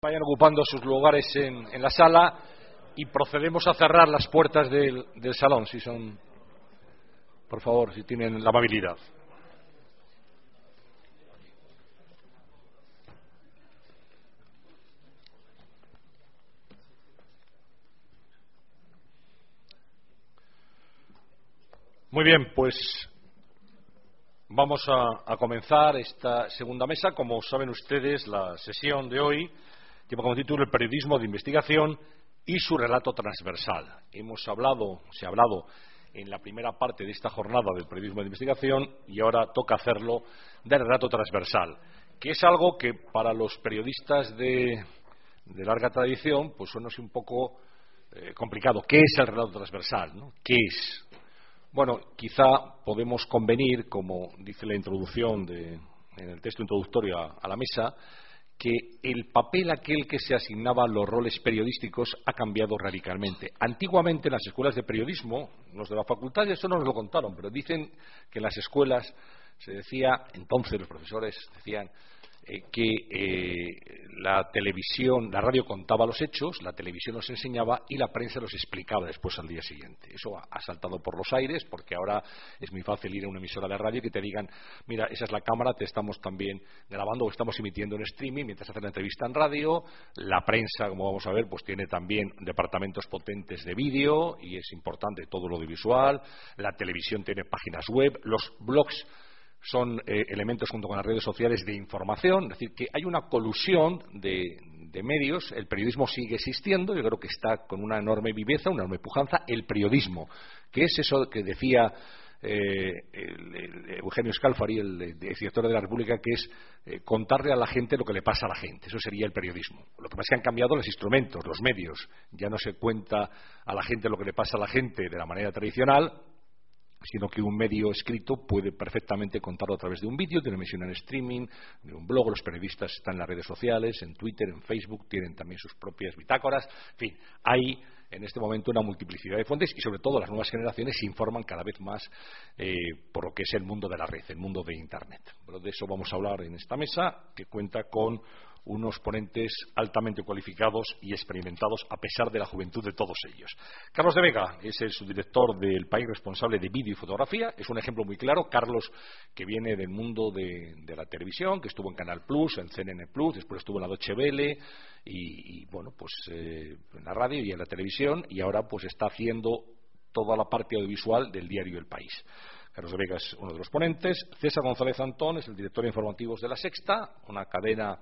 vayan ocupando sus lugares en, la sala y procedemos a cerrar las puertas del, salón, si son, por favor, si tienen la amabilidad. Muy bien, pues vamos a comenzar esta segunda mesa. Como saben ustedes, la sesión de hoy lleva como título el periodismo de investigación y su relato transversal. Hemos hablado, se ha hablado en la primera parte de esta jornada del periodismo de investigación y ahora toca hacerlo del relato transversal, que es algo que para los periodistas de, larga tradición pues suena un poco eh, complicado. ¿Qué es el relato transversal? ¿Qué es? Bueno, quizá podemos convenir, como dice la introducción de, en el texto introductorio a la mesa, que el papel aquel que se asignaba a los roles periodísticos ha cambiado radicalmente. Antiguamente en las escuelas de periodismo, los de la facultad eso no nos lo contaron, pero dicen que en las escuelas se decía, entonces los profesores decían eh, que eh, la televisión, la radio contaba los hechos, la televisión los enseñaba y la prensa los explicaba después al día siguiente. Eso ha, saltado por los aires porque ahora es muy fácil ir a una emisora de radio y que te digan, mira, esa es la cámara, te estamos también grabando o estamos emitiendo en streaming mientras haces la entrevista en radio. La prensa, como vamos a ver, pues tiene también departamentos potentes de vídeo y es importante todo lo audiovisual. La televisión tiene páginas web, los blogs son eh, elementos junto con las redes sociales de información, es decir, que hay una colusión de, medios, el periodismo sigue existiendo, yo creo que está con una enorme viveza, una enorme pujanza, el periodismo, que es eso que decía eh, el, Eugenio Scalfari, el, el, director de la República, que es eh, contarle a la gente lo que le pasa a la gente, eso sería el periodismo. Lo que pasa es que han cambiado los instrumentos, los medios, ya no se cuenta a la gente lo que le pasa a la gente de la manera tradicional, sino que un medio escrito puede perfectamente contarlo a través de un vídeo, de una emisión en streaming, de un blog. Los periodistas están en las redes sociales, en Twitter, en Facebook, tienen también sus propias bitácoras. En fin, hay en este momento una multiplicidad de fuentes y, sobre todo, las nuevas generaciones se informan cada vez más eh, por lo que es el mundo de la red, el mundo de Internet. De eso vamos a hablar en esta mesa, que cuenta con unos ponentes altamente cualificados y experimentados a pesar de la juventud de todos ellos. Carlos de Vega es el subdirector del país responsable de vídeo y fotografía. Es un ejemplo muy claro. Carlos, que viene del mundo de, la televisión, que estuvo en Canal Plus, en CNN Plus, después estuvo en la Deutsche Welle y, y bueno, pues eh, en la radio y en la televisión y ahora pues está haciendo toda la parte audiovisual del diario El País. Carlos de Vega es uno de los ponentes. César González Antón es el director de informativos de La Sexta, una cadena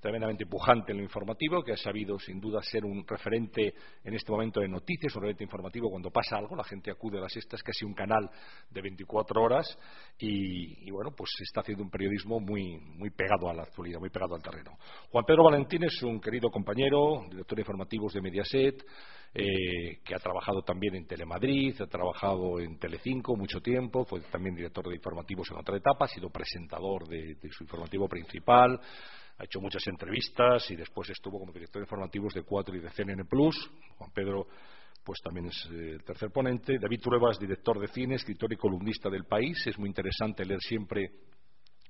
tremendamente pujante en lo informativo, que ha sabido sin duda ser un referente en este momento de noticias, un referente informativo cuando pasa algo, la gente acude a las estas, casi un canal de 24 horas y, bueno, pues está haciendo un periodismo muy, muy pegado a la actualidad, muy pegado al terreno. Juan Pedro Valentín es un querido compañero, director de informativos de Mediaset, eh, que ha trabajado también en Telemadrid, ha trabajado en Telecinco mucho tiempo, fue también director de informativos en otra etapa, ha sido presentador de su informativo principal, ha hecho muchas entrevistas y después estuvo como director de informativos de Cuatro y de CNN Plus. Juan Pedro pues también es eh, tercer ponente. David Trueba es director de cine, escritor y columnista del país. Es muy interesante leer siempre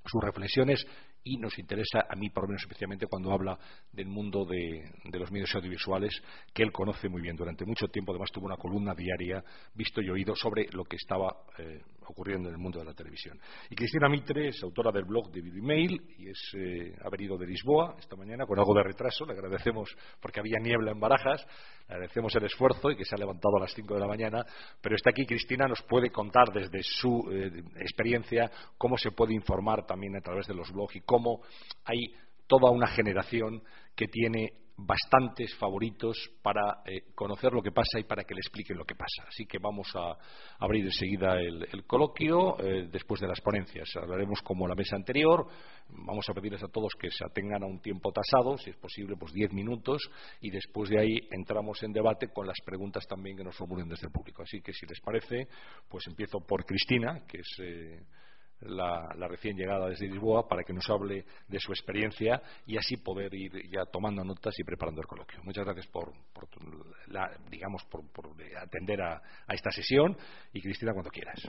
sus reflexiones y nos interesa a mí por lo menos especialmente cuando habla del mundo de, de, los medios audiovisuales que él conoce muy bien durante mucho tiempo además tuvo una columna diaria visto y oído sobre lo que estaba eh, ocurriendo en el mundo de la televisión. Y Cristina Mitre es autora del blog de Videomail y es, eh, ha venido de Lisboa esta mañana con algo de retraso. Le agradecemos porque había niebla en Barajas. Le agradecemos el esfuerzo y que se ha levantado a las 5 de la mañana. Pero está aquí Cristina nos puede contar desde su eh, experiencia cómo se puede informar también a través de los blogs y cómo hay toda una generación que tiene bastantes favoritos para eh, conocer lo que pasa y para que le expliquen lo que pasa. Así que vamos a abrir enseguida el, el coloquio eh, después de las ponencias. Hablaremos como la mesa anterior. Vamos a pedirles a todos que se atengan a un tiempo tasado, si es posible, pues diez minutos, y después de ahí entramos en debate con las preguntas también que nos formulen desde el público. Así que, si les parece, pues empiezo por Cristina, que es. Eh, la, recién llegada desde Lisboa para que nos hable de su experiencia y así poder ir ya tomando notas y preparando el coloquio. Muchas gracias por, la, digamos, por, atender a, esta sesión y Cristina cuando quieras.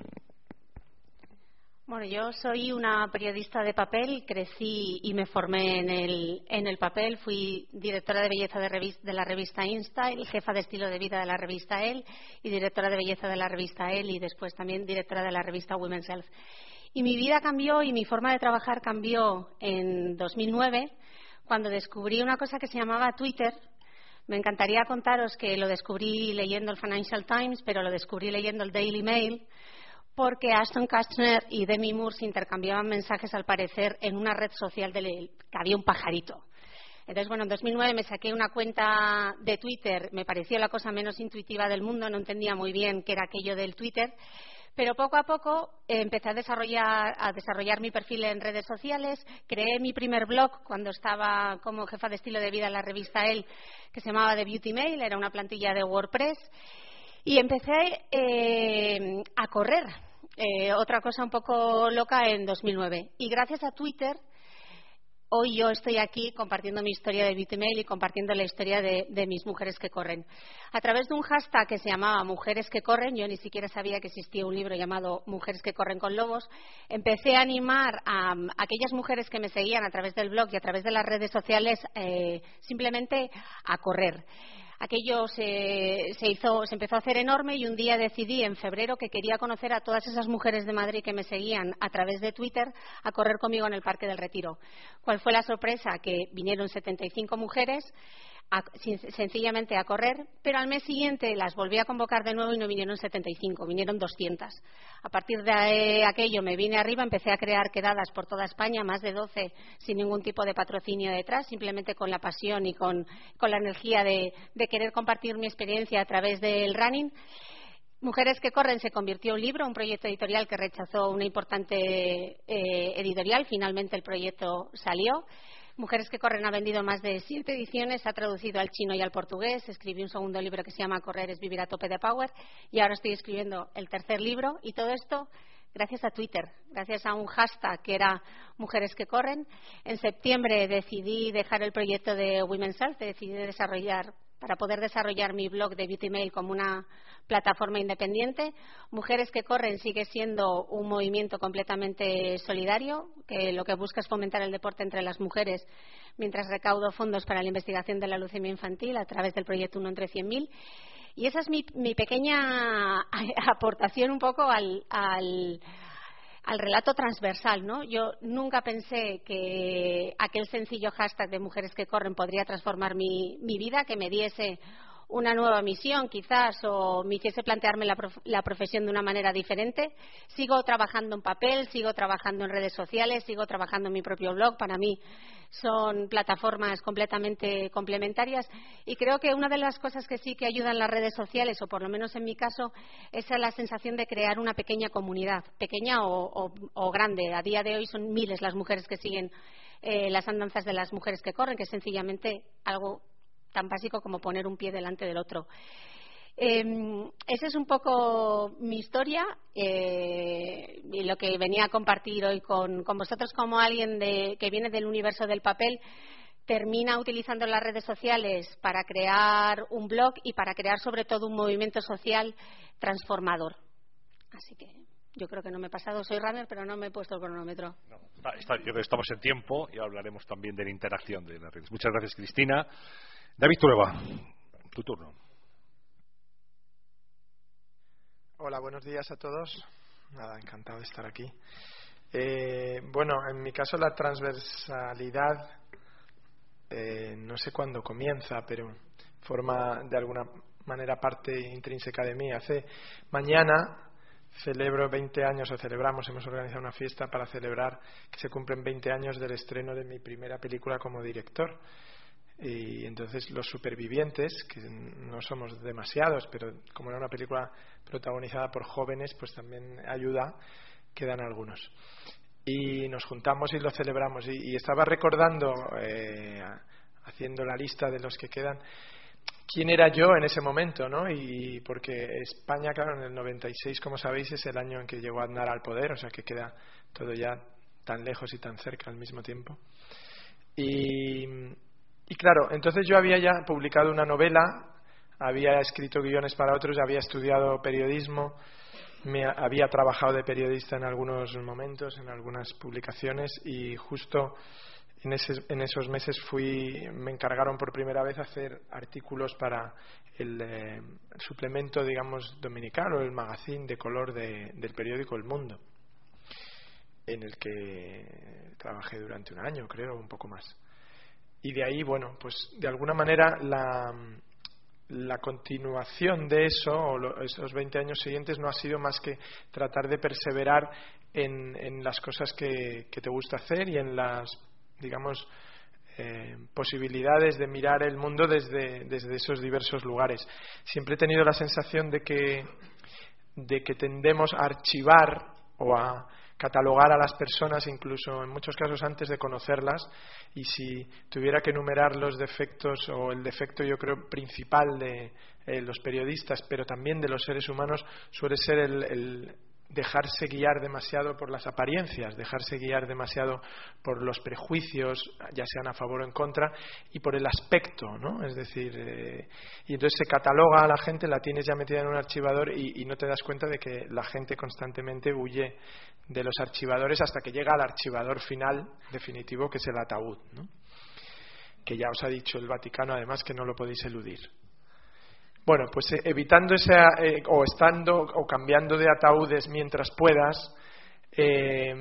Bueno, yo soy una periodista de papel, crecí y me formé en el, en el papel, fui directora de belleza de, de la revista InStyle, jefa de estilo de vida de la revista Elle y directora de belleza de la revista Elle y después también directora de la revista Women's Health. Y mi vida cambió y mi forma de trabajar cambió en 2009 cuando descubrí una cosa que se llamaba Twitter. Me encantaría contaros que lo descubrí leyendo el Financial Times, pero lo descubrí leyendo el Daily Mail porque Ashton Kastner y Demi Moore se intercambiaban mensajes al parecer en una red social de que había un pajarito. Entonces, bueno, en 2009 me saqué una cuenta de Twitter, me pareció la cosa menos intuitiva del mundo, no entendía muy bien qué era aquello del Twitter, pero poco a poco empecé a desarrollar, desarrollar mi perfil en redes sociales, creé mi primer blog cuando estaba como jefa de estilo de vida en la revista Elle, que se llamaba The Beauty Mail, era una plantilla de WordPress, y empecé eh, a correr, eh, otra cosa un poco loca en 2009. Y gracias a Twitter, hoy yo estoy aquí compartiendo mi historia de Bitmail y compartiendo la historia de, mis mujeres que corren. A través de un hashtag que se llamaba Mujeres que corren, yo ni siquiera sabía que existía un libro llamado Mujeres que corren con lobos, empecé a animar a, aquellas mujeres que me seguían a través del blog y a través de las redes sociales eh, simplemente a correr aquello se, hizo, se empezó a hacer enorme y un día decidí en febrero que quería conocer a todas esas mujeres de Madrid que me seguían a través de Twitter a correr conmigo en el Parque del Retiro. ¿Cuál fue la sorpresa? Que vinieron 75 mujeres sencillamente a correr, pero al mes siguiente las volví a convocar de nuevo y no vinieron 75, vinieron 200. A partir de aquello me vine arriba, empecé a crear quedadas por toda España, más de 12, sin ningún tipo de patrocinio detrás, simplemente con la pasión y con, la energía de, querer compartir mi experiencia a través del running. Mujeres que corren se convirtió en un libro, un proyecto editorial que rechazó una importante eh, editorial. Finalmente el proyecto salió. Mujeres que corren ha vendido más de siete ediciones, ha traducido al chino y al portugués, escribí un segundo libro que se llama Correr es vivir a tope de power y ahora estoy escribiendo el tercer libro y todo esto gracias a Twitter, gracias a un hashtag que era Mujeres que corren. En septiembre decidí dejar el proyecto de Women's Health, decidí desarrollar para poder desarrollar mi blog de Beauty Mail como una plataforma independiente. Mujeres que corren sigue siendo un movimiento completamente solidario, que lo que busca es fomentar el deporte entre las mujeres mientras recaudo fondos para la investigación de la leucemia infantil a través del proyecto Uno entre 100.000. Y esa es mi, pequeña aportación un poco al al relato transversal, ¿no? Yo nunca pensé que aquel sencillo hashtag de mujeres que corren podría transformar mi, mi vida, que me diese una nueva misión quizás o me hiciese plantearme la, profesión de una manera diferente. Sigo trabajando en papel, sigo trabajando en redes sociales, sigo trabajando en mi propio blog. Para mí son plataformas completamente complementarias y creo que una de las cosas que sí que ayudan las redes sociales, o por lo menos en mi caso, es la sensación de crear una pequeña comunidad, pequeña o, grande. A día de hoy son miles las mujeres que siguen eh, las andanzas de las mujeres que corren, que es sencillamente algo tan básico como poner un pie delante del otro. Eh, esa es un poco mi historia eh, y lo que venía a compartir hoy con, vosotros como alguien que viene del universo del papel termina utilizando las redes sociales para crear un blog y para crear sobre todo un movimiento social transformador. Así que yo creo que no me he pasado, soy runner, pero no me he puesto el cronómetro. yo creo que estamos en tiempo y hablaremos también de la interacción de las redes. Muchas gracias, Cristina. David Trueba, tu turno. Hola, buenos días a todos. Nada, encantado de estar aquí. Eh, bueno, en mi caso la transversalidad eh, no sé cuándo comienza, pero forma de alguna manera parte intrínseca de mí. Hace mañana celebro 20 años o celebramos, hemos organizado una fiesta para celebrar que se cumplen 20 años del estreno de mi primera película como director. Y entonces los supervivientes, que no somos demasiados, pero como era una película protagonizada por jóvenes, pues también ayuda, quedan algunos. Y nos juntamos y lo celebramos. Y, estaba recordando, eh, haciendo la lista de los que quedan, quién era yo en ese momento, ¿no? Y porque España, claro, en el 96, como sabéis, es el año en que llegó a andar al poder, o sea que queda todo ya tan lejos y tan cerca al mismo tiempo. Y, y claro, entonces yo había ya publicado una novela, había escrito guiones para otros, había estudiado periodismo me había trabajado de periodista en algunos momentos, en algunas publicaciones y justo en, en, esos meses fui, me encargaron por primera vez hacer artículos para el, eh, suplemento, digamos, dominical o el magazine de color del periódico El Mundo, en el que trabajé durante un año, creo, un poco más. Y de ahí, bueno, pues de alguna manera la, la continuación de eso, o esos 20 años siguientes, no ha sido más que tratar de perseverar en, en las cosas que, que te gusta hacer y en las digamos, eh, posibilidades de mirar el mundo desde, desde, esos diversos lugares. Siempre he tenido la sensación de que, de que tendemos a archivar o a catalogar a las personas, incluso en muchos casos antes de conocerlas, y si tuviera que enumerar los defectos o el defecto yo creo principal de eh, los periodistas, pero también de los seres humanos, suele ser el dejarse guiar demasiado por las apariencias, dejarse guiar demasiado por los prejuicios, ya sean a favor o en contra, y por el aspecto, ¿no? Es decir, eh, y entonces se cataloga a la gente, la tienes ya metida en un archivador y, no te das cuenta de que la gente constantemente huye de los archivadores hasta que llega al archivador final definitivo, que es el ataúd, ¿no? que ya os ha dicho el Vaticano además que no lo podéis eludir. Bueno, pues eh, evitando ese, eh, o estando o cambiando de ataúdes mientras puedas, eh,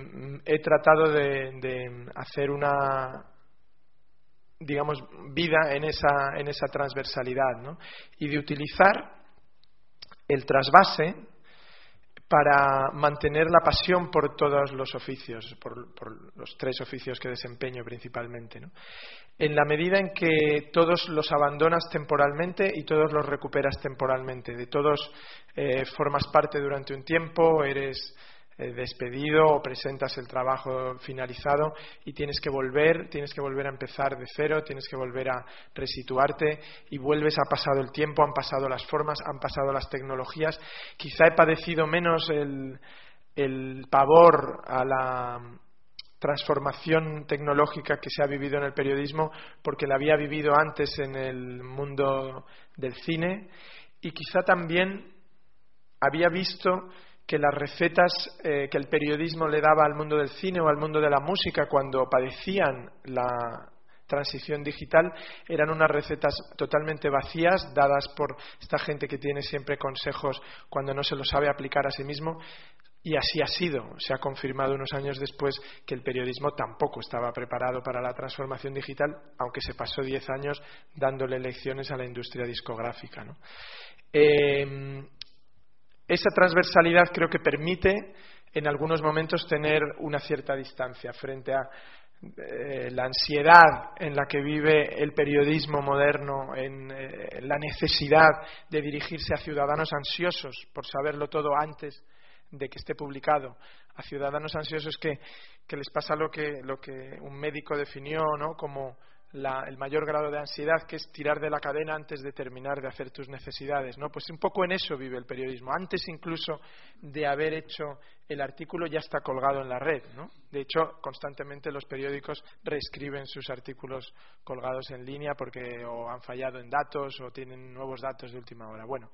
he tratado de, hacer una, digamos, vida en esa, en esa transversalidad, ¿no? Y de utilizar el trasvase para mantener la pasión por todos los oficios, por, los tres oficios que desempeño principalmente. ¿no? En la medida en que todos los abandonas temporalmente y todos los recuperas temporalmente, de todos eh, formas parte durante un tiempo, eres despedido o presentas el trabajo finalizado y tienes que volver, tienes que volver a empezar de cero, tienes que volver a resituarte y vuelves, ha pasado el tiempo, han pasado las formas, han pasado las tecnologías. Quizá he padecido menos el, el pavor a la transformación tecnológica que se ha vivido en el periodismo porque la había vivido antes en el mundo del cine y quizá también había visto que las recetas eh, que el periodismo le daba al mundo del cine o al mundo de la música cuando padecían la transición digital eran unas recetas totalmente vacías dadas por esta gente que tiene siempre consejos cuando no se lo sabe aplicar a sí mismo y así ha sido. Se ha confirmado unos años después que el periodismo tampoco estaba preparado para la transformación digital, aunque se pasó diez años dándole lecciones a la industria discográfica. ¿no? Eh, esa transversalidad creo que permite en algunos momentos tener una cierta distancia frente a eh, la ansiedad en la que vive el periodismo moderno, en eh, la necesidad de dirigirse a ciudadanos ansiosos por saberlo todo antes de que esté publicado, a ciudadanos ansiosos que, que les pasa lo que, lo que un médico definió ¿no? como el mayor grado de ansiedad, que es tirar de la cadena antes de terminar de hacer tus necesidades. ¿no? Pues un poco en eso vive el periodismo. Antes incluso de haber hecho el artículo ya está colgado en la red. ¿no? De hecho, constantemente los periódicos reescriben sus artículos colgados en línea porque o han fallado en datos o tienen nuevos datos de última hora. Bueno,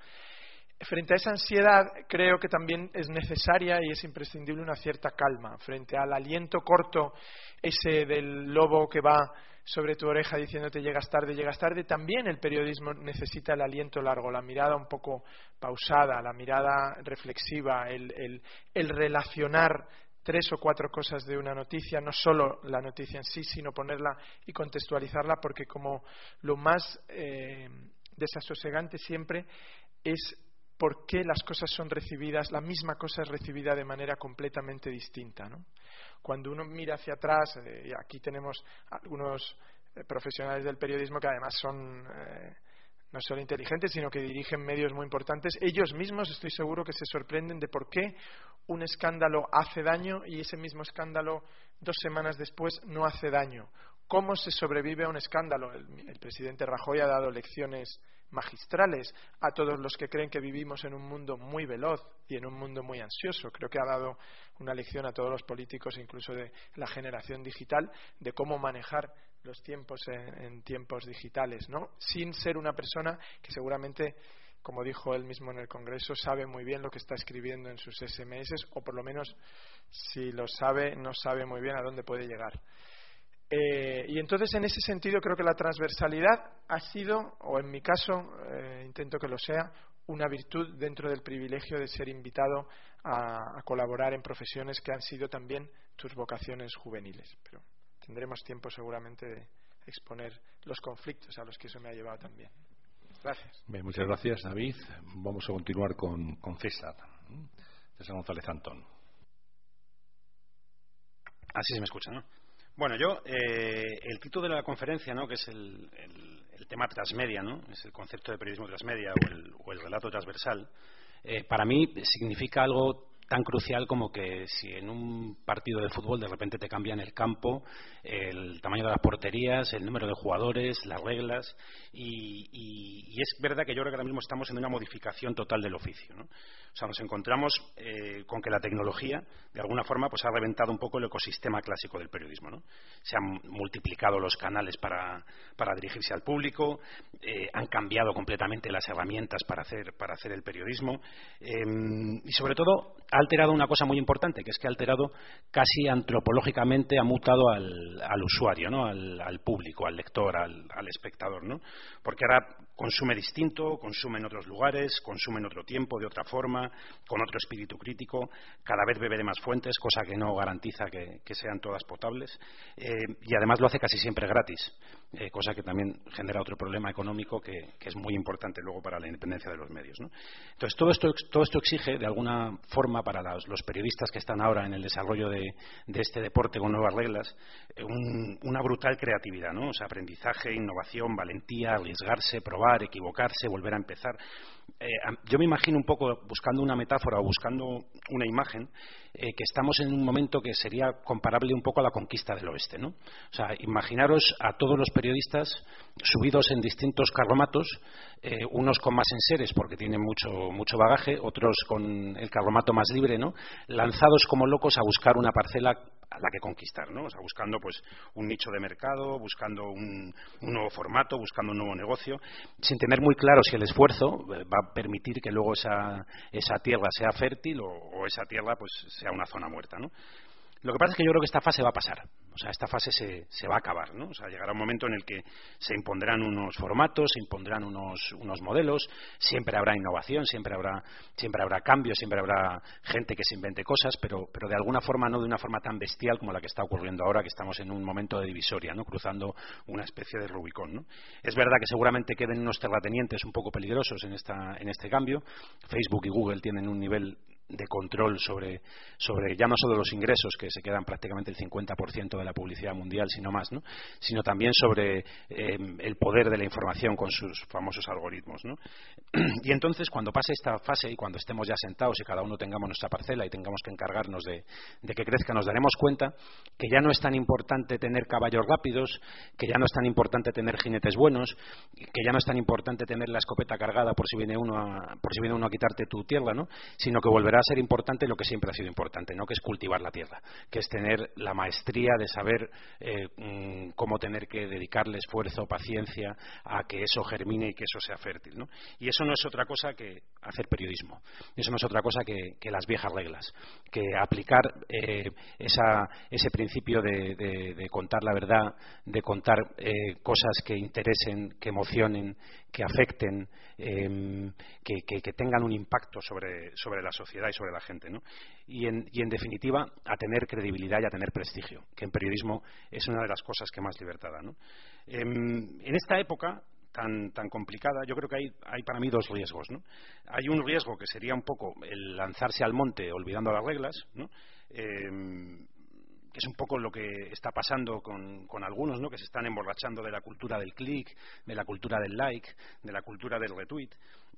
frente a esa ansiedad creo que también es necesaria y es imprescindible una cierta calma. Frente al aliento corto ese del lobo que va sobre tu oreja diciéndote llegas tarde, llegas tarde, también el periodismo necesita el aliento largo, la mirada un poco pausada, la mirada reflexiva, el, relacionar tres o cuatro cosas de una noticia, no solo la noticia en sí, sino ponerla y contextualizarla, porque como lo más eh, desasosegante siempre es por qué las cosas son recibidas, la misma cosa es recibida de manera completamente distinta. ¿no? Cuando uno mira hacia atrás, eh, y aquí tenemos algunos eh, profesionales del periodismo que además son eh, no solo inteligentes, sino que dirigen medios muy importantes, ellos mismos estoy seguro que se sorprenden de por qué un escándalo hace daño y ese mismo escándalo dos semanas después no hace daño. ¿Cómo se sobrevive a un escándalo? el presidente Rajoy ha dado lecciones magistrales a todos los que creen que vivimos en un mundo muy veloz y en un mundo muy ansioso. Creo que ha dado una lección a todos los políticos, incluso de la generación digital, de cómo manejar los tiempos en, tiempos digitales, ¿no? Sin ser una persona que seguramente como dijo él mismo en el Congreso, sabe muy bien lo que está escribiendo en sus SMS, o por lo menos si lo sabe, no sabe muy bien a dónde puede llegar. Eh, y entonces, en ese sentido, creo que la transversalidad ha sido, o en mi caso, eh, intento que lo sea, una virtud dentro del privilegio de ser invitado a, colaborar en profesiones que han sido también tus vocaciones juveniles. Pero tendremos tiempo seguramente de exponer los conflictos a los que eso me ha llevado también. Gracias. muchas gracias, David. Vamos a continuar con, con César. César González Antón. Así se me escucha, ¿no? Bueno, yo, eh, el título de la conferencia, ¿no? que es el, tema transmedia, ¿no? es el concepto de periodismo transmedia o el, relato transversal, eh, para mí significa algo tan crucial como que si en un partido de fútbol de repente te cambian el campo, el tamaño de las porterías, el número de jugadores, las reglas, y, es verdad que yo creo que ahora mismo estamos en una modificación total del oficio. ¿no? O sea, nos encontramos eh, con que la tecnología, de alguna forma, pues ha reventado un poco el ecosistema clásico del periodismo. ¿no? Se han multiplicado los canales para, dirigirse al público, eh, han cambiado completamente las herramientas para hacer, para hacer el periodismo, em, y sobre todo ha alterado una cosa muy importante, que es que ha alterado casi antropológicamente, ha mutado al, al usuario, ¿no? al, al, público, al lector, al, al espectador. ¿no? Porque ahora consume distinto, consume en otros lugares, consume en otro tiempo, de otra forma, con otro espíritu crítico, cada vez bebe de más fuentes, cosa que no garantiza que, sean todas potables, eh, y además lo hace casi siempre gratis, eh, cosa que también genera otro problema económico que, es muy importante luego para la independencia de los medios. Entonces, todo esto, todo esto exige, de alguna forma, para los, periodistas que están ahora en el desarrollo de, este deporte con nuevas reglas, eh, una brutal creatividad, ¿no? o sea, aprendizaje, innovación, valentía, arriesgarse, equivocarse, volver a empezar. Eh, yo me imagino un poco, buscando una metáfora o buscando una imagen, eh, que estamos en un momento que sería comparable un poco a la conquista del oeste. ¿no? O sea, imaginaros a todos los periodistas subidos en distintos carromatos, eh, unos con más enseres porque tienen mucho, mucho bagaje, otros con el carromato más libre, ¿no? lanzados como locos a buscar una parcela a la que conquistar, ¿no? O sea, buscando pues un nicho de mercado, buscando un, nuevo formato, buscando un nuevo negocio, sin tener muy claro si el esfuerzo eh, va a permitir que luego esa, esa tierra sea fértil o, o esa tierra pues sea una zona muerta, ¿no? Lo que pasa es que yo creo que esta fase va a pasar. O sea, esta fase se, se, va a acabar, ¿no? O sea, llegará un momento en el que se impondrán unos formatos, se impondrán unos, unos modelos, siempre habrá innovación, siempre habrá, siempre habrá cambios, siempre habrá gente que se invente cosas, pero, pero de alguna forma no de una forma tan bestial como la que está ocurriendo ahora, que estamos en un momento de divisoria, ¿no? Cruzando una especie de Rubicón, ¿no? Es verdad que seguramente queden unos terratenientes un poco peligrosos en, esta, en este cambio. Facebook y Google tienen un nivel de control sobre, sobre ya no solo los ingresos, que se quedan prácticamente el 50% de la publicidad mundial, sino más, ¿no? sino también sobre eh, el poder de la información con sus famosos algoritmos. ¿no? Y entonces, cuando pase esta fase y cuando estemos ya sentados y cada uno tengamos nuestra parcela y tengamos que encargarnos de, de que crezca, nos daremos cuenta que ya no es tan importante tener caballos rápidos, que ya no es tan importante tener jinetes buenos, que ya no es tan importante tener la escopeta cargada por si viene uno a, por si viene uno a quitarte tu tierra, ¿no? sino que volverá a ser importante lo que siempre ha sido importante, ¿no? que es cultivar la tierra, que es tener la maestría de saber eh, mm, cómo tener que dedicarle esfuerzo, paciencia a que eso germine y que eso sea fértil. ¿no? Y eso no es otra cosa que hacer periodismo, eso no es otra cosa que, las viejas reglas, que aplicar eh, ese principio de, contar la verdad, de contar eh, cosas que interesen, que emocionen, que afecten, em, que, tengan un impacto sobre, la sociedad y sobre la gente. ¿no? Y, en, y, en, definitiva, a tener credibilidad y a tener prestigio, que en periodismo es una de las cosas que más libertad da. Em, en esta época tan, tan complicada, yo creo que hay, hay para mí dos riesgos. ¿no? Hay un riesgo que sería un poco el lanzarse al monte olvidando las reglas, ¿no? Em, que es un poco lo que está pasando con, algunos, ¿no? que se están emborrachando de la cultura del click, de la cultura del like, de la cultura del retweet.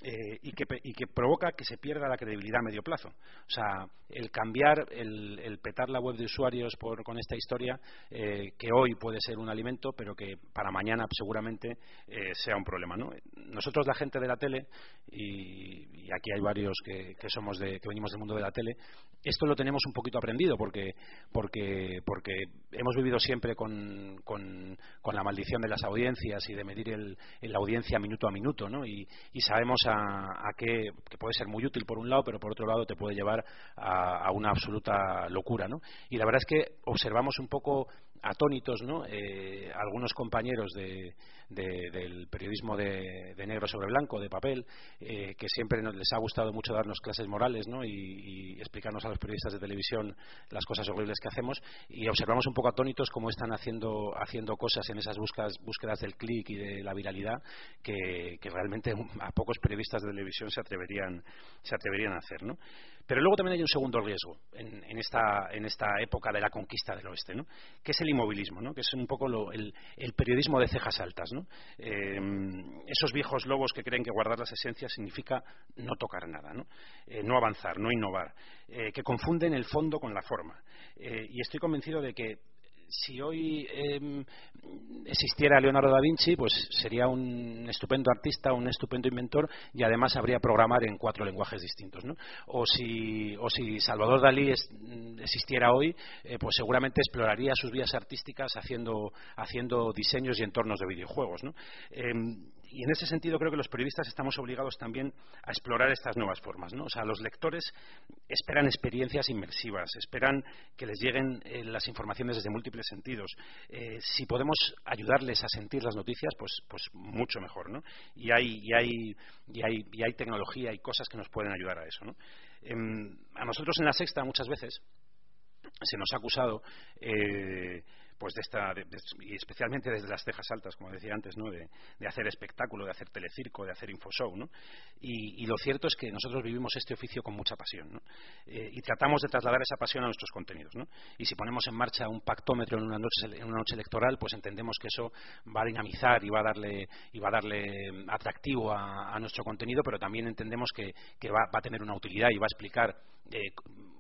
Eh, y, que, y, que, provoca que se pierda la credibilidad a medio plazo. O sea, el cambiar, el, petar la web de usuarios por, con esta historia, eh, que hoy puede ser un alimento, pero que para mañana seguramente eh, sea un problema. ¿no? Nosotros, la gente de la tele, y, aquí hay varios que, que, somos de, que venimos del mundo de la tele, esto lo tenemos un poquito aprendido, porque, porque porque, hemos vivido siempre con, con, la maldición de las audiencias y de medir el, la audiencia minuto a minuto, ¿no? Y, sabemos a, qué que puede ser muy útil por un lado, pero por otro lado te puede llevar a, una absoluta locura, ¿no? Y la verdad es que observamos un poco atónitos, ¿no? Eh, algunos compañeros de, del periodismo de, negro sobre blanco, de papel, eh, que siempre nos, les ha gustado mucho darnos clases morales, ¿no? Y, explicarnos a los periodistas de televisión las cosas horribles que hacemos, y observamos un poco atónitos cómo están haciendo, haciendo cosas en esas búsquedas, búsquedas del clic y de la viralidad que, que, realmente a pocos periodistas de televisión se atreverían, se atreverían a hacer, ¿no? Pero luego también hay un segundo riesgo en, en, esta, en esta época de la conquista del oeste, ¿no? que es el inmovilismo, ¿no? que es un poco el, periodismo de cejas altas. ¿no? Eh, esos viejos lobos que creen que guardar las esencias significa no tocar nada, no, eh, no avanzar, no innovar, eh, que confunden el fondo con la forma. y estoy convencido de que si hoy em, existiera Leonardo da Vinci, pues sería un estupendo artista, un estupendo inventor y además sabría programar en cuatro lenguajes distintos. ¿no? O, si, o si Salvador Dalí existiera hoy, eh, pues seguramente exploraría sus vías artísticas haciendo, haciendo diseños y entornos de videojuegos. ¿no? Em, y en ese sentido creo que los periodistas estamos obligados también a explorar estas nuevas formas. ¿no? O sea, los lectores esperan experiencias inmersivas, esperan que les lleguen eh, las informaciones desde múltiples sentidos. Eh, si podemos ayudarles a sentir las noticias, pues, pues mucho mejor. ¿no? Y, hay, y, hay, y, hay, y hay tecnología y cosas que nos pueden ayudar a eso. Em, a nosotros en la sexta muchas veces se nos ha acusado eh, pues de esta y especialmente desde las cejas altas como decía antes no de, hacer espectáculo de hacer telecirco de hacer infoshow ¿no? y, lo cierto es que nosotros vivimos este oficio con mucha pasión ¿no? Eh, y tratamos de trasladar esa pasión a nuestros contenidos ¿no? y si ponemos en marcha un pactómetro en una noche en una noche electoral pues entendemos que eso va a dinamizar y va a darle y va a darle atractivo a, nuestro contenido pero también entendemos que, va, a tener una utilidad y va a explicar eh,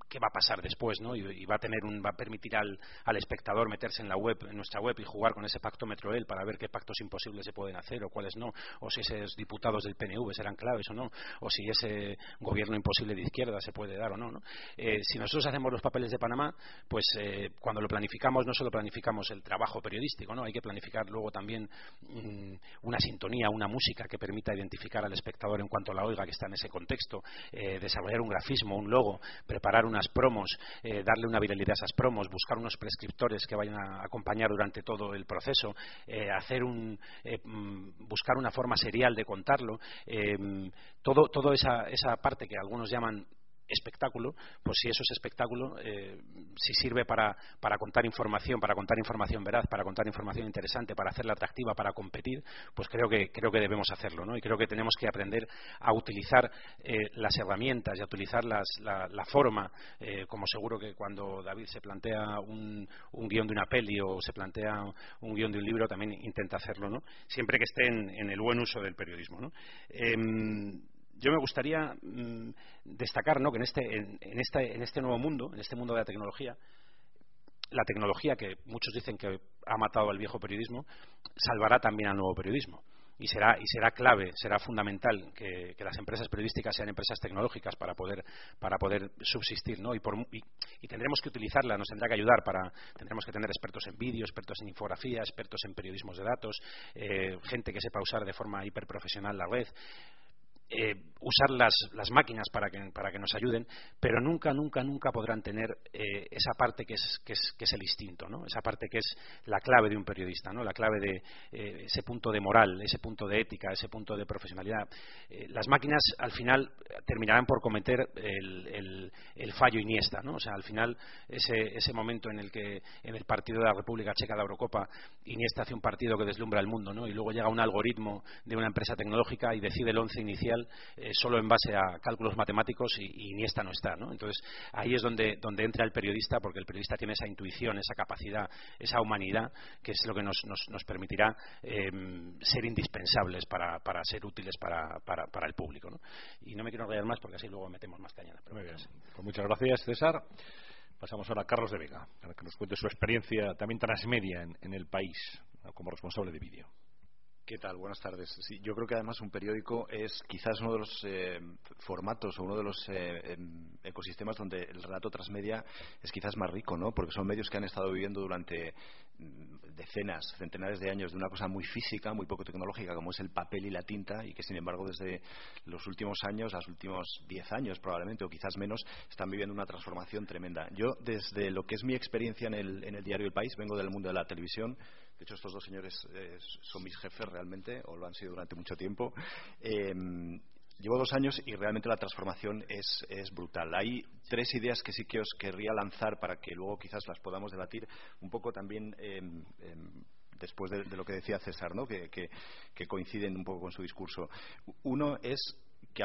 qué va a pasar después, ¿no? Y, va a tener un, va a permitir al, espectador meterse en la web, en nuestra web y jugar con ese pactómetro él para ver qué pactos imposibles se pueden hacer o cuáles no, o si esos diputados del PNV serán claves o no, o si ese gobierno imposible de izquierda se puede dar o no, ¿no? Eh, si nosotros hacemos los papeles de Panamá, pues eh, cuando lo planificamos no solo planificamos el trabajo periodístico, ¿no? Hay que planificar luego también mm, una sintonía, una música que permita identificar al espectador en cuanto la oiga que está en ese contexto, eh, desarrollar un grafismo, un logo, preparar una promos, eh, darle una viralidad a esas promos, buscar unos prescriptores que vayan a acompañar durante todo el proceso, eh, hacer un, eh, mm, buscar una forma serial de contarlo, todo, toda esa, esa parte que algunos llaman espectáculo, pues si eso es espectáculo, eh, si sirve para, contar información, para contar información veraz, para contar información interesante, para hacerla atractiva, para competir, pues creo que, creo que debemos hacerlo, ¿no? Y creo que tenemos que aprender a utilizar eh, las herramientas y a utilizar las, la, forma, eh, como seguro que cuando David se plantea un, un, guion de una peli o se plantea un guion de un libro, también intenta hacerlo, ¿no? Siempre que esté en, en el buen uso del periodismo, ¿no? Yo me gustaría mm, destacar ¿no? que en este, en, este, en este nuevo mundo, en este mundo de la tecnología, la tecnología que muchos dicen que ha matado al viejo periodismo, salvará también al nuevo periodismo. Y será, y será clave, será fundamental que, las empresas periodísticas sean empresas tecnológicas para poder, para poder subsistir, ¿no? Y, tendremos que utilizarla, nos tendrá que ayudar para, tendremos que tener expertos en vídeo, expertos en infografía, expertos en periodismos de datos, eh, gente que sepa usar de forma hiperprofesional la red. Eh, usar las, máquinas para que, para que, nos ayuden, pero nunca, nunca, nunca podrán tener eh, esa parte que es, que, es, que es, el instinto, ¿no? esa parte que es la clave de un periodista, ¿no? la clave de eh, ese punto de moral, ese punto de ética, ese punto de profesionalidad. las máquinas al final terminarán por cometer el, fallo Iniesta, ¿no? o sea, al final ese, ese momento en el que en el partido de la República Checa de la Eurocopa Iniesta hace un partido que deslumbra el mundo y luego llega un algoritmo de una empresa tecnológica y decide el once inicial eh, solo en base a cálculos matemáticos y, ni esta no está. ¿no? Entonces, ahí es donde, donde entra el periodista, porque el periodista tiene esa intuición, esa capacidad, esa humanidad, que es lo que nos, nos, permitirá eh, ser indispensables para, para ser útiles para, para, para, el público. ¿no? Y no me quiero enrollar más porque así luego metemos más caña. Muy bien. Pues muchas gracias, César. Pasamos ahora a Carlos de Vega, para que nos cuente su experiencia también transmedia en, en el país como responsable de vídeo. ¿Qué tal? Buenas tardes. Yo creo que además un periódico es quizás uno de los eh, formatos o uno de los eh, em, ecosistemas donde el relato transmedia es quizás más rico, ¿no? Porque son medios que han estado viviendo durante mm, decenas, centenares de años de una cosa muy física, muy poco tecnológica, como es el papel y la tinta, y que sin embargo desde los últimos años, los últimos diez años probablemente, o quizás menos, están viviendo una transformación tremenda. Yo, desde lo que es mi experiencia en el, en el diario El País, vengo del mundo de la televisión, de hecho, estos dos señores eh, son mis jefes realmente, o lo han sido durante mucho tiempo. Em, llevo dos años y realmente la transformación es, brutal. Hay tres ideas que sí que os querría lanzar para que luego quizás las podamos debatir un poco también. Em, em, después de, lo que decía César, ¿no? que, coinciden un poco con su discurso. Uno es que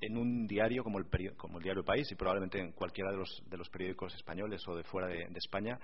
en un diario como el, como el diario País y probablemente en cualquiera de los, de los periódicos españoles o de fuera de España,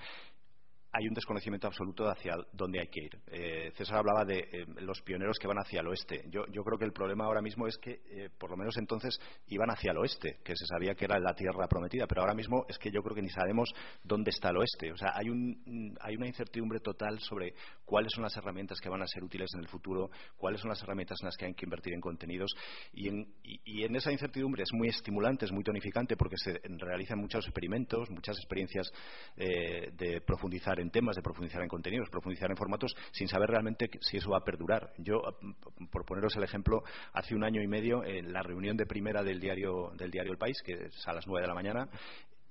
hay un desconocimiento absoluto de hacia dónde hay que ir. Eh, César hablaba de eh, los pioneros que van hacia el oeste. Yo, creo que el problema ahora mismo es que, eh, por lo menos entonces, iban hacia el oeste, que se sabía que era la tierra prometida, pero ahora mismo es que yo creo que ni sabemos dónde está el oeste. O sea, hay, un, hay una incertidumbre total sobre cuáles son las herramientas que van a ser útiles en el futuro, cuáles son las herramientas en las que hay que invertir en contenidos. Y en, y en esa incertidumbre es muy estimulante, es muy tonificante, porque se realizan muchos experimentos, muchas experiencias de profundizar en temas, de profundizar en contenidos, profundizar en formatos, sin saber realmente si eso va a perdurar. Yo, por poneros el ejemplo, hace un año y medio, en la reunión de primera del diario, del diario El País, que es a las nueve de la mañana,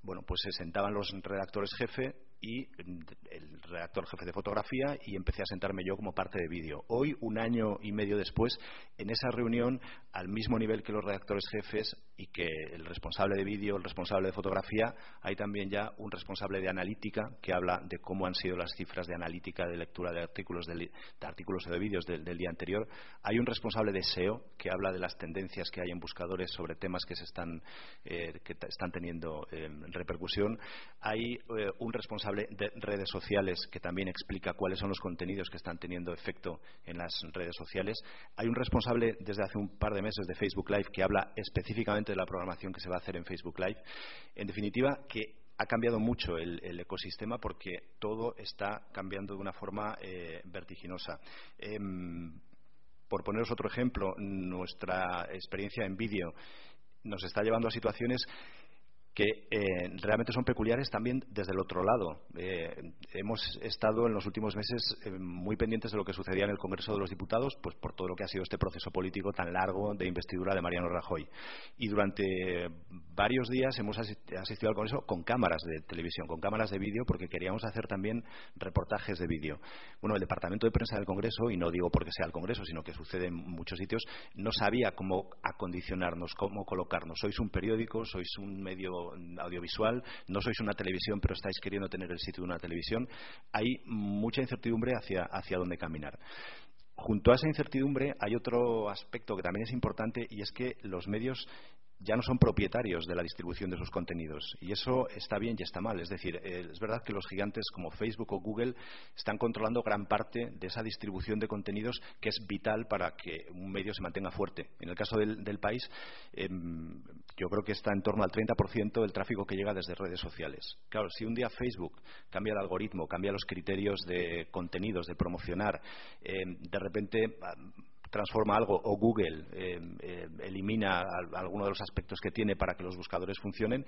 bueno, pues se sentaban los redactores jefe y el redactor jefe de fotografía y empecé a sentarme yo como parte de vídeo. Hoy, un año y medio después, en esa reunión, al mismo nivel que los redactores jefes y que el responsable de vídeo, el responsable de fotografía, hay también ya un responsable de analítica que habla de cómo han sido las cifras de analítica de lectura de artículos, de, artículos o de vídeos del, día anterior. Hay un responsable de SEO que habla de las tendencias que hay en buscadores sobre temas que se están, eh, que están teniendo eh, repercusión. Hay eh, un responsable de redes sociales que también explica cuáles son los contenidos que están teniendo efecto en las redes sociales. Hay un responsable desde hace un par de meses de Facebook Live que habla específicamente de la programación que se va a hacer en Facebook Live. En definitiva, que ha cambiado mucho el, ecosistema porque todo está cambiando de una forma eh, vertiginosa. Em, por poneros otro ejemplo, nuestra experiencia en vídeo nos está llevando a situaciones que eh, realmente son peculiares también desde el otro lado. Eh, hemos estado en los últimos meses eh, muy pendientes de lo que sucedía en el Congreso de los Diputados, pues por todo lo que ha sido este proceso político tan largo de investidura de Mariano Rajoy. Y durante varios días hemos asistido al Congreso con cámaras de televisión, con cámaras de vídeo, porque queríamos hacer también reportajes de vídeo. Bueno, el Departamento de Prensa del Congreso, y no digo porque sea el Congreso, sino que sucede en muchos sitios, no sabía cómo acondicionarnos, cómo colocarnos. Sois un periódico, sois un medio audiovisual, no sois una televisión, pero estáis queriendo tener el sitio de una televisión, hay mucha incertidumbre hacia, hacia dónde caminar. Junto a esa incertidumbre hay otro aspecto que también es importante y es que los medios ya no son propietarios de la distribución de sus contenidos. Y eso está bien y está mal. Es decir, eh, es verdad que los gigantes como Facebook o Google están controlando gran parte de esa distribución de contenidos que es vital para que un medio se mantenga fuerte. En el caso del, país, em, yo creo que está en torno al 30% del tráfico que llega desde redes sociales. Claro, si un día Facebook cambia el algoritmo, cambia los criterios de contenidos, de promocionar, em, de repente transforma algo o Google eh, eh, elimina alguno de los aspectos que tiene para que los buscadores funcionen,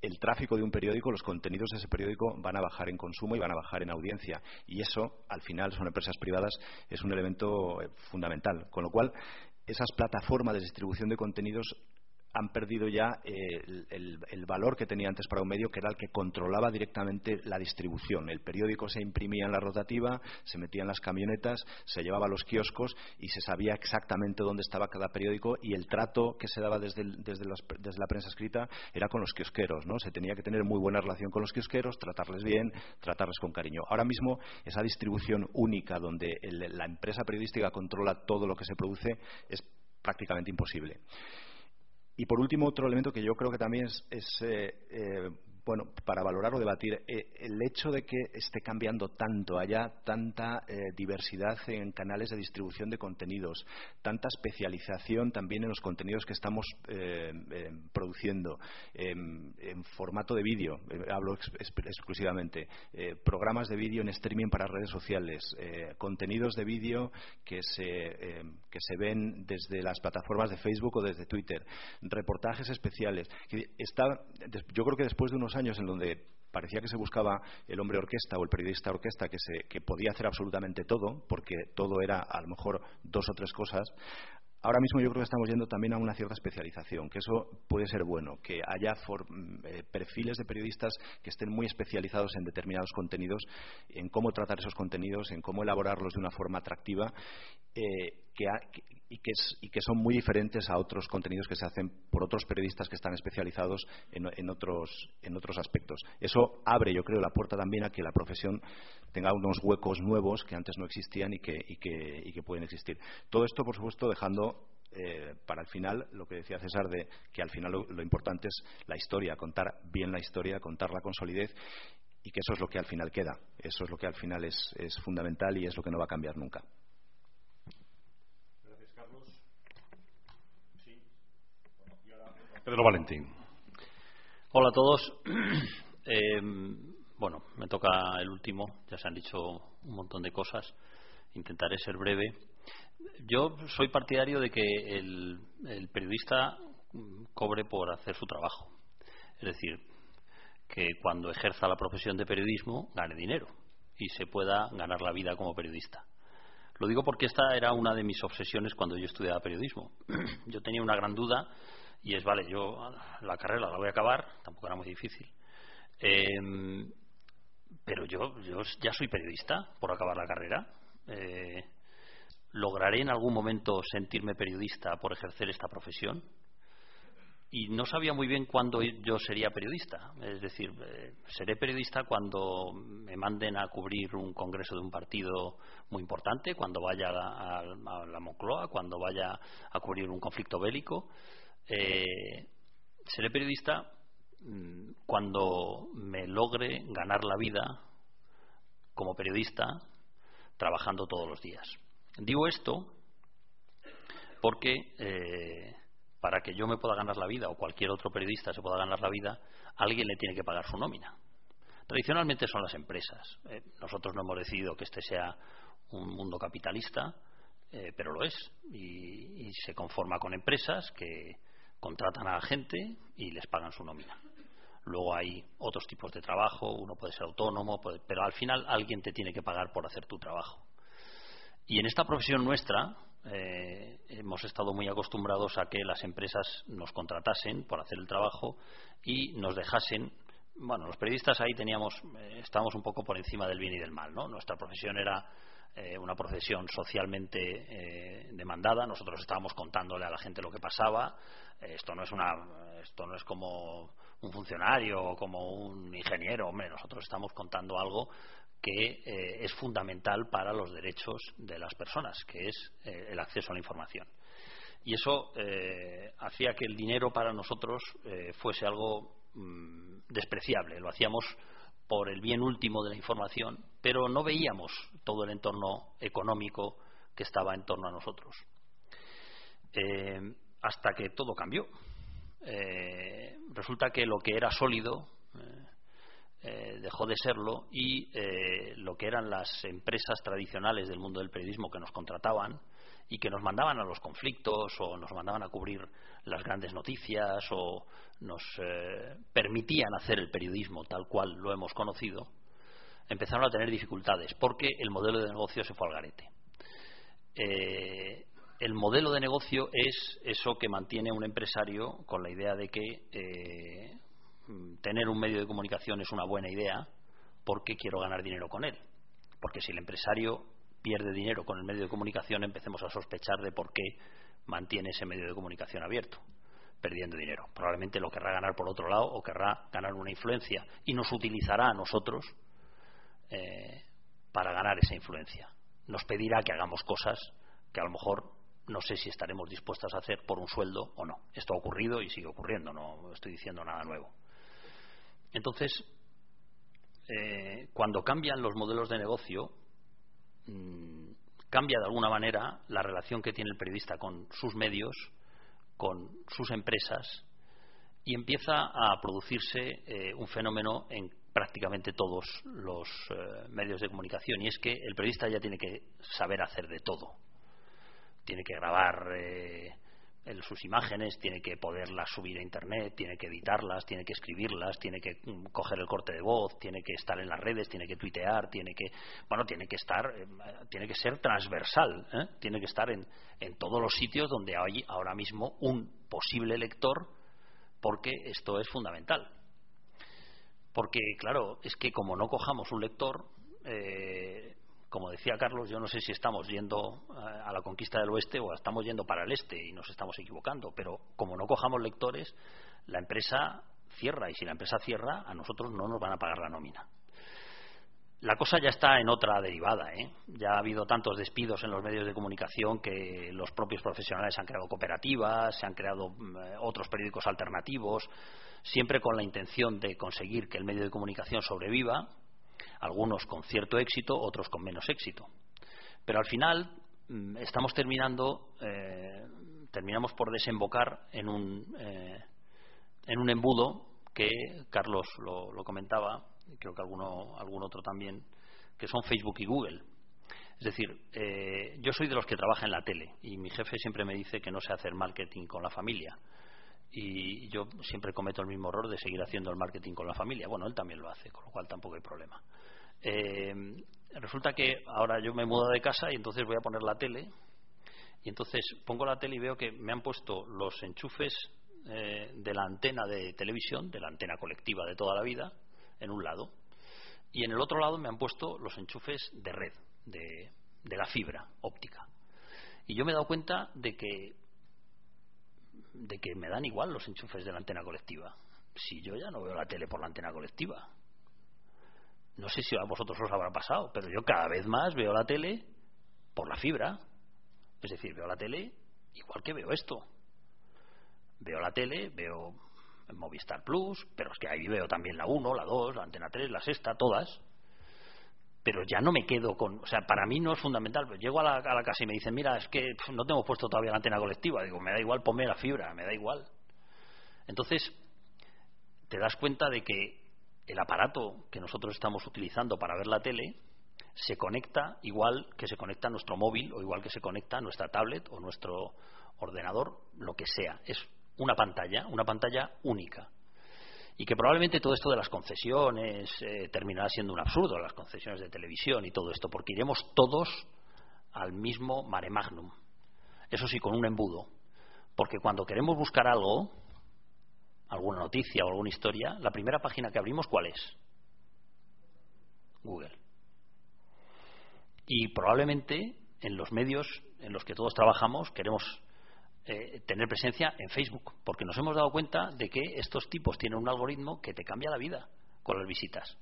el tráfico de un periódico, los contenidos de ese periódico van a bajar en consumo y van a bajar en audiencia. Y eso, al final, son empresas privadas, es un elemento eh, fundamental. Con lo cual, esas plataformas de distribución de contenidos han perdido ya eh, el, valor que tenía antes para un medio, que era el que controlaba directamente la distribución. El periódico se imprimía en la rotativa, se metía en las camionetas, se llevaba a los kioscos y se sabía exactamente dónde estaba cada periódico y el trato que se daba desde, la prensa escrita era con los kiosqueros. Se tenía que tener muy buena relación con los kiosqueros, tratarles bien, tratarles con cariño. Ahora mismo esa distribución única donde la empresa periodística controla todo lo que se produce es prácticamente imposible. Y por último, otro elemento que yo creo que también es, eh, eh, bueno, para valorar o debatir, eh, el hecho de que esté cambiando tanto, haya tanta eh, diversidad en canales de distribución de contenidos, tanta especialización también en los contenidos que estamos eh, produciendo, en formato de vídeo, hablo exclusivamente, programas de vídeo en streaming para redes sociales, contenidos de vídeo que se, que se ven desde las plataformas de Facebook o desde Twitter, reportajes especiales. Yo creo que después de unos años en donde parecía que se buscaba el hombre orquesta o el periodista orquesta que, se, que podía hacer absolutamente todo, porque todo era a lo mejor dos o tres cosas, Ahora mismo yo creo que estamos yendo también a una cierta especialización, que eso puede ser bueno, que haya mm, eh, perfiles de periodistas que estén muy especializados en determinados contenidos, en cómo tratar esos contenidos, en cómo elaborarlos de una forma atractiva eh, y, que son muy diferentes a otros contenidos que se hacen por otros periodistas que están especializados en, otros, aspectos. Eso abre, yo creo, la puerta también a que la profesión tenga unos huecos nuevos que antes no existían y que, y que pueden existir. Todo esto, por supuesto, dejando eh, para el final, lo que decía César, de que al final lo, importante es la historia, contar bien la historia, contarla con solidez y que eso es lo que al final queda. Eso es lo que al final es, fundamental y es lo que no va a cambiar nunca. Gracias, Carlos. Pedro Valentín. Hola a todos. Eh, bueno, me toca el último. Ya se han dicho un montón de cosas. Intentaré ser breve yo soy partidario de que el, periodista cobre por hacer su trabajo. Es decir, que cuando ejerza la profesión de periodismo gane dinero y se pueda ganar la vida como periodista. Lo digo porque esta era una de mis obsesiones cuando yo estudiaba periodismo. Yo tenía una gran duda y es, vale, yo la carrera la voy a acabar, tampoco era muy difícil. Em, pero yo, yo ya soy periodista por acabar la carrera. Eh, ¿Lograré en algún momento sentirme periodista por ejercer esta profesión? Y no sabía muy bien cuándo yo sería periodista. Es decir, eh, seré periodista cuando me manden a cubrir un congreso de un partido muy importante, cuando vaya a, la Moncloa, cuando vaya a cubrir un conflicto bélico. Eh, seré periodista mm, cuando me logre ganar la vida como periodista trabajando todos los días. Digo esto porque eh, para que yo me pueda ganar la vida o cualquier otro periodista se pueda ganar la vida, alguien le tiene que pagar su nómina. Tradicionalmente son las empresas. Eh, nosotros no hemos decidido que este sea un mundo capitalista, eh, pero lo es. Y, se conforma con empresas que contratan a la gente y les pagan su nómina. Luego hay otros tipos de trabajo, uno puede ser autónomo, pero al final alguien te tiene que pagar por hacer tu trabajo. Y en esta profesión nuestra eh, hemos estado muy acostumbrados a que las empresas nos contratasen por hacer el trabajo y nos dejasen. Bueno, los periodistas ahí teníamos, eh, estábamos un poco por encima del bien y del mal, ¿no? Nuestra profesión era eh, una profesión socialmente demandada. Nosotros estábamos contándole a la gente lo que pasaba. esto no es una, esto no es como un funcionario o como un ingeniero, hombre. Nosotros estamos contando algo que eh, es fundamental para los derechos de las personas, que es eh, el acceso a la información. Y eso eh, hacía que el dinero para nosotros fuese algo mm, despreciable. Lo hacíamos por el bien último de la información, pero no veíamos todo el entorno económico que estaba en torno a nosotros. hasta que todo cambió. resulta que lo que era sólido eh, dejó de serlo y eh, lo que eran las empresas tradicionales del mundo del periodismo que nos contrataban y que nos mandaban a los conflictos o nos mandaban a cubrir las grandes noticias o nos eh, permitían hacer el periodismo tal cual lo hemos conocido, empezaron a tener dificultades porque el modelo de negocio se fue al garete. el modelo de negocio es eso que mantiene un empresario con la idea de que Mm, tener un medio de comunicación es una buena idea porque quiero ganar dinero con él. Porque si el empresario pierde dinero con el medio de comunicación, empecemos a sospechar de por qué mantiene ese medio de comunicación abierto, perdiendo dinero. Probablemente lo querrá ganar por otro lado o querrá ganar una influencia y nos utilizará a nosotros eh, para ganar esa influencia. Nos pedirá que hagamos cosas que a lo mejor no sé si estaremos dispuestos a hacer por un sueldo o no. Esto ha ocurrido y sigue ocurriendo, no estoy diciendo nada nuevo. Entonces, eh, cuando cambian los modelos de negocio, mm, cambia de alguna manera la relación que tiene el periodista con sus medios, con sus empresas, y empieza a producirse eh, un fenómeno en prácticamente todos los eh, medios de comunicación, y es que el periodista ya tiene que saber hacer de todo. Tiene que grabar sus imágenes, tiene que poderlas subir a internet, tiene que editarlas, tiene que escribirlas, tiene que mm, coger el corte de voz, tiene que estar en las redes, tiene que tuitear, tiene que, bueno, tiene que estar, eh, tiene que ser transversal, ¿eh? tiene que estar en, en todos los sitios donde hay ahora mismo un posible lector, porque esto es fundamental. Porque, claro, es que como no cojamos un lector, eh, como decía Carlos, yo no sé si estamos yendo eh, a la conquista del oeste o estamos yendo para el este y nos estamos equivocando, pero como no cojamos lectores, la empresa cierra y si la empresa cierra, a nosotros no nos van a pagar la nómina. La cosa ya está en otra derivada. ¿eh? Ya ha habido tantos despidos en los medios de comunicación que los propios profesionales han creado cooperativas, se han creado mm, otros periódicos alternativos, siempre con la intención de conseguir que el medio de comunicación sobreviva algunos con cierto éxito, otros con menos éxito. Pero al final mm, estamos terminando, eh, terminamos por desembocar en un, eh, en un embudo que Carlos lo, comentaba, creo que alguno, algún otro también, que son Facebook y Google. Es decir, eh, yo soy de los que trabaja en la tele y mi jefe siempre me dice que no sé hacer marketing con la familia. Y yo siempre cometo el mismo error de seguir haciendo el marketing con la familia. Bueno, él también lo hace, con lo cual tampoco hay problema. Eh, resulta que ahora yo me mudo de casa y entonces voy a poner la tele y entonces pongo la tele y veo que me han puesto los enchufes eh, de la antena de televisión, de la antena colectiva de toda la vida, en un lado y en el otro lado me han puesto los enchufes de red, de, de la fibra óptica. Y yo me he dado cuenta de que de que me dan igual los enchufes de la antena colectiva. Si yo ya no veo la tele por la antena colectiva, no sé si a vosotros os habrá pasado, pero yo cada vez más veo la tele por la fibra. Es decir, veo la tele igual que veo esto. Veo la tele, veo Movistar Plus, pero es que ahí veo también la 1, la 2, la Antena 3, la sexta, todas. Pero ya no me quedo con. O sea, para mí no es fundamental. Llego a la, a la casa y me dicen, mira, es que no tengo puesto todavía la antena colectiva. Digo, me da igual, ponme la fibra, me da igual. Entonces, te das cuenta de que el aparato que nosotros estamos utilizando para ver la tele se conecta igual que se conecta nuestro móvil o igual que se conecta nuestra tablet o nuestro ordenador, lo que sea. Es una pantalla, una pantalla única. Y que probablemente todo esto de las concesiones eh, terminará siendo un absurdo, las concesiones de televisión y todo esto, porque iremos todos al mismo mare magnum. Eso sí, con un embudo. Porque cuando queremos buscar algo, alguna noticia o alguna historia, la primera página que abrimos, ¿cuál es? Google. Y probablemente en los medios en los que todos trabajamos queremos eh, tener presencia en Facebook, porque nos hemos dado cuenta de que estos tipos tienen un algoritmo que te cambia la vida con las visitas.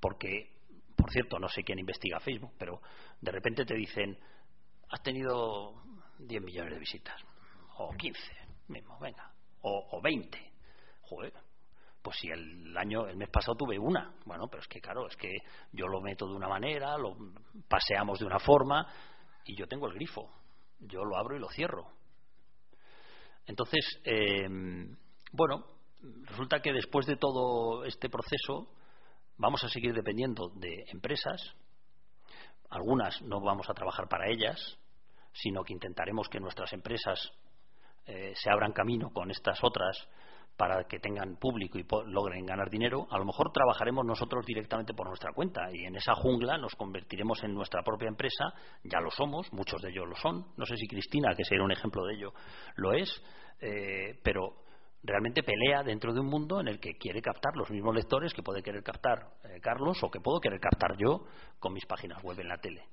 Porque, por cierto, no sé quién investiga Facebook, pero de repente te dicen, has tenido 10 millones de visitas, o 15 mismo, venga, o, o 20 pues si el año, el mes pasado tuve una, bueno, pero es que claro, es que yo lo meto de una manera, lo paseamos de una forma y yo tengo el grifo, yo lo abro y lo cierro. Entonces, em, bueno, resulta que después de todo este proceso vamos a seguir dependiendo de empresas, algunas no vamos a trabajar para ellas, sino que intentaremos que nuestras empresas eh, se abran camino con estas otras para que tengan público y logren ganar dinero, a lo mejor trabajaremos nosotros directamente por nuestra cuenta y en esa jungla nos convertiremos en nuestra propia empresa, ya lo somos, muchos de ellos lo son, no sé si Cristina, que sería un ejemplo de ello, lo es, eh, pero realmente pelea dentro de un mundo en el que quiere captar los mismos lectores que puede querer captar eh, Carlos o que puedo querer captar yo con mis páginas web en la tele.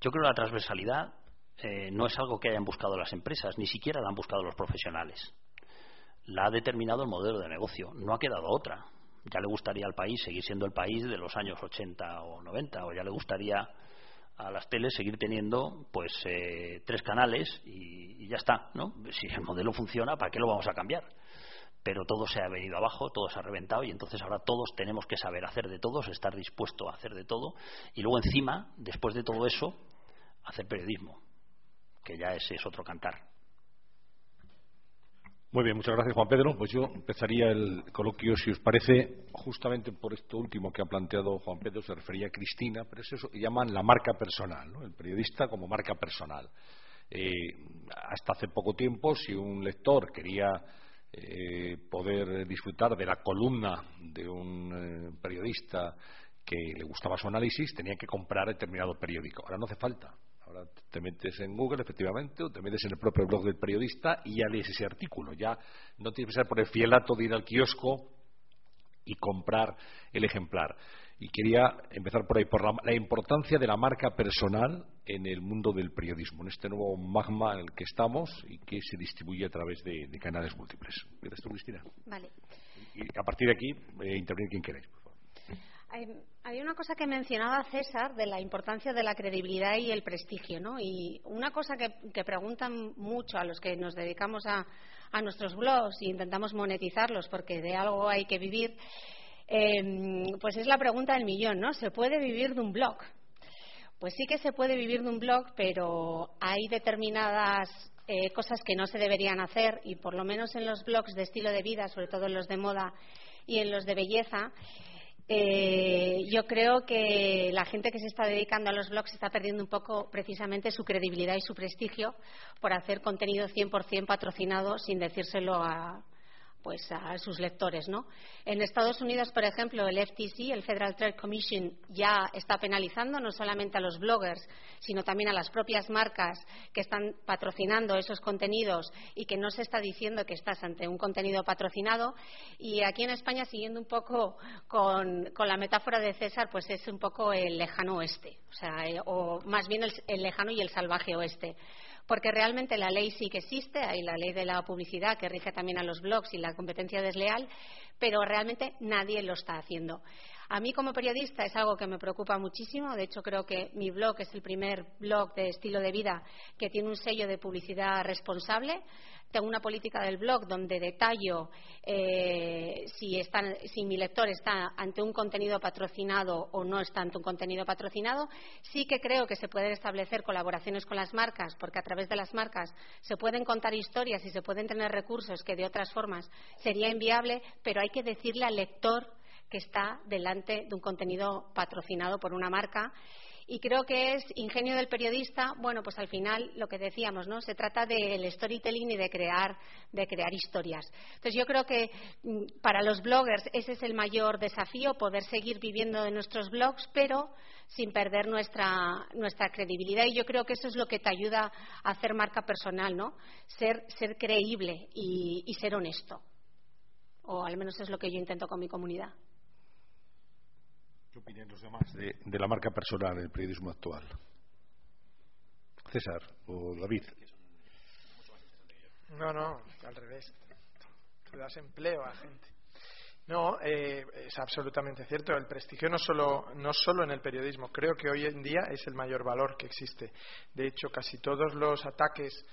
Yo creo que la transversalidad eh, no es algo que hayan buscado las empresas, ni siquiera la han buscado los profesionales la ha determinado el modelo de negocio. No ha quedado otra. Ya le gustaría al país seguir siendo el país de los años 80 o 90, o ya le gustaría a las teles seguir teniendo pues eh, tres canales y, ya está, ¿no? Si el modelo funciona, ¿para qué lo vamos a cambiar? pero todo se ha venido abajo, todo se ha reventado y entonces ahora todos tenemos que saber hacer de todos, estar dispuesto a hacer de todo y luego encima, después de todo eso, hacer periodismo, que ya ese es otro cantar. Muy bien, muchas gracias Juan Pedro. Pues yo empezaría el coloquio, si os parece, justamente por esto último que ha planteado Juan Pedro, se refería a Cristina, pero es eso que llaman la marca personal, ¿no? el periodista como marca personal. Eh, hasta hace poco tiempo, si un lector quería eh, poder disfrutar de la columna de un eh, periodista que le gustaba su análisis, tenía que comprar determinado periódico. Ahora no hace falta. Ahora te metes en Google, efectivamente, o te metes en el propio blog del periodista y ya lees ese artículo. Ya no tienes que ser por el fielato de ir al kiosco y comprar el ejemplar. Y quería empezar por ahí, por la, importancia de la marca personal en el mundo del periodismo, en este nuevo magma en el que estamos y que se distribuye a través de, canales múltiples. ¿Quieres tú, Cristina? Vale. Y a partir de aquí, eh, intervenir quien queráis. Hay, una cosa que mencionaba César de la importancia de la credibilidad y el prestigio, ¿no? Y una cosa que, preguntan mucho a los que nos dedicamos a, nuestros blogs e intentamos monetizarlos porque de algo hay que vivir, em, pues es la pregunta del millón, ¿no? ¿Se puede vivir de un blog? Pues sí que se puede vivir de un blog, pero hay determinadas eh, cosas que no se deberían hacer y por lo menos en los blogs de estilo de vida, sobre todo en los de moda y en los de belleza, eh, yo creo que la gente que se está dedicando a los blogs está perdiendo un poco precisamente su credibilidad y su prestigio por hacer contenido 100% patrocinado sin decírselo a, pues a sus lectores, ¿no? En Estados Unidos, por ejemplo, el FTC, el Federal Trade Commission, ya está penalizando no solamente a los bloggers, sino también a las propias marcas que están patrocinando esos contenidos y que no se está diciendo que estás ante un contenido patrocinado. Y aquí en España, siguiendo un poco con, la metáfora de César, pues es un poco el lejano oeste, o sea, eh, o más bien el lejano y el salvaje oeste porque realmente la ley sí que existe, hay la ley de la publicidad que rige también a los blogs y la competencia desleal, pero realmente nadie lo está haciendo. A mí como periodista es algo que me preocupa muchísimo. De hecho, creo que mi blog es el primer blog de estilo de vida que tiene un sello de publicidad responsable. Tengo una política del blog donde detallo eh, si, si, mi lector está ante un contenido patrocinado o no está ante un contenido patrocinado. Sí que creo que se pueden establecer colaboraciones con las marcas, porque a través de las marcas se pueden contar historias y se pueden tener recursos que de otras formas sería inviable, pero hay que decirle al lector que está delante de un contenido patrocinado por una marca. Y creo que es ingenio del periodista. Bueno pues al final lo que decíamos no se trata del storytelling y de crear de crear historias. Entonces yo creo que mm, para los bloggers ese es el mayor desafío poder seguir viviendo de nuestros blogs pero sin perder nuestra nuestra credibilidad. Y yo creo que eso es lo que te ayuda a hacer marca personal no ser ser creíble y, y ser honesto. O al menos es lo que yo intento con mi comunidad ¿Qué opinan los demás de, la marca personal en el periodismo actual? César o David. No, no, al revés. Tú das empleo a gente. No, eh, es absolutamente cierto. El prestigio no solo, no solo en el periodismo. Creo que hoy en día es el mayor valor que existe. De hecho, casi todos los ataques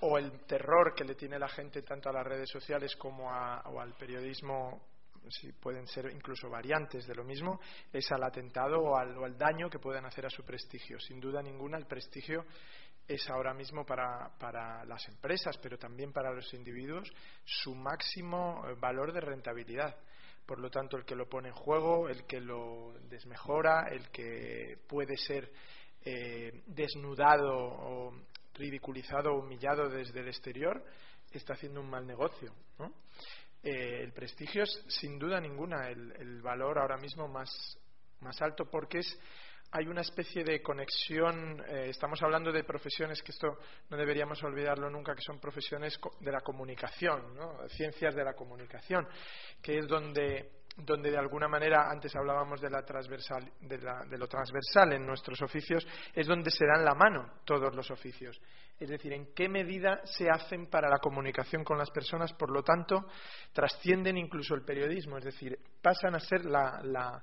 o el terror que le tiene la gente tanto a las redes sociales como o al periodismo si pueden ser incluso variantes de lo mismo, es al atentado o al, daño que pueden hacer a su prestigio. Sin duda ninguna, el prestigio es ahora mismo para, para, las empresas, pero también para los individuos, su máximo eh, valor de rentabilidad. Por lo tanto, el que lo pone en juego, el que lo desmejora, el que puede ser eh, desnudado o ridiculizado o humillado desde el exterior, está haciendo un mal negocio. ¿no? Eh, el prestigio es sin duda ninguna el, valor ahora mismo más, más, alto porque es hay una especie de conexión eh, estamos hablando de profesiones que esto no deberíamos olvidarlo nunca que son profesiones de la comunicación ¿no? ciencias de la comunicación que es donde donde de alguna manera antes hablábamos de, la transversal, de, de, lo transversal en nuestros oficios, es donde se dan la mano todos los oficios. Es decir, en qué medida se hacen para la comunicación con las personas, por lo tanto, trascienden incluso el periodismo, es decir, pasan a ser la,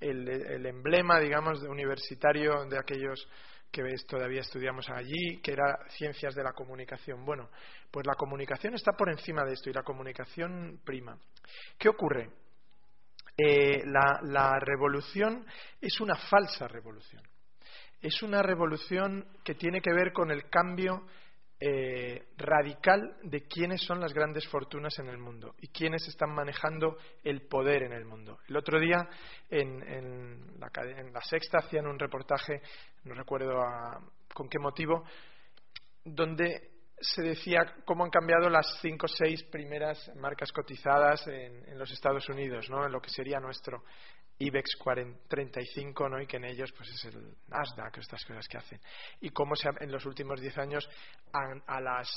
el, emblema, digamos, universitario de aquellos que todavía estudiamos allí, que era ciencias de la comunicación. Bueno, pues la comunicación está por encima de esto y la comunicación prima. ¿Qué ocurre? Eh, la revolución es una falsa revolución. Es una revolución que tiene que ver con el cambio eh, radical de quiénes son las grandes fortunas en el mundo y quiénes están manejando el poder en el mundo. El otro día en, la, Sexta hacían un reportaje, no recuerdo con qué motivo, donde se decía cómo han cambiado las cinco o seis primeras marcas cotizadas en, en, los Estados Unidos, ¿no? en lo que sería nuestro IBEX 35, ¿no? y que en ellos pues es el Nasdaq, estas cosas que hacen. Y cómo se en los últimos 10 años a, las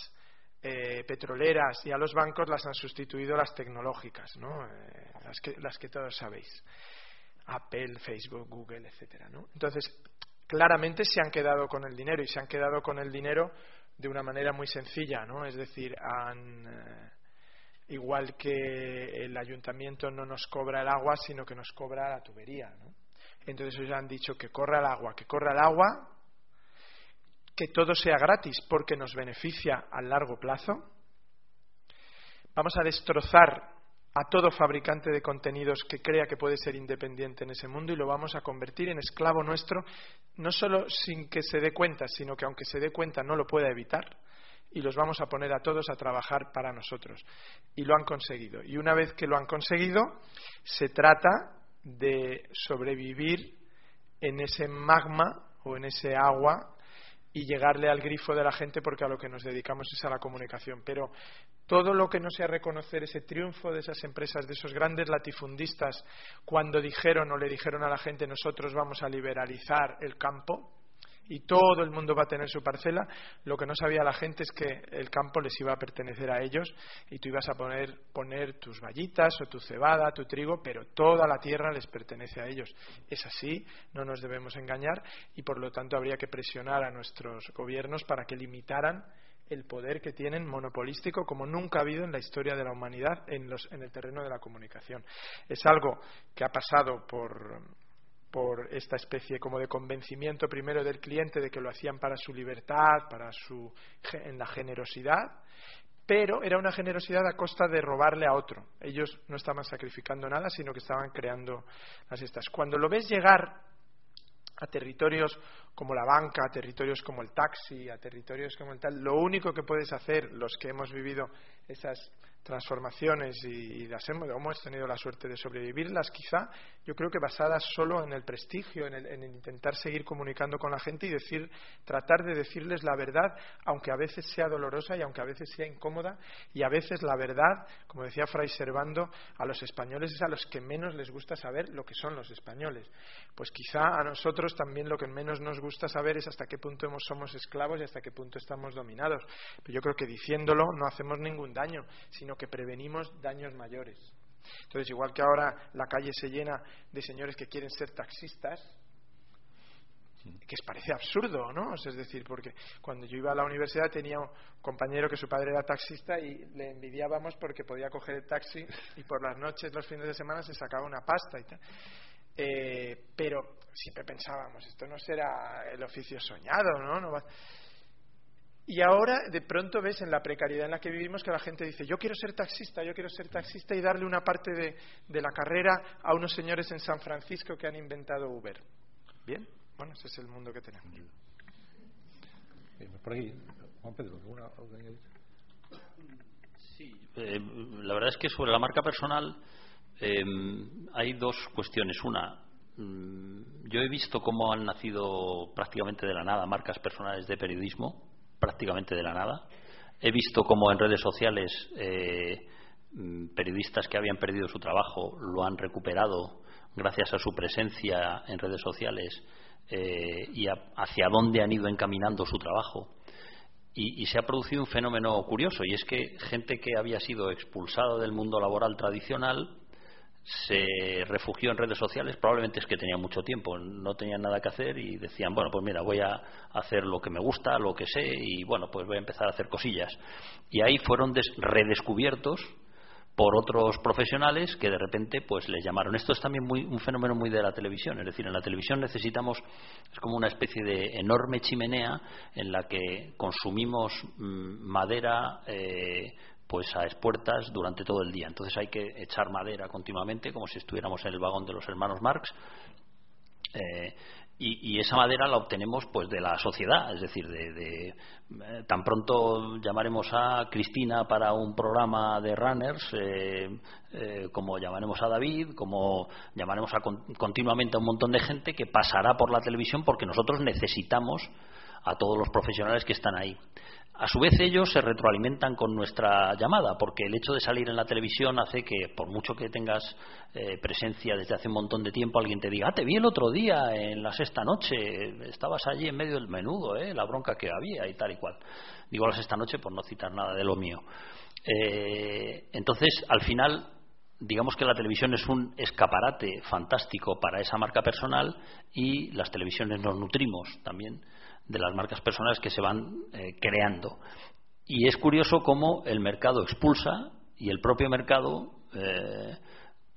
eh, petroleras y a los bancos las han sustituido las tecnológicas, ¿no? Eh, las, que, las que todos sabéis. Apple, Facebook, Google, etcétera, ¿no? Entonces, claramente se han quedado con el dinero y se han quedado con el dinero de una manera muy sencilla, ¿no? Es decir, han... Igual que el ayuntamiento no nos cobra el agua, sino que nos cobra la tubería. ¿no? Entonces ellos han dicho que corra el agua, que corra el agua, que todo sea gratis porque nos beneficia a largo plazo. Vamos a destrozar a todo fabricante de contenidos que crea que puede ser independiente en ese mundo y lo vamos a convertir en esclavo nuestro, no solo sin que se dé cuenta, sino que aunque se dé cuenta no lo pueda evitar y los vamos a poner a todos a trabajar para nosotros. Y lo han conseguido. Y una vez que lo han conseguido, se trata de sobrevivir en ese magma o en ese agua y llegarle al grifo de la gente porque a lo que nos dedicamos es a la comunicación. Pero todo lo que no sea reconocer ese triunfo de esas empresas, de esos grandes latifundistas, cuando dijeron o le dijeron a la gente nosotros vamos a liberalizar el campo, y todo el mundo va a tener su parcela. Lo que no sabía la gente es que el campo les iba a pertenecer a ellos y tú ibas a poner, poner tus vallitas o tu cebada, tu trigo, pero toda la tierra les pertenece a ellos. Es así, no nos debemos engañar y por lo tanto habría que presionar a nuestros gobiernos para que limitaran el poder que tienen monopolístico como nunca ha habido en la historia de la humanidad en, los, en el terreno de la comunicación. Es algo que ha pasado por, por esta especie como de convencimiento primero del cliente de que lo hacían para su libertad, para su en la generosidad, pero era una generosidad a costa de robarle a otro. Ellos no estaban sacrificando nada, sino que estaban creando las estas. Cuando lo ves llegar a territorios como la banca, a territorios como el taxi, a territorios como el tal, lo único que puedes hacer, los que hemos vivido esas transformaciones y, las hemos, hemos, tenido la suerte de sobrevivirlas, quizá, yo creo que basadas solo en el prestigio, en el, intentar seguir comunicando con la gente y decir, tratar de decirles la verdad, aunque a veces sea dolorosa y aunque a veces sea incómoda, y a veces la verdad, como decía Fray Servando, a los españoles es a los que menos les gusta saber lo que son los españoles. Pues quizá a nosotros también lo que menos nos gusta saber es hasta qué punto somos esclavos y hasta qué punto estamos dominados. Pero yo creo que diciéndolo no hacemos ningún daño, sino que prevenimos daños mayores. Entonces, igual que ahora la calle se llena de señores que quieren ser taxistas, que parece absurdo, ¿no? Es decir, porque cuando yo iba a la universidad tenía un compañero que su padre era taxista y le envidiábamos porque podía coger el taxi y por las noches, los fines de semana se sacaba una pasta y tal. Eh, pero siempre pensábamos, esto no será el oficio soñado, ¿no? no va... Y ahora de pronto ves en la precariedad en la que vivimos que la gente dice, yo quiero ser taxista, yo quiero ser taxista y darle una parte de, de la carrera a unos señores en San Francisco que han inventado Uber. Bien, bueno, ese es el mundo que tenemos. Por aquí, Juan Pedro, Sí, eh, la verdad es que sobre la marca personal eh, hay dos cuestiones. Una, yo he visto cómo han nacido prácticamente de la nada marcas personales de periodismo prácticamente de la nada. He visto cómo en redes sociales eh, mm, periodistas que habían perdido su trabajo lo han recuperado gracias a su presencia en redes sociales eh, y hacia dónde han ido encaminando su trabajo. Y, se ha producido un fenómeno curioso, y es que gente que había sido expulsada del mundo laboral tradicional se refugió en redes sociales, probablemente es que tenía mucho tiempo, no tenían nada que hacer y decían, bueno, pues mira, voy a hacer lo que me gusta, lo que sé y bueno, pues voy a empezar a hacer cosillas. Y ahí fueron redescubiertos por otros profesionales que de repente pues les llamaron. Esto es también muy, un fenómeno muy de la televisión, es decir, en la televisión necesitamos, es como una especie de enorme chimenea en la que consumimos mm, madera eh, pues a expuertas durante todo el día. Entonces hay que echar madera continuamente como si estuviéramos en el vagón de los hermanos Marx. Eh, y, esa madera la obtenemos pues de la sociedad, es decir, de, eh, tan pronto llamaremos a Cristina para un programa de runners, eh, eh, como llamaremos a David, como llamaremos a continuamente a un montón de gente que pasará por la televisión porque nosotros necesitamos a todos los profesionales que están ahí. A su vez ellos se retroalimentan con nuestra llamada, porque el hecho de salir en la televisión hace que, por mucho que tengas eh, presencia desde hace un montón de tiempo, alguien te diga, ah, te vi el otro día en la sexta noche, estabas allí en medio del menudo, ¿eh? la bronca que había y tal y cual. Digo la sexta noche por no citar nada de lo mío. Eh, entonces, al final, digamos que la televisión es un escaparate fantástico para esa marca personal y las televisiones nos nutrimos también de las marcas personales que se van eh, creando. Y es curioso cómo el mercado expulsa y el propio mercado eh,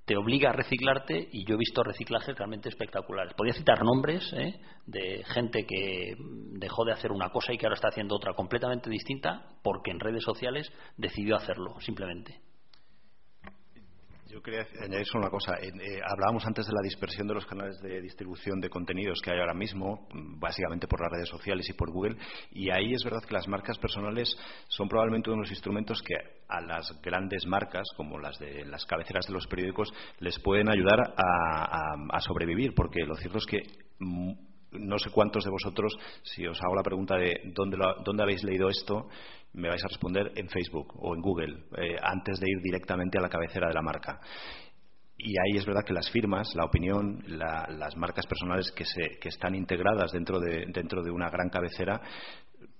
te obliga a reciclarte y yo he visto reciclajes realmente espectaculares. Podría citar nombres eh, de gente que dejó de hacer una cosa y que ahora está haciendo otra completamente distinta porque en redes sociales decidió hacerlo, simplemente. Yo quería añadir solo una cosa. Eh, hablábamos antes de la dispersión de los canales de distribución de contenidos que hay ahora mismo, básicamente por las redes sociales y por Google, y ahí es verdad que las marcas personales son probablemente uno de los instrumentos que a las grandes marcas, como las de las cabeceras de los periódicos, les pueden ayudar a, sobrevivir, porque lo cierto es que mm, no sé cuántos de vosotros, si os hago la pregunta de dónde, dónde habéis leído esto, me vais a responder en Facebook o en Google, eh, antes de ir directamente a la cabecera de la marca. Y ahí es verdad que las firmas, la opinión, las marcas personales que, se, que están integradas dentro de, dentro de una gran cabecera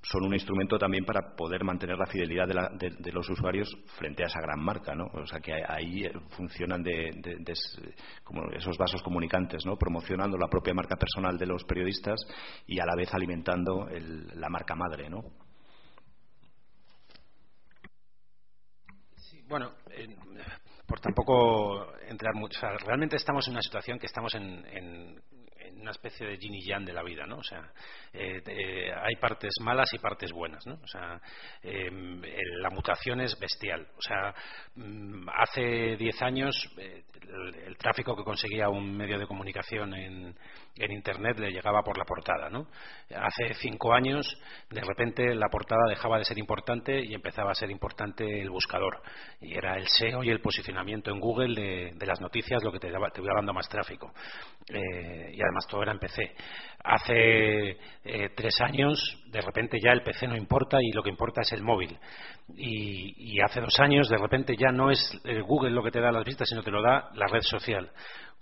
son un instrumento también para poder mantener la fidelidad de, los usuarios frente a esa gran marca, ¿no? O sea que ahí funcionan de, como esos vasos comunicantes, ¿no? Promocionando la propia marca personal de los periodistas y a la vez alimentando la marca madre, ¿no? Bueno, por tampoco entrar mucho. realmente estamos en una situación que estamos en, una especie de yin y yang de la vida, ¿no? O sea, eh, hay partes malas y partes buenas, ¿no? O sea, em, la mutación es bestial. O sea, mm, hace diez años eh, el, tráfico que conseguía un medio de comunicación en, Internet le llegaba por la portada. ¿no? Hace cinco años, de repente, la portada dejaba de ser importante y empezaba a ser importante el buscador. Y era el SEO y el posicionamiento en Google de, las noticias lo que te, te iba dando más tráfico. Eh, y además todo era en PC. Hace eh, tres años, de repente ya el PC no importa y lo que importa es el móvil. Y, hace dos años, de repente ya no es Google lo que te da las vistas, sino te lo da la red social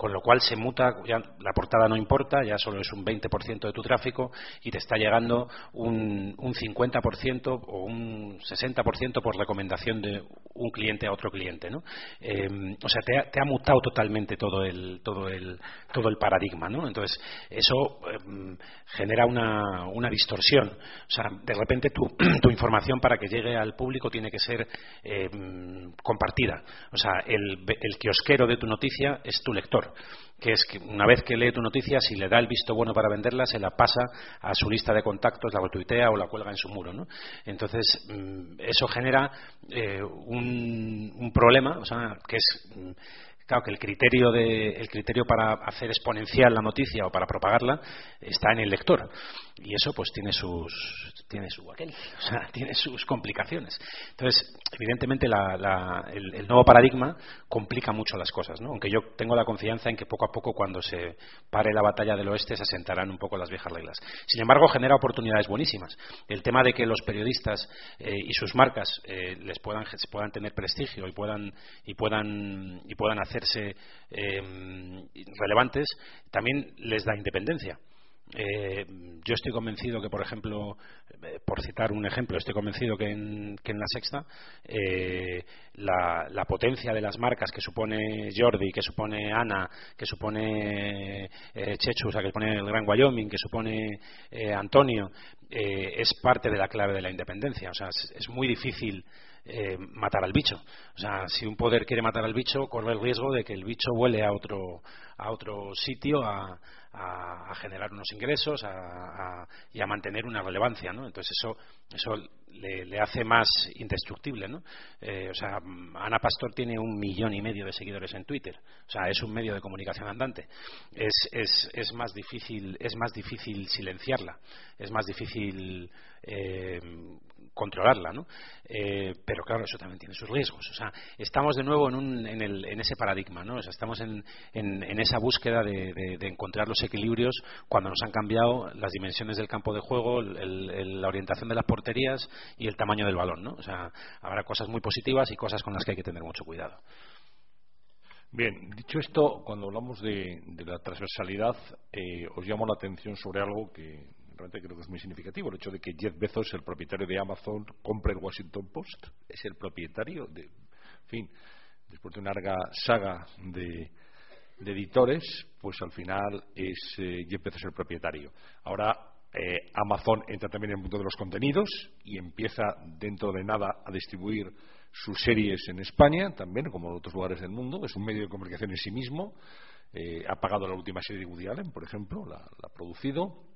con lo cual se muta, ya la portada no importa, ya solo es un 20% de tu tráfico y te está llegando un, un 50% o un 60% por recomendación de un cliente a otro cliente, ¿no? Em, o sea, te ha, mutado totalmente todo el, todo el, todo el paradigma, ¿no? Entonces, eso em, genera una, una, distorsión. O sea, de repente tu, tu, información para que llegue al público tiene que ser em, compartida. O sea, el, el kiosquero de tu noticia es tu lector que es que una vez que lee tu noticia, si le da el visto bueno para venderla, se la pasa a su lista de contactos, la retuitea o la cuelga en su muro. ¿no? Entonces, mm, eso genera eh, un, un, problema, o sea, que es Claro que el criterio, de, el criterio para hacer exponencial la noticia o para propagarla está en el lector. Y eso pues tiene sus, tiene su o sea, tiene sus complicaciones. Entonces, evidentemente el, nuevo paradigma complica mucho las cosas, ¿no? Aunque yo tengo la confianza en que poco a poco cuando se pare la batalla del oeste se asentarán un poco las viejas reglas. Sin embargo, genera oportunidades buenísimas. El tema de que los periodistas eh, y sus marcas eh, les puedan, puedan tener prestigio y puedan y puedan y puedan hacer hacerse em, relevantes, también les da independencia. Eh, yo estoy convencido que, por ejemplo, eh, por citar un ejemplo, estoy convencido que en, la sexta eh, la, potencia de las marcas que supone Jordi, que supone Ana, que supone Chechu, o sea, que supone el Gran Wyoming, que supone Antonio, es parte de la clave de la independencia. O sea, es muy difícil eh, matar al bicho. O sea, si un poder quiere matar al bicho, corre el riesgo de que el bicho vuele a otro, a otro sitio a, a, generar unos ingresos y a mantener una relevancia, ¿no? Entonces eso, eso le, hace más indestructible, ¿no? Eh, o sea, Ana Pastor tiene un millón y medio de seguidores en Twitter, o sea, es un medio de comunicación andante. Es, es, es más difícil, es más difícil silenciarla, es más difícil eh, controlarla, ¿no? Eh, pero claro, eso también tiene sus riesgos. O sea, estamos de nuevo en, un, en, el, en ese paradigma, ¿no? O sea, estamos en, en, esa búsqueda de, de, encontrar los equilibrios cuando nos han cambiado las dimensiones del campo de juego, la orientación de las porterías y el tamaño del balón, ¿no? O sea, habrá cosas muy positivas y cosas con las que hay que tener mucho cuidado. Bien, dicho esto, cuando hablamos de, la transversalidad, eh, os llamo la atención sobre algo que creo que es muy significativo el hecho de que Jeff Bezos, el propietario de Amazon, compre el Washington Post. Es el propietario de. En fin, después de una larga saga de, editores, pues al final es eh, Jeff Bezos el propietario. Ahora eh, Amazon entra también en el mundo de los contenidos y empieza dentro de nada a distribuir sus series en España, también como en otros lugares del mundo. Es un medio de comunicación en sí mismo. Eh, ha pagado la última serie de Woody Allen, por ejemplo, la ha producido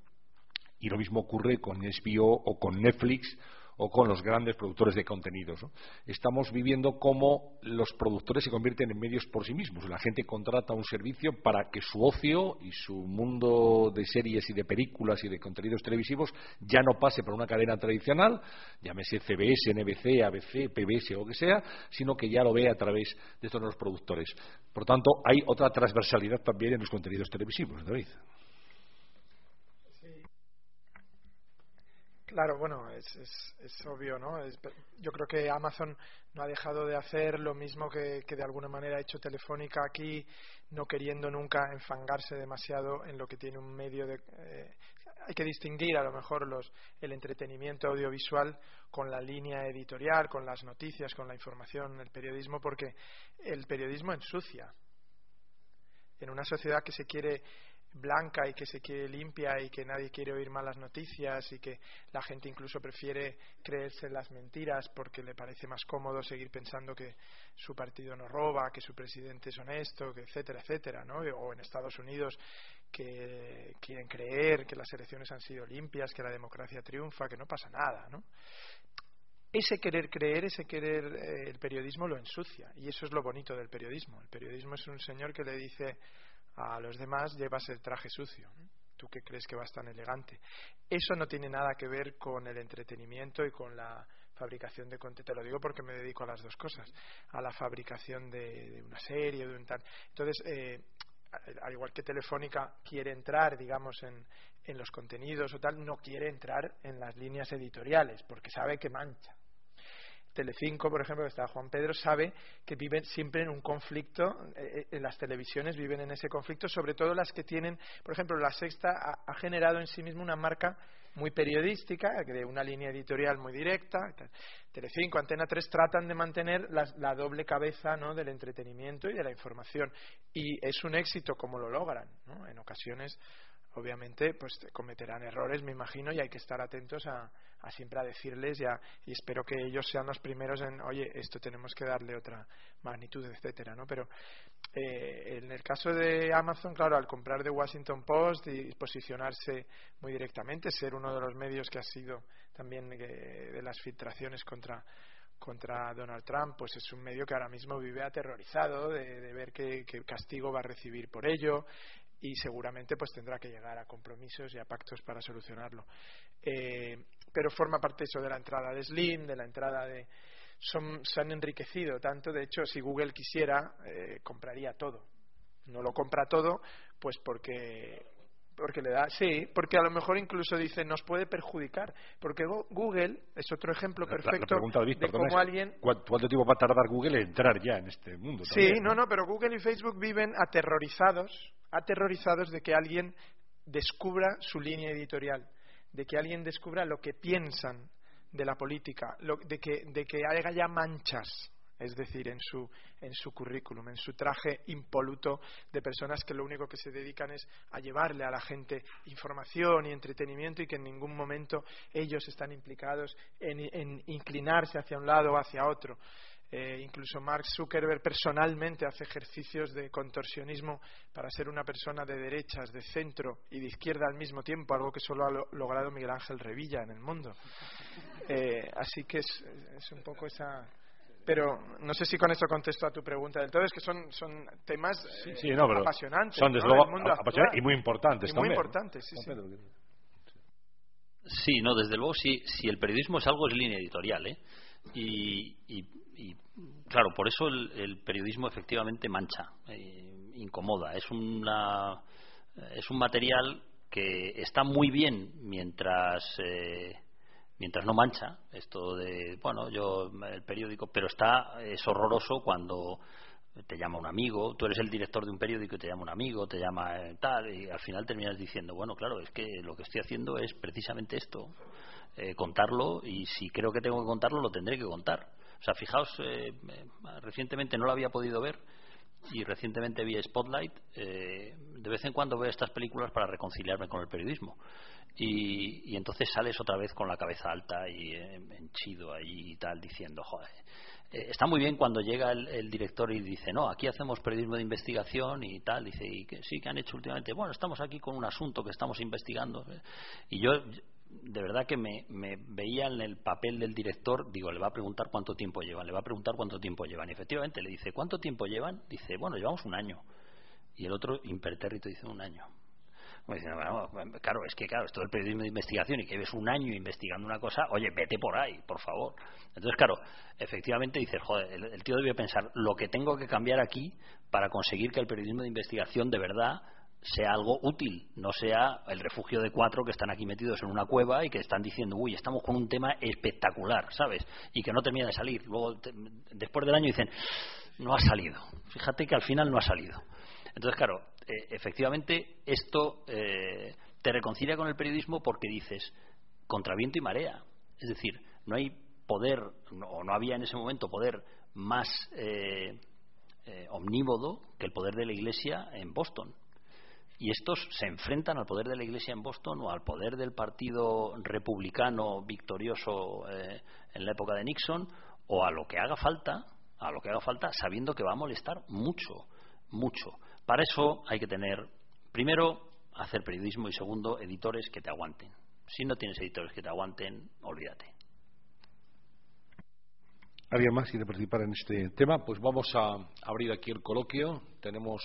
y lo mismo ocurre con HBO o con Netflix o con los grandes productores de contenidos. Estamos viviendo cómo los productores se convierten en medios por sí mismos. La gente contrata un servicio para que su ocio y su mundo de series y de películas y de contenidos televisivos ya no pase por una cadena tradicional, llámese CBS, NBC, ABC, PBS o lo que sea, sino que ya lo ve a través de estos nuevos productores. Por tanto, hay otra transversalidad también en los contenidos televisivos, David. Claro, bueno, es, es, obvio, ¿no? yo creo que Amazon no ha dejado de hacer lo mismo que, de alguna manera ha hecho Telefónica aquí, no queriendo nunca enfangarse demasiado en lo que tiene un medio de. Eh, hay que distinguir a lo mejor los, el entretenimiento audiovisual con la línea editorial, con las noticias, con la información, el periodismo, porque el periodismo ensucia. En una sociedad que se quiere blanca y que se quiere limpia y que nadie quiere oír malas noticias y que la gente incluso prefiere creerse las mentiras porque le parece más cómodo seguir pensando que su partido no roba, que su presidente es honesto, que etcétera, etcétera, ¿no? O en Estados Unidos que quieren creer que las elecciones han sido limpias, que la democracia triunfa, que no pasa nada, ¿no? ese querer creer, ese querer, eh, el periodismo lo ensucia. Y eso es lo bonito del periodismo. El periodismo es un señor que le dice a los demás llevas el traje sucio. ¿Tú qué crees que vas tan elegante? Eso no tiene nada que ver con el entretenimiento y con la fabricación de contenido. Te lo digo porque me dedico a las dos cosas. A la fabricación de, una serie, de un tal. Entonces, eh, al igual que Telefónica quiere entrar, digamos, en, en los contenidos o tal, no quiere entrar en las líneas editoriales porque sabe que mancha. Telecinco, por ejemplo, que está Juan Pedro, sabe que viven siempre en un conflicto, eh, eh, las televisiones viven en ese conflicto, sobre todo las que tienen, por ejemplo, La Sexta ha, generado en sí misma una marca muy periodística, de una línea editorial muy directa. Telecinco, Antena 3 tratan de mantener la, doble cabeza ¿no? del entretenimiento y de la información. Y es un éxito como lo logran. ¿no? En ocasiones obviamente pues cometerán errores, me imagino, y hay que estar atentos a, siempre a decirles ya, y espero que ellos sean los primeros en, oye, esto tenemos que darle otra magnitud, etcétera, ¿no? Pero eh, en el caso de Amazon, claro, al comprar de Washington Post y posicionarse muy directamente, ser uno de los medios que ha sido también eh, de las filtraciones contra contra Donald Trump, pues es un medio que ahora mismo vive aterrorizado de, ver qué, castigo va a recibir por ello y seguramente pues tendrá que llegar a compromisos y a pactos para solucionarlo. Eh, pero forma parte eso de la entrada de Slim, de la entrada de... Son, se han enriquecido tanto, de hecho, si Google quisiera, eh, compraría todo. No lo compra todo, pues porque porque le da sí porque a lo mejor incluso dice nos puede perjudicar. Porque Google es otro ejemplo perfecto de cómo alguien ¿cuánto tiempo va a tardar Google en entrar ya en este mundo sí no no pero Google y Facebook viven aterrorizados aterrorizados de que alguien descubra su línea editorial de que alguien descubra lo que piensan de la política de que de que haya manchas es decir, en su, en su currículum, en su traje impoluto de personas que lo único que se dedican es a llevarle a la gente información y entretenimiento y que en ningún momento ellos están implicados en, en inclinarse hacia un lado o hacia otro. Eh, incluso Mark Zuckerberg personalmente hace ejercicios de contorsionismo para ser una persona de derechas, de centro y de izquierda al mismo tiempo, algo que solo ha logrado Miguel Ángel Revilla en el mundo. Eh, así que es, es, un poco esa. Pero no sé si con esto contesto a tu pregunta del todo, es que son, son temas eh, apasionantes. Son desde luego apasionantes y muy importantes. muy importantes, sí, sí. Sí, no, desde luego, si, si el periodismo es algo, es línea editorial, ¿eh? Y, claro, por eso el, periodismo efectivamente mancha, eh, incomoda. Es, una, es un material que está muy bien mientras eh, mientras no mancha esto de bueno yo el periódico pero está es horroroso cuando te llama un amigo, tú eres el director de un periódico y te llama un amigo, te llama eh, tal, y al final terminas diciendo, bueno, claro, es que lo que estoy haciendo es precisamente esto, contarlo, y si creo que tengo que contarlo, lo tendré que contar. O sea, fijaos, eh, recientemente no lo había podido ver y recientemente vi Spotlight. Eh, de vez en cuando veo estas películas para reconciliarme con el periodismo. Y, entonces sales otra vez con la cabeza alta y eh, henchido ahí y tal, diciendo, joder. está muy bien cuando llega el, director y dice, no, aquí hacemos periodismo de investigación y tal. Dice, y que sí, que han hecho últimamente. Bueno, estamos aquí con un asunto que estamos investigando. Y yo de verdad que me, veía en el papel del director, digo, le va a preguntar cuánto tiempo llevan, le va a preguntar cuánto tiempo llevan. Y efectivamente le dice, ¿cuánto tiempo llevan? Dice, bueno, llevamos un año. Y el otro, impertérrito, dice un año. claro, es que claro, esto del periodismo de investigación y que ves un año investigando una cosa, oye, vete por ahí, por favor. Entonces, claro, efectivamente dices, joder, el, el tío debe pensar lo que tengo que cambiar aquí para conseguir que el periodismo de investigación de verdad sea algo útil, no sea el refugio de cuatro que están aquí metidos en una cueva y que están diciendo, uy, estamos con un tema espectacular, ¿sabes? Y que no termina de salir. Luego, después del año dicen, no ha salido. Fíjate que al final no ha salido. Entonces, claro, eh, efectivamente esto eh, te reconcilia con el periodismo porque dices, contra viento y marea. Es decir, no hay poder, o no había en ese momento poder más eh, omnívodo que el poder de la Iglesia en Boston y estos se enfrentan al poder de la Iglesia en Boston o al poder del Partido Republicano victorioso eh, en la época de Nixon o a lo que haga falta, a lo que haga falta, sabiendo que va a molestar mucho, mucho. Para eso hay que tener, primero, hacer periodismo y segundo, editores que te aguanten. Si no tienes editores que te aguanten, olvídate. ¿Alguien más quiere participar en este tema? Pues vamos a abrir aquí el coloquio. Tenemos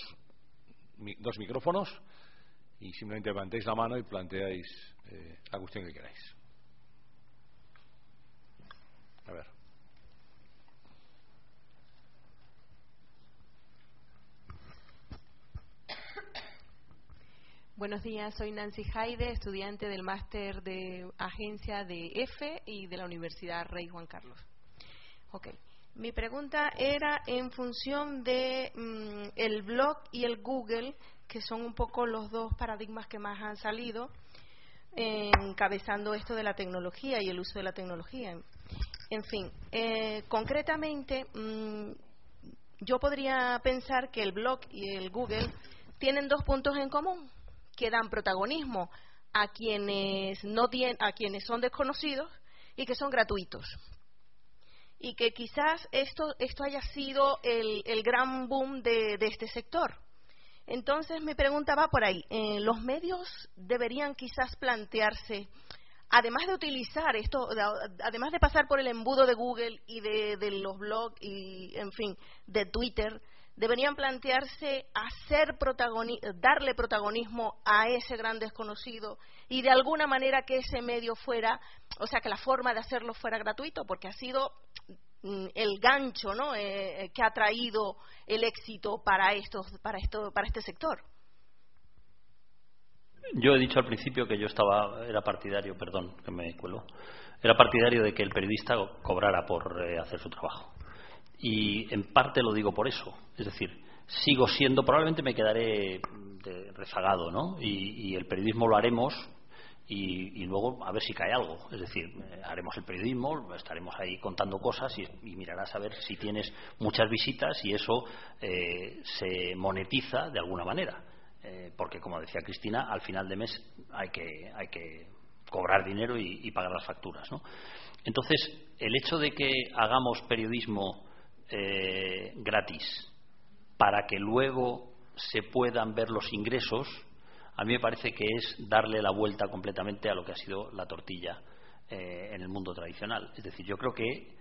dos micrófonos y simplemente levantéis la mano y planteáis eh, la cuestión que queráis. A ver. Buenos días, soy Nancy Haide, estudiante del máster de agencia de EFE y de la Universidad Rey Juan Carlos. Okay. Mi pregunta era en función de mm, el blog y el Google, que son un poco los dos paradigmas que más han salido, encabezando esto de la tecnología y el uso de la tecnología. En fin, eh, concretamente, mm, yo podría pensar que el blog y el Google tienen dos puntos en común, que dan protagonismo a quienes no tienen, a quienes son desconocidos y que son gratuitos y que quizás esto, esto haya sido el, el gran boom de, este sector. Entonces mi pregunta va por ahí. Eh, ¿Los medios deberían quizás plantearse, además de utilizar esto, además de pasar por el embudo de Google y de los blogs y, en fin, de Twitter, deberían plantearse hacer darle protagonismo a ese gran desconocido y de alguna manera que ese medio fuera, o sea, que la forma de hacerlo fuera gratuito, porque ha sido mm, el gancho ¿no? Eh, que ha traído el éxito para, estos, para, esto, para este sector. Yo he dicho al principio que yo estaba, era partidario, perdón, que me cuelo, era partidario de que el periodista cobrara por eh, hacer su trabajo y en parte lo digo por eso. Es decir, sigo siendo, probablemente me quedaré rezagado, ¿no? Y, el periodismo lo haremos y, luego a ver si cae algo. Es decir, eh, haremos el periodismo, estaremos ahí contando cosas y, mirarás a ver si tienes muchas visitas y eso eh, se monetiza de alguna manera. Eh, porque, como decía Cristina, al final de mes hay que, hay que cobrar dinero y, pagar las facturas. Entonces, el hecho de que hagamos periodismo gratis para que luego se puedan ver los ingresos, a mí me parece que es darle la vuelta completamente a lo que ha sido la tortilla eh, en el mundo tradicional. Es decir, yo creo que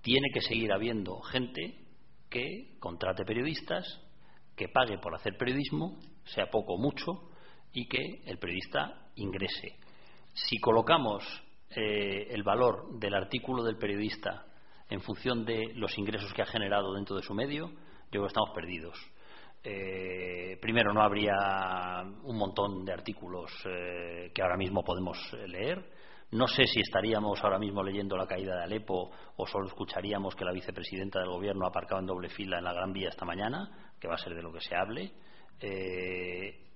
tiene que seguir habiendo gente que contrate periodistas, que pague por hacer periodismo, sea poco o mucho, y que el periodista ingrese. Si colocamos eh, el valor del artículo del periodista en función de los ingresos que ha generado dentro de su medio, yo creo que estamos perdidos. Eh, primero no habría un montón de artículos eh, que ahora mismo podemos eh, leer. No sé si estaríamos ahora mismo leyendo la caída de Alepo o solo escucharíamos que la vicepresidenta del Gobierno ha aparcado en doble fila en la Gran Vía esta mañana, que va a ser de lo que se hable.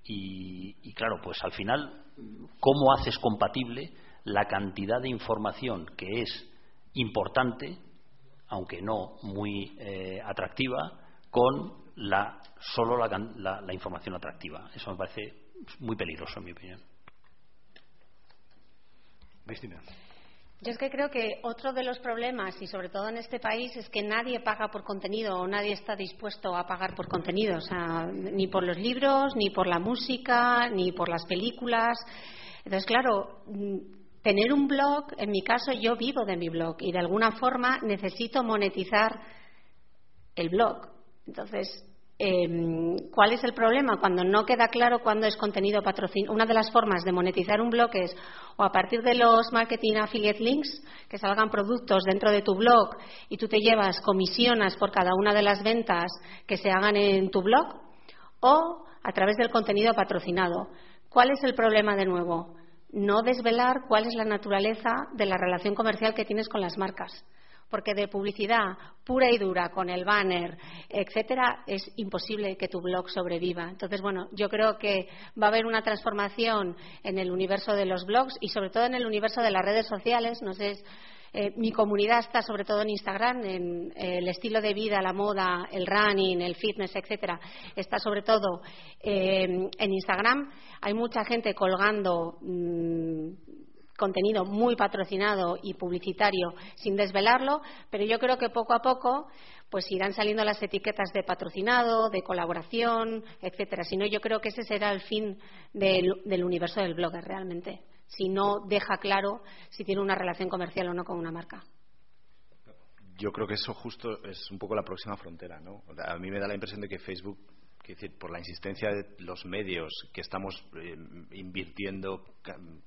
y, y, claro, pues al final, ¿cómo haces compatible la cantidad de información que es importante, aunque no muy atractiva, con la, solo la, la, información atractiva. Eso me parece muy peligroso, en mi opinión. Cristina. Yo es que creo que otro de los problemas, y sobre todo en este país, es que nadie paga por contenido o nadie está dispuesto a pagar por contenido, o sea, ni por los libros, ni por la música, ni por las películas. Entonces, claro, mm, tener un blog, en mi caso, yo vivo de mi blog y de alguna forma necesito monetizar el blog. Entonces, Em, ¿Cuál es el problema? Cuando no queda claro cuándo es contenido patrocinado. Una de las formas de monetizar un blog es o a partir de los marketing affiliate links, que salgan productos dentro de tu blog y tú te llevas comisiones por cada una de las ventas que se hagan en tu blog, o a través del contenido patrocinado. ¿Cuál es el problema de nuevo? No desvelar cuál es la naturaleza de la relación comercial que tienes con las marcas porque de publicidad pura y dura con el banner, etcétera, es imposible que tu blog sobreviva. Entonces, bueno, yo creo que va a haber una transformación en el universo de los blogs y sobre todo en el universo de las redes sociales. No sé, eh, mi comunidad está sobre todo en Instagram, en el estilo de vida, la moda, el running, el fitness, etcétera. Está sobre todo eh, en Instagram. Hay mucha gente colgando mm, contenido muy patrocinado y publicitario sin desvelarlo, pero yo creo que poco a poco pues irán saliendo las etiquetas de patrocinado, de colaboración, etcétera. Si no, yo creo que ese será el fin del, universo del blogger realmente, si no deja claro si tiene una relación comercial o no con una marca yo creo que eso justo es un poco la próxima frontera, ¿no? A mí me da la impresión de que Facebook por la insistencia de los medios que estamos eh, invirtiendo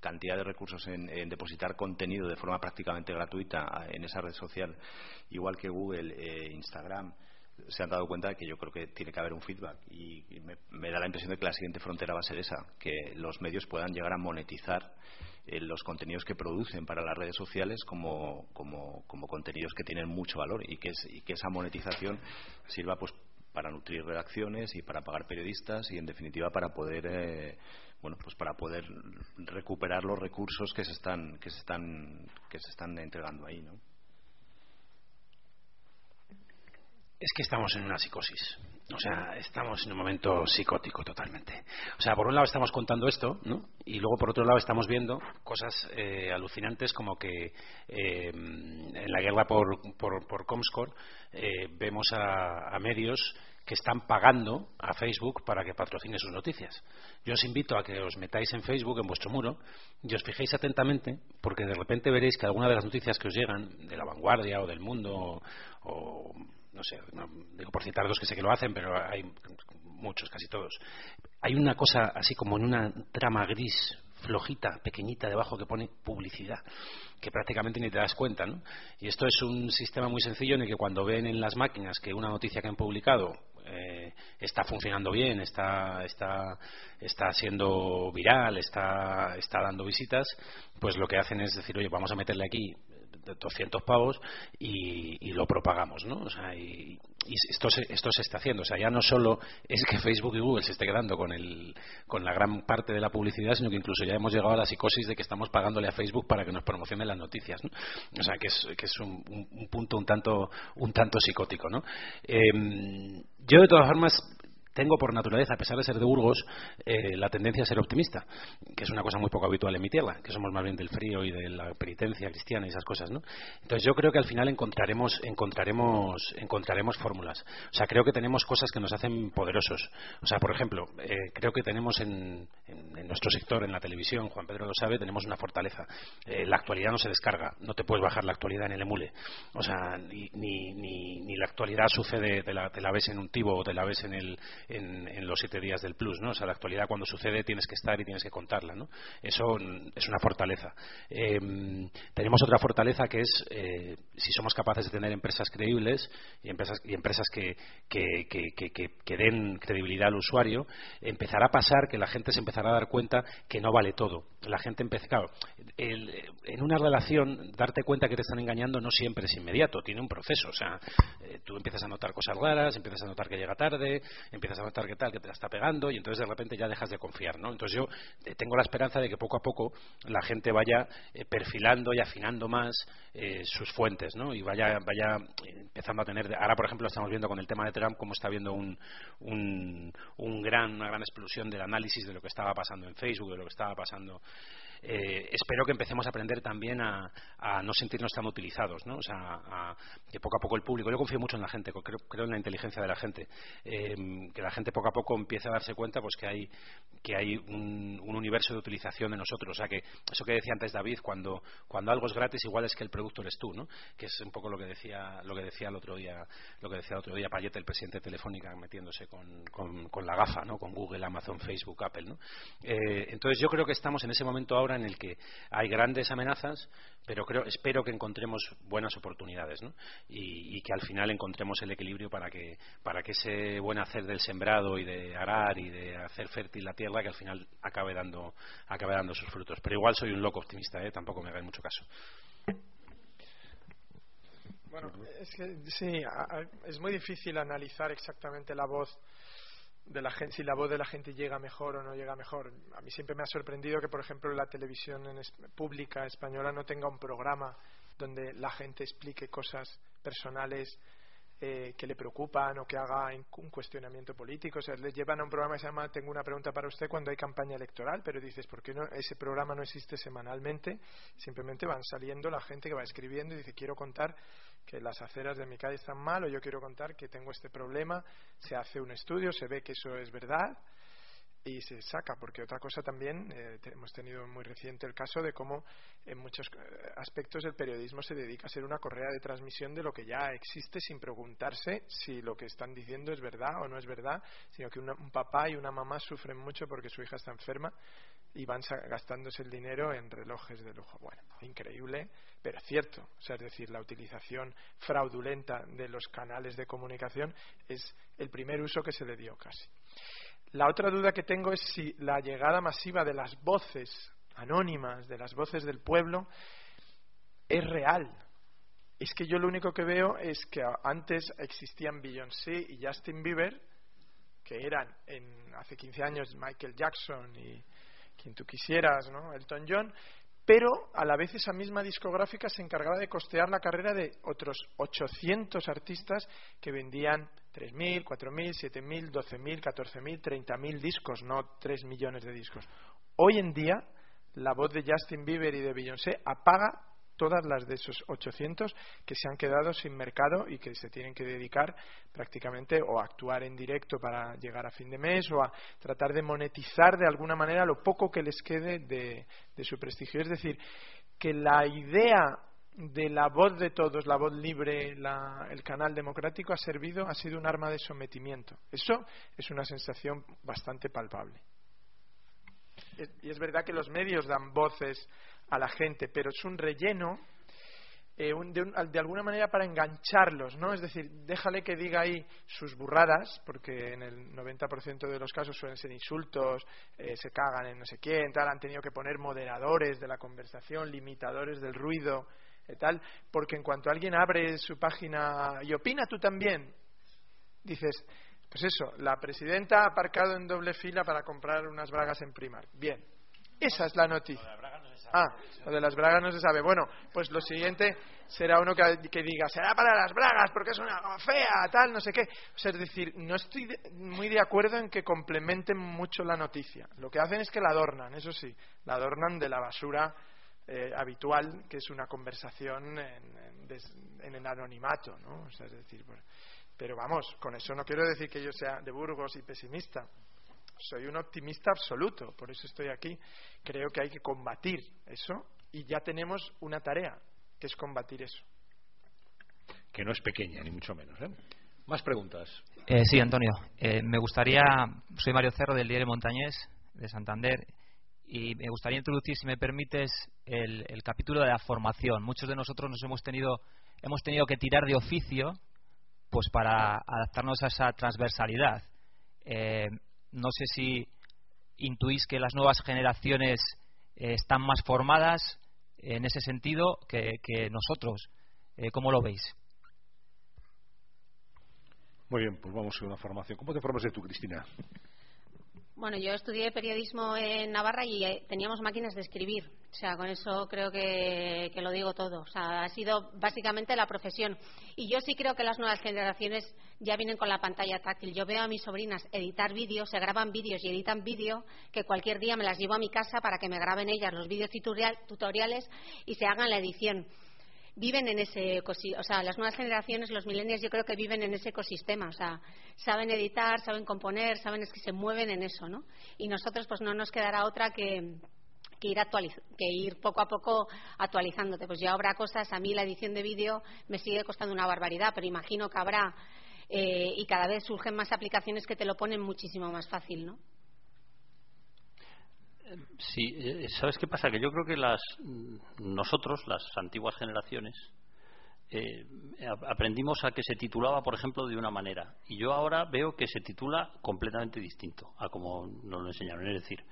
cantidad de recursos en, depositar contenido de forma prácticamente gratuita en esa red social, igual que Google, e Instagram, se han dado cuenta de que yo creo que tiene que haber un feedback. Y, me, da la impresión de que la siguiente frontera va a ser esa, que los medios puedan llegar a monetizar eh, los contenidos que producen para las redes sociales como, como, contenidos que tienen mucho valor y que, y que esa monetización sirva pues para nutrir redacciones y para pagar periodistas y en definitiva para poder eh, bueno pues para poder recuperar los recursos que se están que se están que se están entregando ahí no es que estamos en una psicosis. O sea, estamos en un momento psicótico totalmente. O sea, por un lado estamos contando esto, ¿no? Y luego por otro lado estamos viendo cosas eh, alucinantes como que eh, en la guerra por, por, por Comscore eh, vemos a, a medios que están pagando a Facebook para que patrocine sus noticias. Yo os invito a que os metáis en Facebook, en vuestro muro, y os fijéis atentamente, porque de repente veréis que alguna de las noticias que os llegan, de la vanguardia o del mundo, o no sé, digo por citar dos que sé que lo hacen, pero hay muchos, casi todos. Hay una cosa así como en una trama gris flojita, pequeñita debajo que pone publicidad, que prácticamente ni te das cuenta, ¿no? Y esto es un sistema muy sencillo en el que cuando ven en las máquinas que una noticia que han publicado eh, está funcionando bien, está, está, está siendo viral, está, está dando visitas, pues lo que hacen es decir, oye, vamos a meterle aquí 200 pavos y, lo propagamos, ¿no? O sea, y, esto, se, esto se está haciendo. O sea, ya no solo es que Facebook y Google se esté quedando con, el, con la gran parte de la publicidad, sino que incluso ya hemos llegado a la psicosis de que estamos pagándole a Facebook para que nos promocione las noticias, ¿no? O sea, que es, que es un, punto un tanto, un tanto psicótico, ¿no? Em, yo, de todas formas, tengo por naturaleza, a pesar de ser de Burgos, eh, la tendencia a ser optimista, que es una cosa muy poco habitual en mi tierra, que somos más bien del frío y de la penitencia cristiana y esas cosas, ¿no? Entonces yo creo que al final encontraremos, encontraremos, encontraremos fórmulas. O sea, creo que tenemos cosas que nos hacen poderosos. O sea, por ejemplo, eh, creo que tenemos en, nuestro sector, en la televisión, Juan Pedro lo sabe, tenemos una fortaleza. Eh, la actualidad no se descarga, no te puedes bajar la actualidad en el emule. O sea, ni, ni, ni, la actualidad sucede, te la, te la ves en un tibo o te la ves en el en, los siete días del plus, ¿no? O sea, la actualidad cuando sucede tienes que estar y tienes que contarla, ¿no? Eso es una fortaleza. Em, tenemos otra fortaleza que es eh, si somos capaces de tener empresas creíbles y empresas, y empresas que, que, den credibilidad al usuario, empezará a pasar que la gente se empezará a dar cuenta que no vale todo. La gente empieza, claro, en una relación darte cuenta que te están engañando no siempre es inmediato, tiene un proceso. O sea, eh, tú empiezas a notar cosas raras, empiezas a notar que llega tarde, empiezas a notar que tal, que te la está pegando y entonces de repente ya dejas de confiar, ¿no? Entonces yo eh, tengo la esperanza de que poco a poco la gente vaya eh, perfilando y afinando más eh, sus fuentes, ¿no? Y vaya, vaya empezando a tener... Ahora, por ejemplo, estamos viendo con el tema de Trump cómo está habiendo un, un, un gran, una gran explosión del análisis de lo que estaba pasando en Facebook, de lo que estaba pasando eh, espero que empecemos a aprender también a, no sentirnos tan utilizados, ¿no? O sea, que poco a poco el público, yo confío mucho en la gente, creo, en la inteligencia de la gente, eh, que la gente poco a poco empiece a darse cuenta pues que hay, que hay un, universo de utilización de nosotros, o sea, que eso que decía antes David, cuando, cuando algo es gratis igual es que el producto eres tú, ¿no? Que es un poco lo que decía, lo que decía el otro día, lo que decía el otro día Payete, el presidente de Telefónica, metiéndose con, con, la gafa, ¿no? Con Google, Amazon, Facebook, Apple, ¿no? Eh, entonces yo creo que estamos en ese momento ahora en el que hay grandes amenazas, pero creo, espero que encontremos buenas oportunidades y, que al final encontremos el equilibrio para que, para que ese buen hacer del sembrado y de arar y de hacer fértil la tierra que al final acabe dando, acabe dando sus frutos. Pero igual soy un loco optimista, ¿eh? tampoco me hagáis mucho caso. Bueno, es que sí, es muy difícil analizar exactamente la voz de la gente, si la voz de la gente llega mejor o no llega mejor. A mí siempre me ha sorprendido que, por ejemplo, la televisión pública española no tenga un programa donde la gente explique cosas personales eh, que le preocupan o que haga un cuestionamiento político. O sea, le llevan a un programa que se llama Tengo una pregunta para usted cuando hay campaña electoral, pero dices, ¿por qué no, ese programa no existe semanalmente? Simplemente van saliendo la gente que va escribiendo y dice, quiero contar que las aceras de mi calle están mal o yo quiero contar que tengo este problema. Se hace un estudio, se ve que eso es verdad y se saca, porque otra cosa también, eh, hemos tenido muy reciente el caso de cómo en muchos eh, aspectos el periodismo se dedica a ser una correa de transmisión de lo que ya existe sin preguntarse si lo que están diciendo es verdad o no es verdad, sino que un papá y una mamá sufren mucho porque su hija está enferma y van gastándose el dinero en relojes de lujo. Bueno, increíble, pero cierto. O sea, es decir, la utilización fraudulenta de los canales de comunicación es el primer uso que se le dio casi. La otra duda que tengo es si la llegada masiva de las voces anónimas, de las voces del pueblo, es real. Es que yo lo único que veo es que antes existían Beyoncé y Justin Bieber, que eran en, hace 15 años Michael Jackson y quien tú quisieras, ¿no? Elton John, pero a la vez esa misma discográfica se encargaba de costear la carrera de otros 800 artistas que vendían 3.000, 4.000, 7.000, 12.000, 14.000, 30.000 discos, no 3 millones de discos. Hoy en día, la voz de Justin Bieber y de Beyoncé apaga todas las de esos 800 que se han quedado sin mercado y que se tienen que dedicar prácticamente o a actuar en directo para llegar a fin de mes o a tratar de monetizar de alguna manera lo poco que les quede de, su prestigio. Es decir, que la idea de la voz de todos, la voz libre, el canal democrático ha servido, ha sido un arma de sometimiento. Eso es una sensación bastante palpable. Y es verdad que los medios dan voces a la gente, pero es un relleno eh, de, alguna manera para engancharlos, ¿no? Es decir, déjale que diga ahí sus burradas, porque en el 90% de los casos suelen ser insultos, eh, se cagan en no sé quién, tal, han tenido que poner moderadores de la conversación, limitadores del ruido, tal, porque en cuanto alguien abre su página y opina tú también, dices, pues eso, la presidenta ha aparcado en doble fila para comprar unas bragas en Primar. Bien, esa es la noticia. Ah, lo de las bragas no se sabe. Bueno, pues lo siguiente será uno que, diga, será para las bragas porque es una fea, tal, no sé qué. es decir, no estoy muy de acuerdo en que complementen mucho la noticia. Lo que hacen es que la adornan, eso sí, la adornan de la basura eh, habitual, que es una conversación en, el anonimato, ¿no? es decir, pero vamos, con eso no quiero decir que yo sea de Burgos y pesimista soy un optimista absoluto, por eso estoy aquí. Creo que hay que combatir eso y ya tenemos una tarea, que es combatir eso. Que no es pequeña, ni mucho menos. ¿eh? Más preguntas. Eh, sí, Antonio. Eh, me gustaría, soy Mario Cerro del Diario Montañés, de Santander, y me gustaría introducir, si me permites, el, el, capítulo de la formación. Muchos de nosotros nos hemos tenido, hemos tenido que tirar de oficio pues para adaptarnos a esa transversalidad. Eh, no sé si intuís que las nuevas generaciones eh, están más formadas en ese sentido que, nosotros. Eh, ¿Cómo lo veis? Muy bien, pues vamos a una formación. ¿Cómo te formas tú, Cristina? Bueno, yo estudié periodismo en Navarra y eh, teníamos máquinas de escribir. O sea, con eso creo que, lo digo todo. O sea, ha sido básicamente la profesión. Y yo sí creo que las nuevas generaciones ya vienen con la pantalla táctil. Yo veo a mis sobrinas editar vídeos, se graban vídeos y editan vídeo, que cualquier día me las llevo a mi casa para que me graben ellas los vídeos tutoriales y se hagan la edición viven en ese o sea, las nuevas generaciones, los millennials, yo creo que viven en ese ecosistema, o sea, saben editar, saben componer, saben es que se mueven en eso, ¿no? Y nosotros pues no nos quedará otra que que ir, que ir poco a poco actualizándote. Pues ya habrá cosas, a mí la edición de vídeo me sigue costando una barbaridad, pero imagino que habrá eh, y cada vez surgen más aplicaciones que te lo ponen muchísimo más fácil, ¿no? Sí, eh, ¿sabes qué pasa? Que yo creo que las nosotros, las antiguas generaciones, eh, aprendimos a que se titulaba, por ejemplo, de una manera. Y yo ahora veo que se titula completamente distinto a como nos lo enseñaron. Es decir,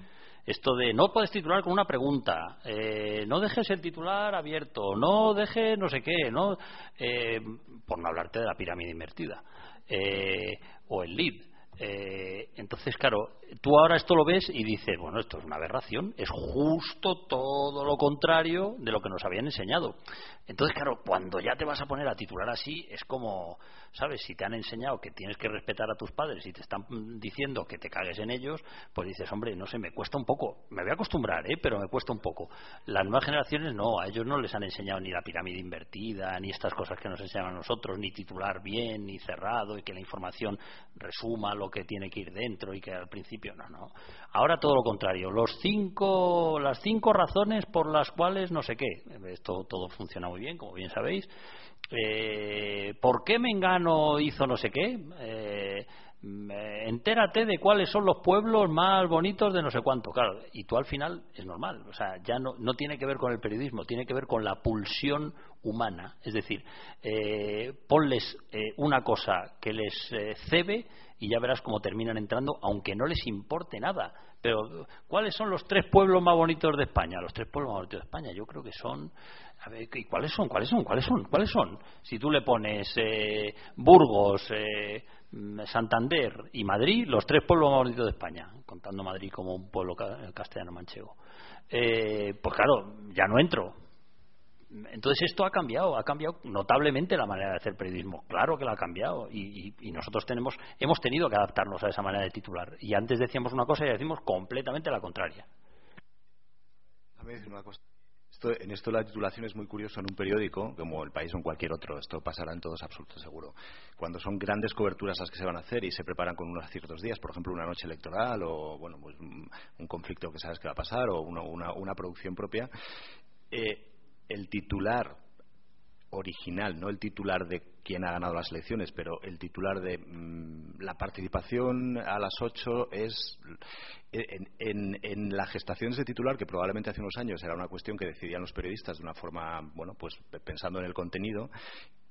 esto de no puedes titular con una pregunta, eh, no dejes el titular abierto, no dejes no sé qué, no, por no hablarte de la pirámide invertida, o el lead. Entonces, claro, tú ahora esto lo ves y dices, bueno, esto es una aberración, es justo todo lo contrario de lo que nos habían enseñado. Entonces, claro, cuando ya te vas a poner a titular así, es como, ¿sabes? Si te han enseñado que tienes que respetar a tus padres y te están diciendo que te cagues en ellos, pues dices, hombre, no sé, me cuesta un poco. Me voy a acostumbrar, ¿eh? Pero me cuesta un poco. Las nuevas generaciones no, a ellos no les han enseñado ni la pirámide invertida, ni estas cosas que nos enseñan a nosotros, ni titular bien, ni cerrado, y que la información resuma lo que tiene que ir dentro y que al principio no, no. Ahora todo lo contrario. Los cinco, las cinco razones por las cuales no sé qué. Esto todo funciona muy bien, como bien sabéis. Eh, ¿Por qué Mengano hizo no sé qué? Eh, entérate de cuáles son los pueblos más bonitos de no sé cuánto. Claro, y tú al final es normal. O sea, ya no, no tiene que ver con el periodismo, tiene que ver con la pulsión humana. Es decir, eh, ponles una cosa que les cebe y ya verás cómo terminan entrando, aunque no les importe nada. Pero, ¿cuáles son los tres pueblos más bonitos de España? Los tres pueblos más bonitos de España, yo creo que son. A ver, ¿y cuáles son? ¿Cuáles son? ¿Cuáles son? ¿Cuáles son? Si tú le pones eh, Burgos, eh, Santander y Madrid, los tres pueblos más bonitos de España, contando Madrid como un pueblo castellano manchego. Eh, pues claro, ya no entro entonces esto ha cambiado, ha cambiado notablemente la manera de hacer periodismo. Claro que lo ha cambiado y, nosotros tenemos, hemos tenido que adaptarnos a esa manera de titular. Y antes decíamos una cosa y decimos completamente la contraria. una cosa. En esto la titulación es muy curioso en un periódico, como El País o en cualquier otro. Esto pasará en todos absolutos seguro. Cuando son grandes coberturas las que se van a hacer y se preparan con unos ciertos días, por ejemplo, una noche electoral o bueno, pues, un conflicto que sabes que va a pasar o una, una producción propia, eh, el titular original, no el titular de quien ha ganado las elecciones, pero el titular de mm, la participación a las ocho es en, la gestación de ese titular, que probablemente hace unos años era una cuestión que decidían los periodistas de una forma, bueno, pues pensando en el contenido,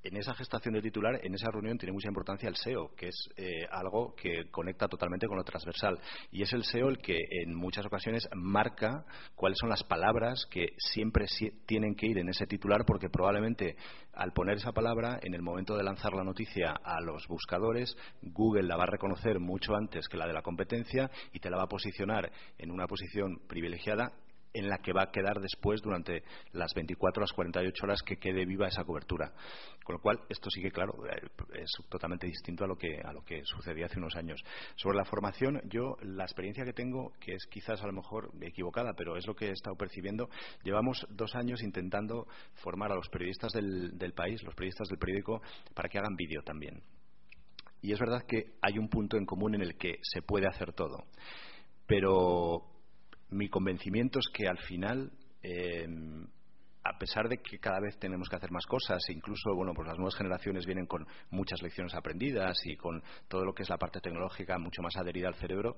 en esa gestación de titular, en esa reunión tiene mucha importancia el SEO, que es eh, algo que conecta totalmente con lo transversal. Y es el SEO el que en muchas ocasiones marca cuáles son las palabras que siempre tienen que ir en ese titular, porque probablemente al poner esa palabra, en el momento de lanzar la noticia a los buscadores, Google la va a reconocer mucho antes que la de la competencia y te la va a posicionar en una posición privilegiada en la que va a quedar después durante las 24 o las 48 horas que quede viva esa cobertura. Con lo cual, esto sí que, claro, eh, es totalmente distinto a lo que, a lo que sucedía hace unos años. Sobre la formación, yo la experiencia que tengo, que es quizás a lo mejor equivocada, pero es lo que he estado percibiendo, llevamos dos años intentando formar a los periodistas del, del país, los periodistas del periódico, para que hagan vídeo también. Y es verdad que hay un punto en común en el que se puede hacer todo. Pero mi convencimiento es que al final em, a pesar de que cada vez tenemos que hacer más cosas, incluso bueno, pues las nuevas generaciones vienen con muchas lecciones aprendidas y con todo lo que es la parte tecnológica mucho más adherida al cerebro,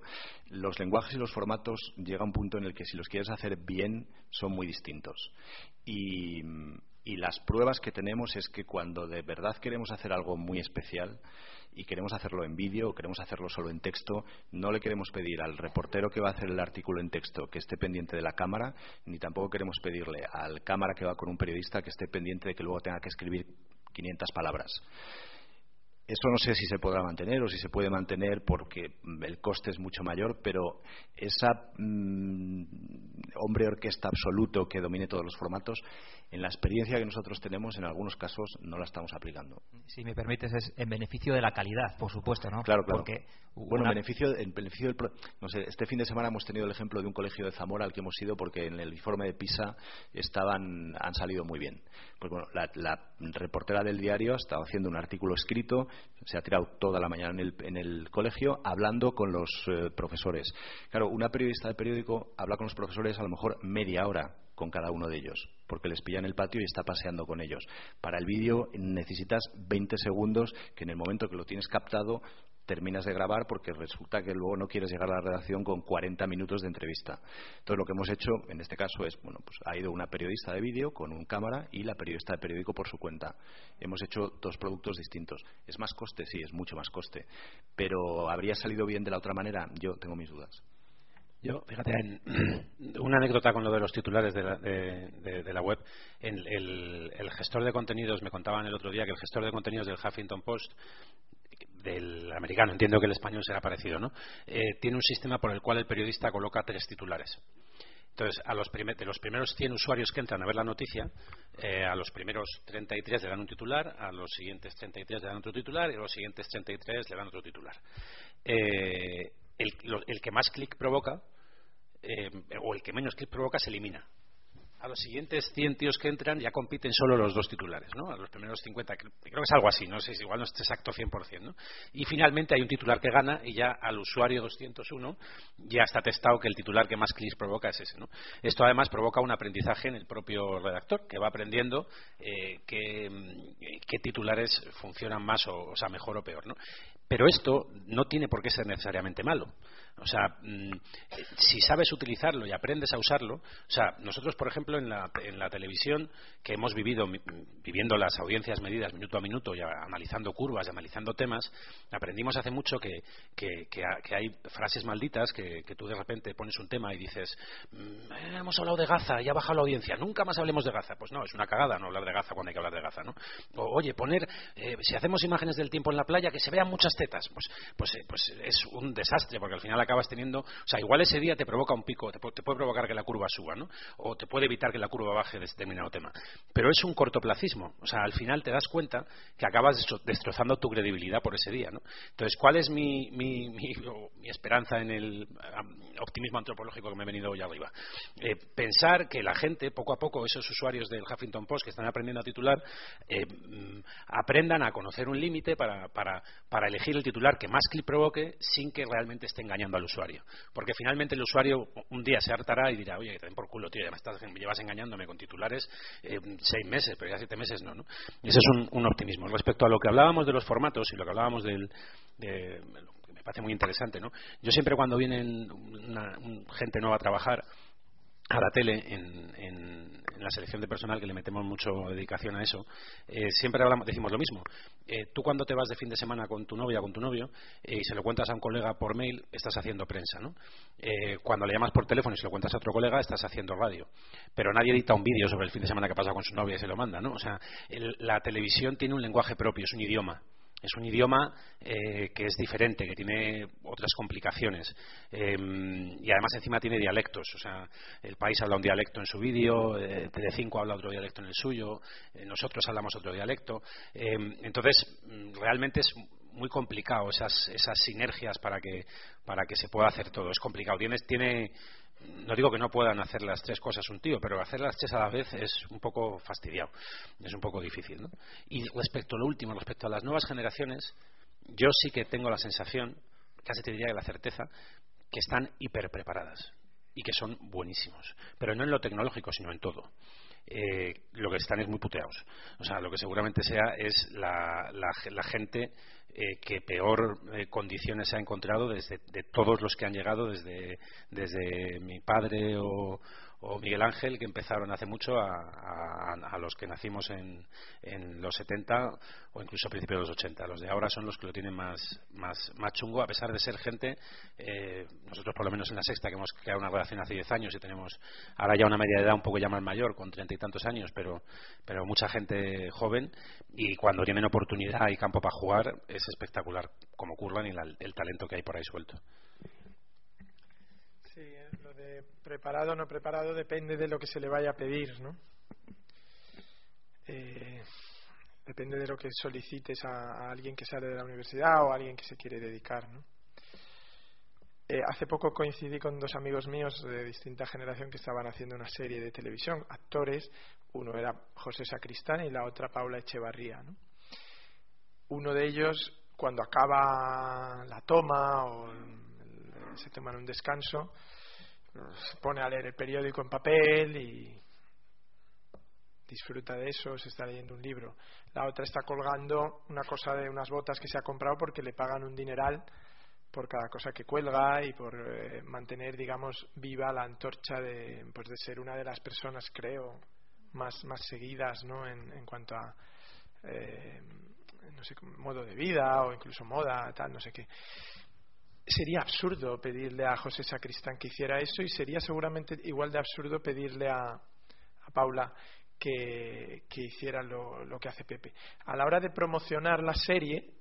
los lenguajes y los formatos llega a un punto en el que si los quieres hacer bien son muy distintos. Y las pruebas que tenemos es que cuando de verdad queremos hacer algo muy especial, y queremos hacerlo en vídeo o queremos hacerlo solo en texto, no le queremos pedir al reportero que va a hacer el artículo en texto que esté pendiente de la cámara, ni tampoco queremos pedirle al cámara que va con un periodista que esté pendiente de que luego tenga que escribir 500 palabras. Eso no sé si se podrá mantener o si se puede mantener porque el coste es mucho mayor, pero esa mm, hombre orquesta absoluto que domine todos los formatos en la experiencia que nosotros tenemos, en algunos casos no la estamos aplicando. Si me permites, es en beneficio de la calidad, por supuesto, ¿no? Claro, claro. Porque bueno, en beneficio, en beneficio del. No sé, este fin de semana hemos tenido el ejemplo de un colegio de Zamora al que hemos ido porque en el informe de PISA estaban, han salido muy bien. Pues bueno, la, reportera del diario ha estado haciendo un artículo escrito, se ha tirado toda la mañana en el, en el colegio hablando con los eh, profesores. Claro, una periodista de periódico habla con los profesores a lo mejor media hora con cada uno de ellos, porque les pilla en el patio y está paseando con ellos. Para el vídeo necesitas 20 segundos que en el momento que lo tienes captado terminas de grabar porque resulta que luego no quieres llegar a la redacción con 40 minutos de entrevista. Entonces lo que hemos hecho en este caso es, bueno, pues ha ido una periodista de vídeo con un cámara y la periodista de periódico por su cuenta. Hemos hecho dos productos distintos. ¿Es más coste? Sí, es mucho más coste. Pero ¿habría salido bien de la otra manera? Yo tengo mis dudas. Yo, fíjate, una anécdota con lo de los titulares de la, de, la web. En el, gestor de contenidos, me contaban el otro día que el gestor de contenidos del Huffington Post del americano, entiendo que el español será parecido, ¿no? Eh, tiene un sistema por el cual el periodista coloca tres titulares. Entonces, a los de los primeros 100 usuarios que entran a ver la noticia, eh, a los primeros 33 le dan un titular, a los siguientes 33 le dan otro titular y a los siguientes 33 le dan otro titular. Eh, el, que más clic provoca eh, o el que menos clic provoca se elimina. A los siguientes 100 tíos que entran ya compiten solo los dos titulares, ¿no? A los primeros 50, creo que es algo así, no sé si igual no es exacto 100%, ¿no? Y finalmente hay un titular que gana y ya al usuario 201 ya está testado que el titular que más clics provoca es ese, ¿no? Esto además provoca un aprendizaje en el propio redactor que va aprendiendo eh, qué, titulares funcionan más o, o sea, mejor o peor, ¿no? Pero esto no tiene por qué ser necesariamente malo. O sea, mm, si sabes utilizarlo y aprendes a usarlo, o sea, nosotros, por ejemplo, en la, en la televisión, que hemos vivido, viviendo las audiencias medidas minuto a minuto y analizando curvas y analizando temas, aprendimos hace mucho que, que, hay frases malditas que, tú de repente pones un tema y dices, mm, hemos hablado de Gaza y ha bajado la audiencia, nunca más hablemos de Gaza. Pues no, es una cagada no hablar de Gaza cuando hay que hablar de Gaza, ¿no? O, oye, poner, eh, si hacemos imágenes del tiempo en la playa, que se vean muchas tetas, pues, pues, eh, pues es un desastre, porque al final acabas teniendo, o sea, igual ese día te provoca un pico, te, puede provocar que la curva suba, ¿no? O te puede evitar que la curva baje de determinado tema. Pero es un cortoplacismo, o sea, al final te das cuenta que acabas destrozando tu credibilidad por ese día, ¿no? Entonces, ¿cuál es mi, mi, mi, esperanza en el optimismo antropológico que me he venido hoy arriba? Eh, pensar que la gente, poco a poco, esos usuarios del Huffington Post que están aprendiendo a titular, eh, mm, aprendan a conocer un límite para, para, para elegir el titular que más clic provoque sin que realmente esté engañando al usuario. Porque finalmente el usuario un día se hartará y dirá, oye, que te den por culo, tío, ya me, estás, llevas engañándome con titulares eh, seis meses, pero ya siete meses no, ¿no? Ese es un, optimismo. Respecto a lo que hablábamos de los formatos y lo que hablábamos del, de, me parece muy interesante, ¿no? Yo siempre cuando vienen una, gente nueva a trabajar, a la tele en, la selección de personal que le metemos mucho dedicación a eso eh, siempre hablamos decimos lo mismo eh, tú cuando te vas de fin de semana con tu novia o con tu novio eh, y se lo cuentas a un colega por mail estás haciendo prensa ¿no? cuando le llamas por teléfono y se lo cuentas a otro colega estás haciendo radio pero nadie edita un vídeo sobre el fin de semana que pasa con su novia y se lo manda ¿no? o sea la televisión tiene un lenguaje propio es un idioma es un idioma eh, que es diferente, que tiene otras complicaciones em, y además encima tiene dialectos. O sea, el país habla un dialecto en su vídeo, eh, Telecinco habla otro dialecto en el suyo, eh, nosotros hablamos otro dialecto. Em, entonces, mm, realmente es muy complicado esas, esas sinergias para que, para que se pueda hacer todo. Es complicado. Tiene, tiene no digo que no puedan hacer las tres cosas un tío, pero hacer las tres a la vez es un poco fastidiado, es un poco difícil. ¿no? Y respecto a lo último, respecto a las nuevas generaciones, yo sí que tengo la sensación, casi te diría que la certeza, que están hiperpreparadas y que son buenísimos, pero no en lo tecnológico, sino en todo. Eh, lo que están es muy puteados. O sea, lo que seguramente sea es la, la gente eh, que peor eh, condiciones ha encontrado desde de todos los que han llegado desde, desde mi padre o, o Miguel Ángel, que empezaron hace mucho, a, los que nacimos en, en, los 70 o incluso a principios de los 80. Los de ahora son los que lo tienen más, más, más chungo, a pesar de ser gente, eh, nosotros por lo menos en la sexta, que hemos creado una relación hace 10 años y tenemos ahora ya una media de edad un poco ya más mayor, con treinta y tantos años, pero, pero mucha gente joven, y cuando tienen oportunidad y campo para jugar, es espectacular como curlan y el talento que hay por ahí suelto. Preparado o no preparado depende de lo que se le vaya a pedir, ¿no? Eh, depende de lo que solicites a, alguien que sale de la universidad o a alguien que se quiere dedicar, ¿no? Eh, hace poco coincidí con dos amigos míos de distinta generación que estaban haciendo una serie de televisión, actores, uno era José Sacristán y la otra Paula Echevarría, ¿no? Uno de ellos, cuando acaba la toma o se toman un descanso, se pone a leer el periódico en papel y disfruta de eso, se está leyendo un libro. La otra está colgando una cosa de unas botas que se ha comprado porque le pagan un dineral por cada cosa que cuelga y por eh, mantener, digamos, viva la antorcha de, pues de ser una de las personas, creo, más, más seguidas, ¿no? En, en cuanto a, eh, no sé, modo de vida o incluso moda, tal, no sé qué sería absurdo pedirle a José Sacristán que hiciera eso y sería seguramente igual de absurdo pedirle a, Paula que, hiciera lo, lo, que hace Pepe. A la hora de promocionar la serie,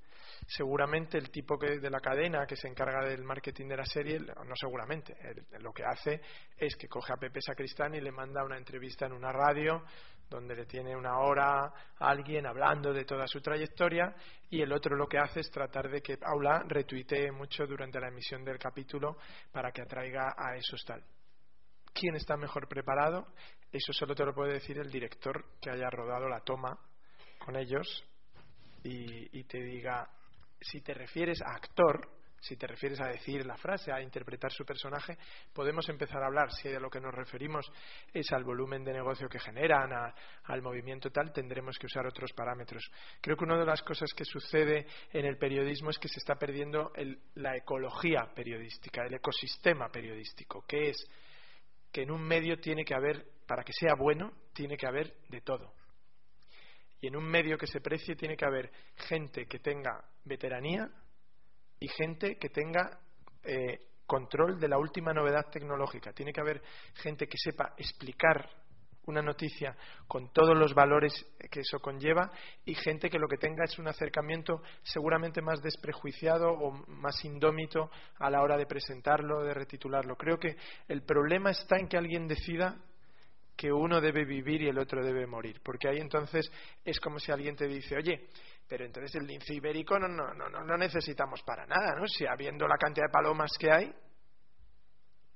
seguramente el tipo que, de la cadena que se encarga del marketing de la serie, no seguramente, lo que hace es que coge a Pepe Sacristán y le manda una entrevista en una radio donde le tiene una hora a alguien hablando de toda su trayectoria y el otro lo que hace es tratar de que Paula retuitee mucho durante la emisión del capítulo para que atraiga a esos tal. ¿Quién está mejor preparado? Eso solo te lo puede decir el director que haya rodado la toma con ellos y, y te diga si te refieres a actor, si te refieres a decir la frase, a interpretar su personaje, podemos empezar a hablar. Si de lo que nos referimos es al volumen de negocio que generan, al movimiento tal, tendremos que usar otros parámetros. Creo que una de las cosas que sucede en el periodismo es que se está perdiendo la ecología periodística, el ecosistema periodístico, que es que en un medio tiene que haber, para que sea bueno, tiene que haber de todo. Y en un medio que se precie tiene que haber gente que tenga veteranía y gente que tenga eh, control de la última novedad tecnológica. Tiene que haber gente que sepa explicar una noticia con todos los valores que eso conlleva y gente que lo que tenga es un acercamiento seguramente más desprejuiciado o más indómito a la hora de presentarlo, de retitularlo. Creo que el problema está en que alguien decida que uno debe vivir y el otro debe morir, porque ahí entonces es como si alguien te dice, oye, pero entonces el lince ibérico no, no, no, no necesitamos para nada, ¿no? Si habiendo la cantidad de palomas que hay,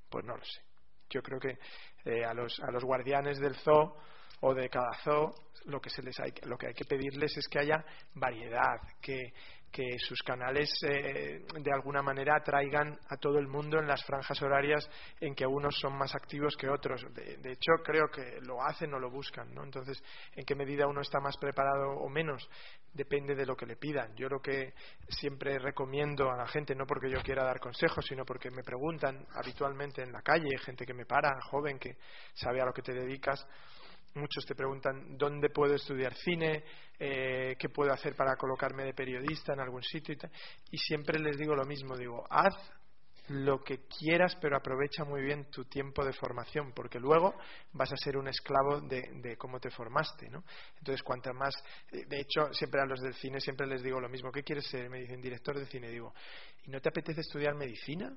pues no lo sé. Yo creo que eh, a, los, a los guardianes del zoo o de cada zoo lo que, se les hay, lo que hay que pedirles es que haya variedad, que, que sus canales eh, de alguna manera atraigan a todo el mundo en las franjas horarias en que unos son más activos que otros. De, hecho, creo que lo hacen o lo buscan. ¿no? Entonces, ¿en qué medida uno está más preparado o menos? Depende de lo que le pidan. Yo lo que siempre recomiendo a la gente, no porque yo quiera dar consejos, sino porque me preguntan habitualmente en la calle, gente que me para, joven que sabe a lo que te dedicas, Muchos te preguntan dónde puedo estudiar cine, eh, qué puedo hacer para colocarme de periodista en algún sitio y, y siempre les digo lo mismo, digo, haz lo que quieras, pero aprovecha muy bien tu tiempo de formación, porque luego vas a ser un esclavo de, cómo te formaste, ¿no? Entonces, cuanta más, eh, de hecho, siempre a los del cine siempre les digo lo mismo, ¿qué quieres ser? Me dicen director de cine, digo, ¿y no te apetece estudiar medicina?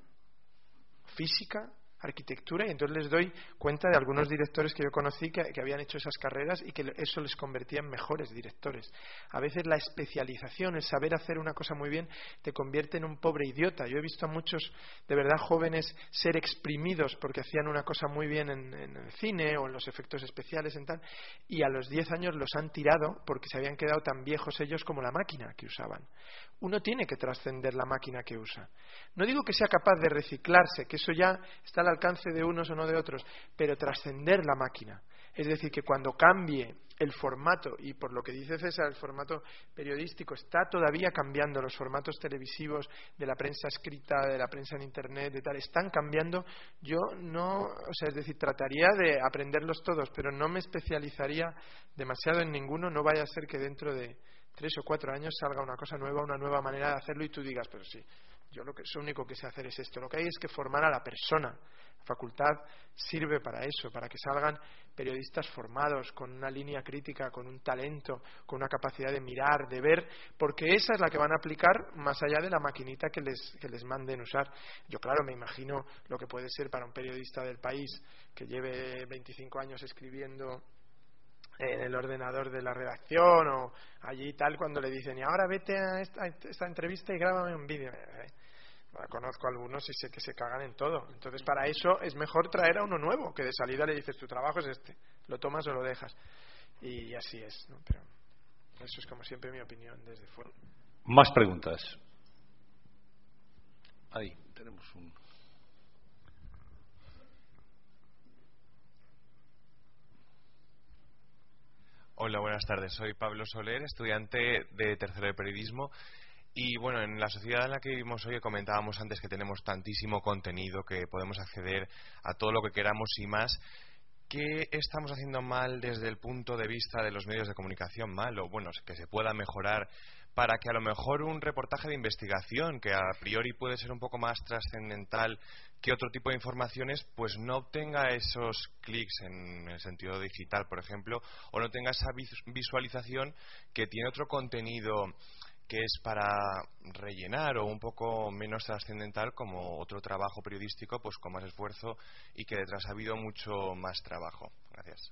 ¿Física? Arquitectura y entonces les doy cuenta de algunos directores que yo conocí que, habían hecho esas carreras y que eso les convertía en mejores directores. A veces la especialización, el saber hacer una cosa muy bien, te convierte en un pobre idiota. Yo he visto a muchos, de verdad, jóvenes ser exprimidos porque hacían una cosa muy bien en, el cine o en los efectos especiales en tal, y a los 10 años los han tirado porque se habían quedado tan viejos ellos como la máquina que usaban. Uno tiene que trascender la máquina que usa. No digo que sea capaz de reciclarse, que eso ya está alcance de unos o no de otros, pero trascender la máquina. Es decir, que cuando cambie el formato, y por lo que dice César, el formato periodístico está todavía cambiando, los formatos televisivos de la prensa escrita, de la prensa en Internet, de tal, están cambiando. Yo no, o sea, es decir, trataría de aprenderlos todos, pero no me especializaría demasiado en ninguno, no vaya a ser que dentro de tres o cuatro años salga una cosa nueva, una nueva manera de hacerlo y tú digas, pero sí, yo lo, que, lo único que sé hacer es esto. Lo que hay es que formar a la persona. La facultad sirve para eso, para que salgan periodistas formados, con una línea crítica, con un talento, con una capacidad de mirar, de ver, porque esa es la que van a aplicar más allá de la maquinita que les, que les manden usar. Yo, claro, me imagino lo que puede ser para un periodista del país que lleve 25 años escribiendo en el ordenador de la redacción o allí tal cuando le dicen y ahora vete a esta, esta entrevista y grábame un vídeo eh, conozco a algunos y sé que se cagan en todo. Entonces para eso es mejor traer a uno nuevo que de salida le dices tu trabajo es este lo tomas o lo dejas y así es ¿no? pero eso es como siempre mi opinión desde fuera. Más preguntas. Ahí tenemos un Hola, buenas tardes. Soy Pablo Soler, estudiante de tercero de periodismo. Y bueno, en la sociedad en la que vivimos hoy comentábamos antes que tenemos tantísimo contenido que podemos acceder a todo lo que queramos y más. ¿Qué estamos haciendo mal desde el punto de vista de los medios de comunicación mal o bueno, que se pueda mejorar para que a lo mejor un reportaje de investigación que a priori puede ser un poco más trascendental que otro tipo de informaciones, pues no obtenga esos clics en el sentido digital, por ejemplo, o no tenga esa visualización que tiene otro contenido que es para rellenar o un poco menos trascendental como otro trabajo periodístico, pues con más esfuerzo y que detrás ha habido mucho más trabajo. Gracias.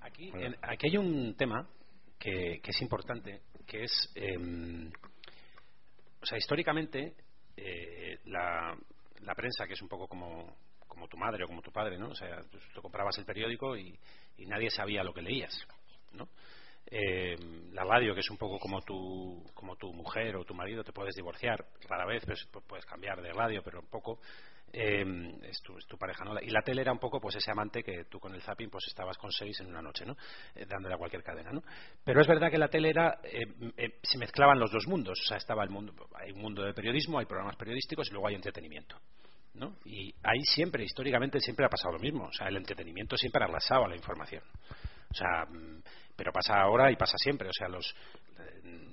Aquí, aquí hay un tema que, es importante, que es, em, o sea, históricamente eh, la, la, prensa, que es un poco como, como tu madre o como tu padre, ¿no? O sea, tú, comprabas el periódico y, nadie sabía lo que leías, ¿no? Em, la radio, que es un poco como tu, como tu mujer o tu marido, te puedes divorciar rara vez, puedes cambiar de radio, pero un poco eh, es, tu, pareja, ¿no? Y la tele era un poco pues ese amante que tú con el zapping pues estabas con seis en una noche, ¿no? Eh, dándole a cualquier cadena, ¿no? Pero es verdad que la tele era, eh, eh, se mezclaban los dos mundos, o sea, estaba el mundo, hay un mundo de periodismo, hay programas periodísticos y luego hay entretenimiento. ¿no? Y ahí siempre, históricamente, siempre ha pasado lo mismo. O sea, el entretenimiento siempre arrasaba la información. O sea, mm, pero pasa ahora y pasa siempre. O sea, los,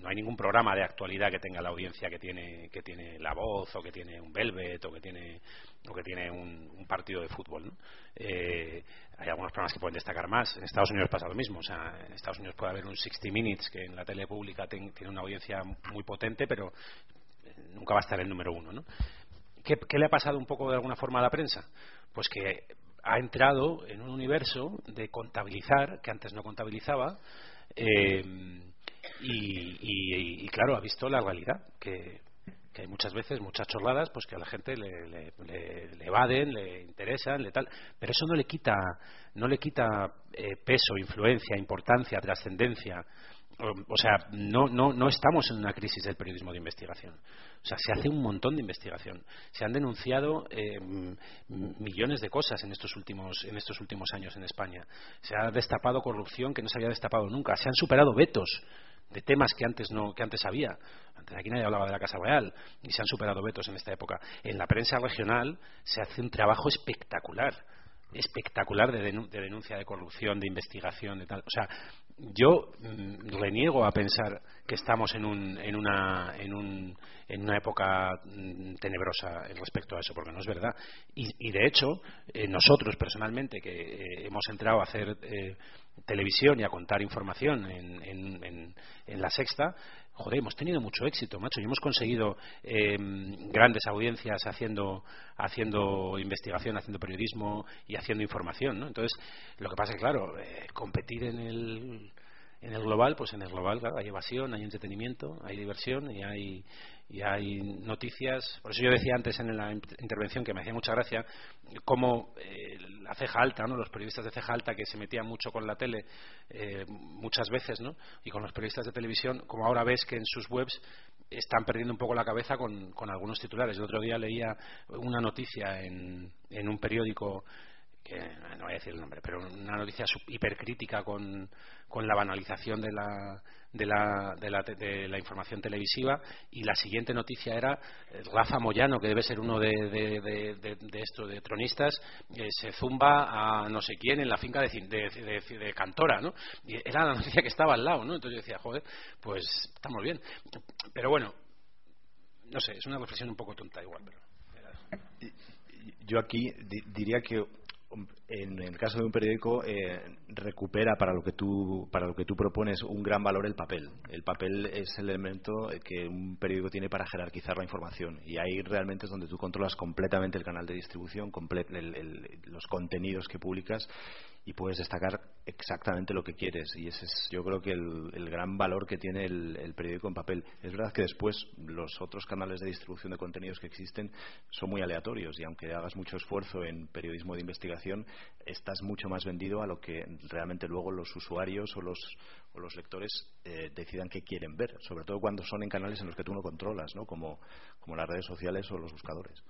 no hay ningún programa de actualidad que tenga la audiencia que tiene que tiene La Voz o que tiene un Velvet o que tiene o que tiene un, partido de fútbol. Eh, hay algunos programas que pueden destacar más. En Estados Unidos pasa lo mismo. O sea, en Estados Unidos puede haber un 60 Minutes que en la tele pública tiene una audiencia muy potente, pero eh, nunca va a estar el número uno. ¿no? ¿Qué, ¿Qué le ha pasado un poco de alguna forma a la prensa? Pues que ha entrado en un universo de contabilizar que antes no contabilizaba. Eh, y, claro, ha visto la realidad, que, hay muchas veces muchas chorradas pues que a la gente le, le, evaden, le interesan, le tal, pero eso no le quita, no le quita eh, peso, influencia, importancia, trascendencia o sea, no, no, no estamos en una crisis del periodismo de investigación. O sea, se hace un montón de investigación. Se han denunciado eh, millones de cosas en estos últimos en estos últimos años en España. Se ha destapado corrupción que no se había destapado nunca. Se han superado vetos de temas que antes no que antes había. Antes aquí nadie hablaba de la Casa Real y se han superado vetos en esta época. En la prensa regional se hace un trabajo espectacular espectacular de, denuncia de corrupción, de investigación, de tal. O sea, yo mm, reniego a pensar que estamos en, un, en, una, en, un, en una época mm, tenebrosa respecto a eso, porque no es verdad. Y, de hecho, eh, nosotros personalmente, que eh, hemos entrado a hacer eh, televisión y a contar información en, en, en la sexta, joder, hemos tenido mucho éxito, macho, y hemos conseguido eh, grandes audiencias haciendo, haciendo investigación, haciendo periodismo y haciendo información, ¿no? Entonces, lo que pasa es que, claro, eh, competir en el, en el global, pues en el global hay evasión, hay entretenimiento, hay diversión y hay, y hay noticias. Por eso yo decía antes en la intervención que me hacía mucha gracia cómo eh, la ceja alta, ¿no? los periodistas de ceja alta que se metían mucho con la tele eh, muchas veces ¿no? y con los periodistas de televisión, como ahora ves que en sus webs están perdiendo un poco la cabeza con, con algunos titulares. El otro día leía una noticia en, en un periódico que no voy a decir el nombre, pero una noticia hipercrítica con, con la banalización de la, de la, de, la, de la, información televisiva y la siguiente noticia era eh, Rafa Moyano, que debe ser uno de, de, esto, de tronistas, eh, se zumba a no sé quién en la finca de, de, Cantora, ¿no? Y era la noticia que estaba al lado, ¿no? Entonces yo decía, joder, pues estamos bien. Pero bueno, no sé, es una reflexión un poco tonta igual, pero... Yo aquí diría que en el caso de un periódico eh, recupera para lo que tú para lo que tú propones un gran valor el papel. El papel es el elemento que un periódico tiene para jerarquizar la información. Y ahí realmente es donde tú controlas completamente el canal de distribución los contenidos que publicas y puedes destacar exactamente lo que quieres. Y ese es, yo creo que el, gran valor que tiene el, periódico en papel. Es verdad que después los otros canales de distribución de contenidos que existen son muy aleatorios y aunque hagas mucho esfuerzo en periodismo de investigación, estás mucho más vendido a lo que realmente luego los usuarios o los, o los lectores eh, decidan qué quieren ver, sobre todo cuando son en canales en los que tú no controlas, ¿no? como, como las redes sociales o los buscadores.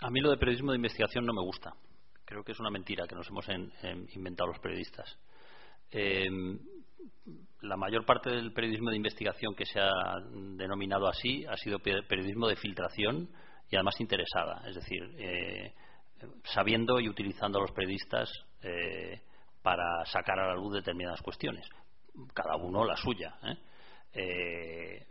A mí lo de periodismo de investigación no me gusta Creo que es una mentira que nos hemos inventado los periodistas. Em, la mayor parte del periodismo de investigación que se ha denominado así ha sido periodismo de filtración y además interesada, es decir, eh, sabiendo y utilizando a los periodistas eh, para sacar a la luz determinadas cuestiones, cada uno la suya. ¿eh?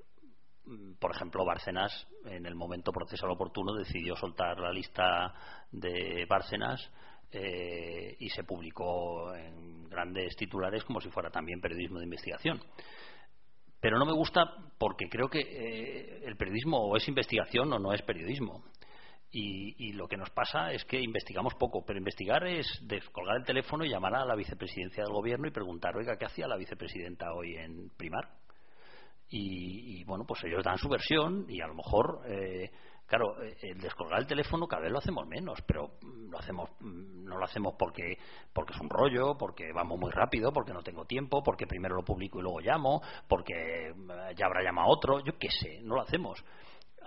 Por ejemplo, Bárcenas, en el momento procesal oportuno, decidió soltar la lista de Bárcenas eh, y se publicó en grandes titulares como si fuera también periodismo de investigación. Pero no me gusta porque creo que eh, el periodismo o es investigación o no es periodismo. Y, y, lo que nos pasa es que investigamos poco, pero investigar es descolgar el teléfono y llamar a la vicepresidencia del gobierno y preguntar, oiga, ¿qué hacía la vicepresidenta hoy en Primar? Y, bueno, pues ellos dan su versión y a lo mejor, eh, claro, eh, el descolgar el teléfono cada vez lo hacemos menos, pero lo hacemos, mm, no lo hacemos porque, porque es un rollo, porque vamos muy rápido, porque no tengo tiempo, porque primero lo publico y luego llamo, porque eh, ya habrá llamado otro, yo qué sé, no lo hacemos.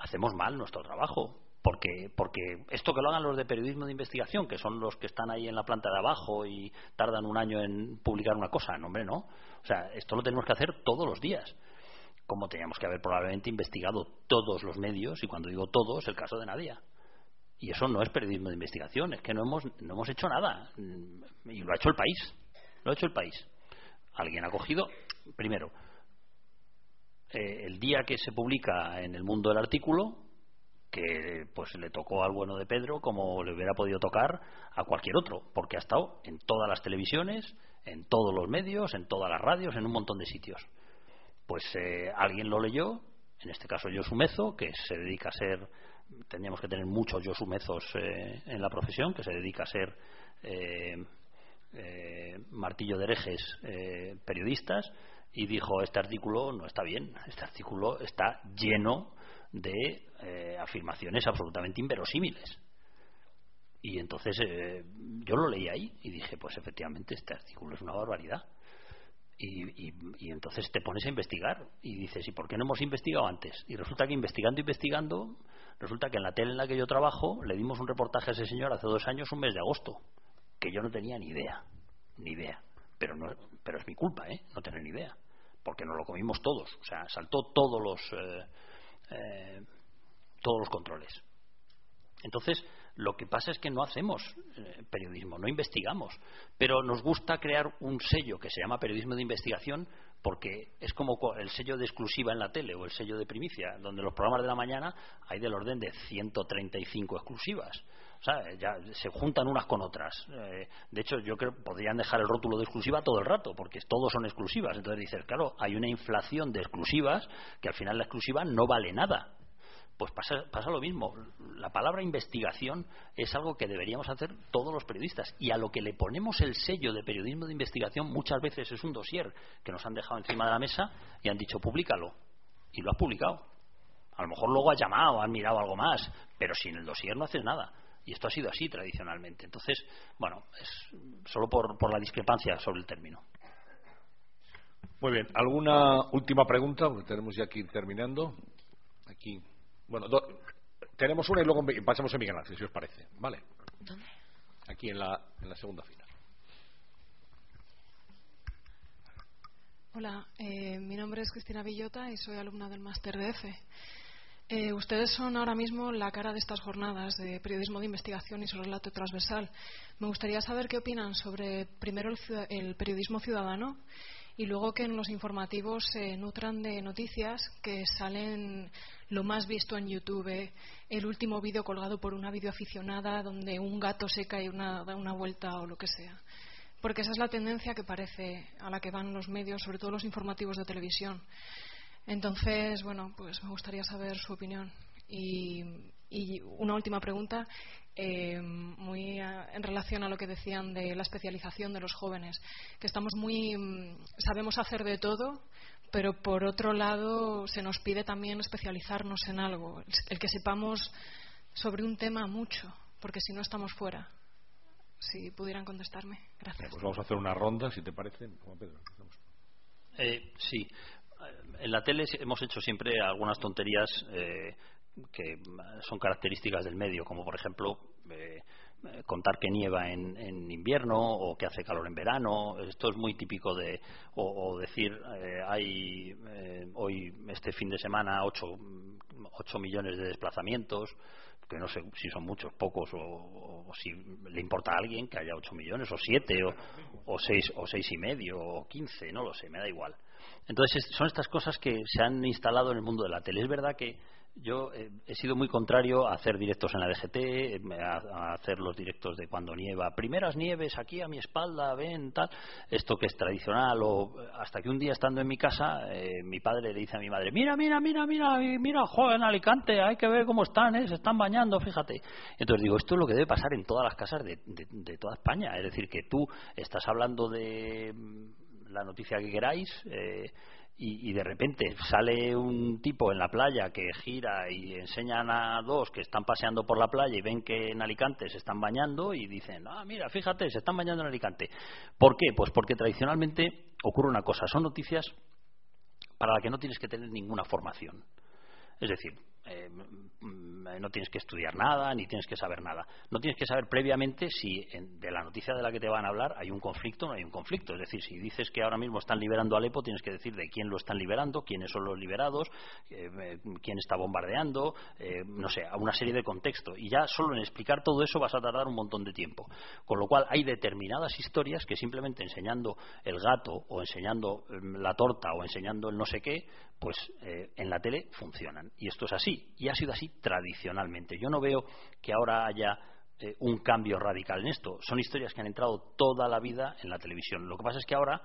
Hacemos mal nuestro trabajo, porque, porque esto que lo hagan los de periodismo de investigación, que son los que están ahí en la planta de abajo y tardan un año en publicar una cosa, no, hombre, no. O sea, esto lo tenemos que hacer todos los días como teníamos que haber probablemente investigado todos los medios, y cuando digo todos, el caso de Nadia. Y eso no es periodismo de investigación, es que no hemos, no hemos hecho nada. Y lo ha hecho el país. Lo ha hecho el país. Alguien ha cogido, primero, eh, el día que se publica en el mundo el artículo, que pues le tocó al bueno de Pedro como le hubiera podido tocar a cualquier otro, porque ha estado en todas las televisiones, en todos los medios, en todas las radios, en un montón de sitios pues eh, alguien lo leyó, en este caso Yosumezo, que se dedica a ser, tendríamos que tener muchos Yosumezos eh, en la profesión, que se dedica a ser eh, martillo de herejes periodistas, y dijo, este artículo no está bien, este artículo está lleno de afirmaciones absolutamente inverosímiles. Y entonces yo lo leí ahí y dije, pues efectivamente este artículo es una barbaridad Y, entonces te pones a investigar y dices, ¿y por qué no hemos investigado antes? Y resulta que investigando, investigando, resulta que en la tele en la que yo trabajo le dimos un reportaje a ese señor hace dos años, un mes de agosto, que yo no tenía ni idea, ni idea. Pero, no, pero es mi culpa, ¿eh? No tener ni idea. Porque nos lo comimos todos. O sea, saltó todos los, eh, eh, todos los controles. Entonces, lo que pasa es que no hacemos eh, periodismo, no investigamos, pero nos gusta crear un sello que se llama periodismo de investigación porque es como el sello de exclusiva en la tele o el sello de primicia, donde los programas de la mañana hay del orden de 135 exclusivas. O sea, ya se juntan unas con otras. Eh, de hecho, yo creo que podrían dejar el rótulo de exclusiva todo el rato, porque todos son exclusivas. Entonces dices, claro, hay una inflación de exclusivas que al final la exclusiva no vale nada. Pues pasa, pasa, lo mismo. La palabra investigación es algo que deberíamos hacer todos los periodistas. Y a lo que le ponemos el sello de periodismo de investigación muchas veces es un dossier que nos han dejado encima de la mesa y han dicho, públicalo. Y lo has publicado. A lo mejor luego has llamado, has mirado algo más, pero sin el dossier no haces nada. Y esto ha sido así tradicionalmente. Entonces, bueno, es solo por, por la discrepancia sobre el término. Muy bien. ¿Alguna última pregunta? Porque tenemos ya que ir terminando. Aquí. Bueno, tenemos una y luego pasamos a Miguel Ángel, si os parece. ¿Vale? ¿Dónde? Aquí en la, en la segunda fila. Hola, eh, mi nombre es Cristina Villota y soy alumna del Máster de F. Eh, ustedes son ahora mismo la cara de estas jornadas de periodismo de investigación y su relato transversal. Me gustaría saber qué opinan sobre, primero, el periodismo ciudadano y luego que en los informativos se nutran de noticias que salen lo más visto en YouTube, el último vídeo colgado por una videoaficionada donde un gato se cae una, da una vuelta o lo que sea. Porque esa es la tendencia que parece a la que van los medios, sobre todo los informativos de televisión. Entonces, bueno, pues me gustaría saber su opinión. Y, y una última pregunta eh, muy en relación a lo que decían de la especialización de los jóvenes, que estamos muy mm, sabemos hacer de todo, pero por otro lado se nos pide también especializarnos en algo, el que sepamos sobre un tema mucho, porque si no estamos fuera. Si pudieran contestarme, gracias. Pues vamos a hacer una ronda, si te parece, Pedro. Eh, sí, en la tele hemos hecho siempre algunas tonterías eh, que son características del medio, como por ejemplo eh, contar que nieva en, invierno o que hace calor en verano. Esto es muy típico de. O, decir, eh, hay eh, hoy, este fin de semana, 8, millones de desplazamientos, que no sé si son muchos, pocos, o, si le importa a alguien que haya 8 millones, o 7, o, o 6, o seis y medio, o 15, no lo sé, me da igual. Entonces, son estas cosas que se han instalado en el mundo de la tele. Es verdad que yo eh, he sido muy contrario a hacer directos en la DGT, eh, a, hacer los directos de cuando nieva. Primeras nieves aquí a mi espalda, ven, tal. Esto que es tradicional. O hasta que un día estando en mi casa, eh, mi padre le dice a mi madre: Mira, mira, mira, mira, mira, joven Alicante, hay que ver cómo están, se están bañando, fíjate. Entonces digo: Esto es lo que debe pasar en todas las casas de, de toda España. Es decir, que tú estás hablando de mm, la noticia que queráis. Eh, y, de repente sale un tipo en la playa que gira y enseñan a dos que están paseando por la playa y ven que en Alicante se están bañando y dicen, ah, mira, fíjate, se están bañando en Alicante. ¿Por qué? Pues porque tradicionalmente ocurre una cosa, son noticias para las que no tienes que tener ninguna formación. Es decir, eh, mm, no tienes que estudiar nada ni tienes que saber nada. No tienes que saber previamente si de la noticia de la que te van a hablar hay un conflicto o no hay un conflicto. Es decir, si dices que ahora mismo están liberando Alepo, tienes que decir de quién lo están liberando, quiénes son los liberados, eh, eh, quién está bombardeando, no sé, una serie de contextos. Y ya solo en explicar todo eso vas a tardar un montón de tiempo. Con lo cual hay determinadas historias que simplemente enseñando el gato o enseñando mm, la torta o enseñando el no sé qué, pues en la tele funcionan. Y esto es así y ha sido así tradicionalmente. Yo no veo que ahora haya eh, un cambio radical en esto. Son historias que han entrado toda la vida en la televisión. Lo que pasa es que ahora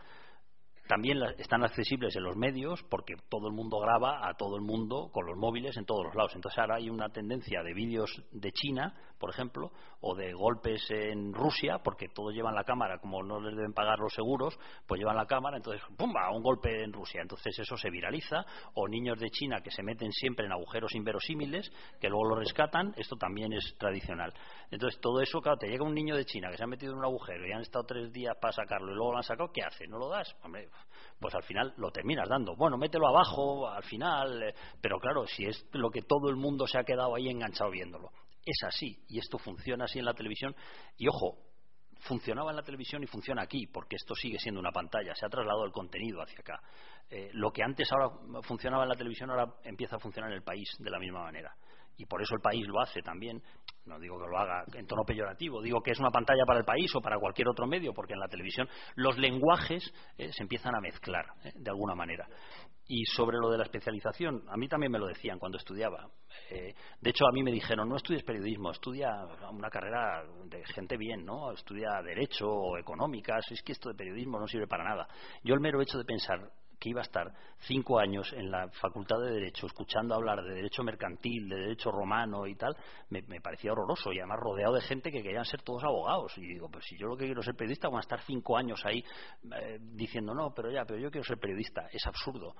también están accesibles en los medios porque todo el mundo graba a todo el mundo con los móviles en todos los lados. Entonces ahora hay una tendencia de vídeos de China, por ejemplo, o de golpes en Rusia, porque todos llevan la cámara, como no les deben pagar los seguros, pues llevan la cámara, entonces ¡pumba! un golpe en Rusia. Entonces eso se viraliza. O niños de China que se meten siempre en agujeros inverosímiles, que luego lo rescatan, esto también es tradicional. Entonces todo eso, claro, te llega un niño de China que se ha metido en un agujero y han estado tres días para sacarlo y luego lo han sacado, ¿qué hace? ¿No lo das? Hombre, pues al final lo terminas dando. Bueno, mételo abajo, al final, eh, pero claro, si es lo que todo el mundo se ha quedado ahí enganchado viéndolo. Es así, y esto funciona así en la televisión. Y ojo, funcionaba en la televisión y funciona aquí, porque esto sigue siendo una pantalla, se ha trasladado el contenido hacia acá. Eh, lo que antes ahora funcionaba en la televisión ahora empieza a funcionar en el país de la misma manera. Y por eso el país lo hace también. No digo que lo haga en tono peyorativo, digo que es una pantalla para el país o para cualquier otro medio, porque en la televisión los lenguajes eh, se empiezan a mezclar eh, de alguna manera. Y sobre lo de la especialización, a mí también me lo decían cuando estudiaba. Eh, de hecho, a mí me dijeron, no estudies periodismo, estudia una carrera de gente bien, ¿no? Estudia Derecho o Económicas, es que esto de periodismo no sirve para nada. Yo el mero hecho de pensar que iba a estar cinco años en la Facultad de Derecho escuchando hablar de derecho mercantil, de derecho romano y tal, me, parecía horroroso y además rodeado de gente que querían ser todos abogados. Y digo, pues si yo lo que quiero ser periodista, voy a estar cinco años ahí eh, diciendo, no, pero ya, pero yo quiero ser periodista. Es absurdo.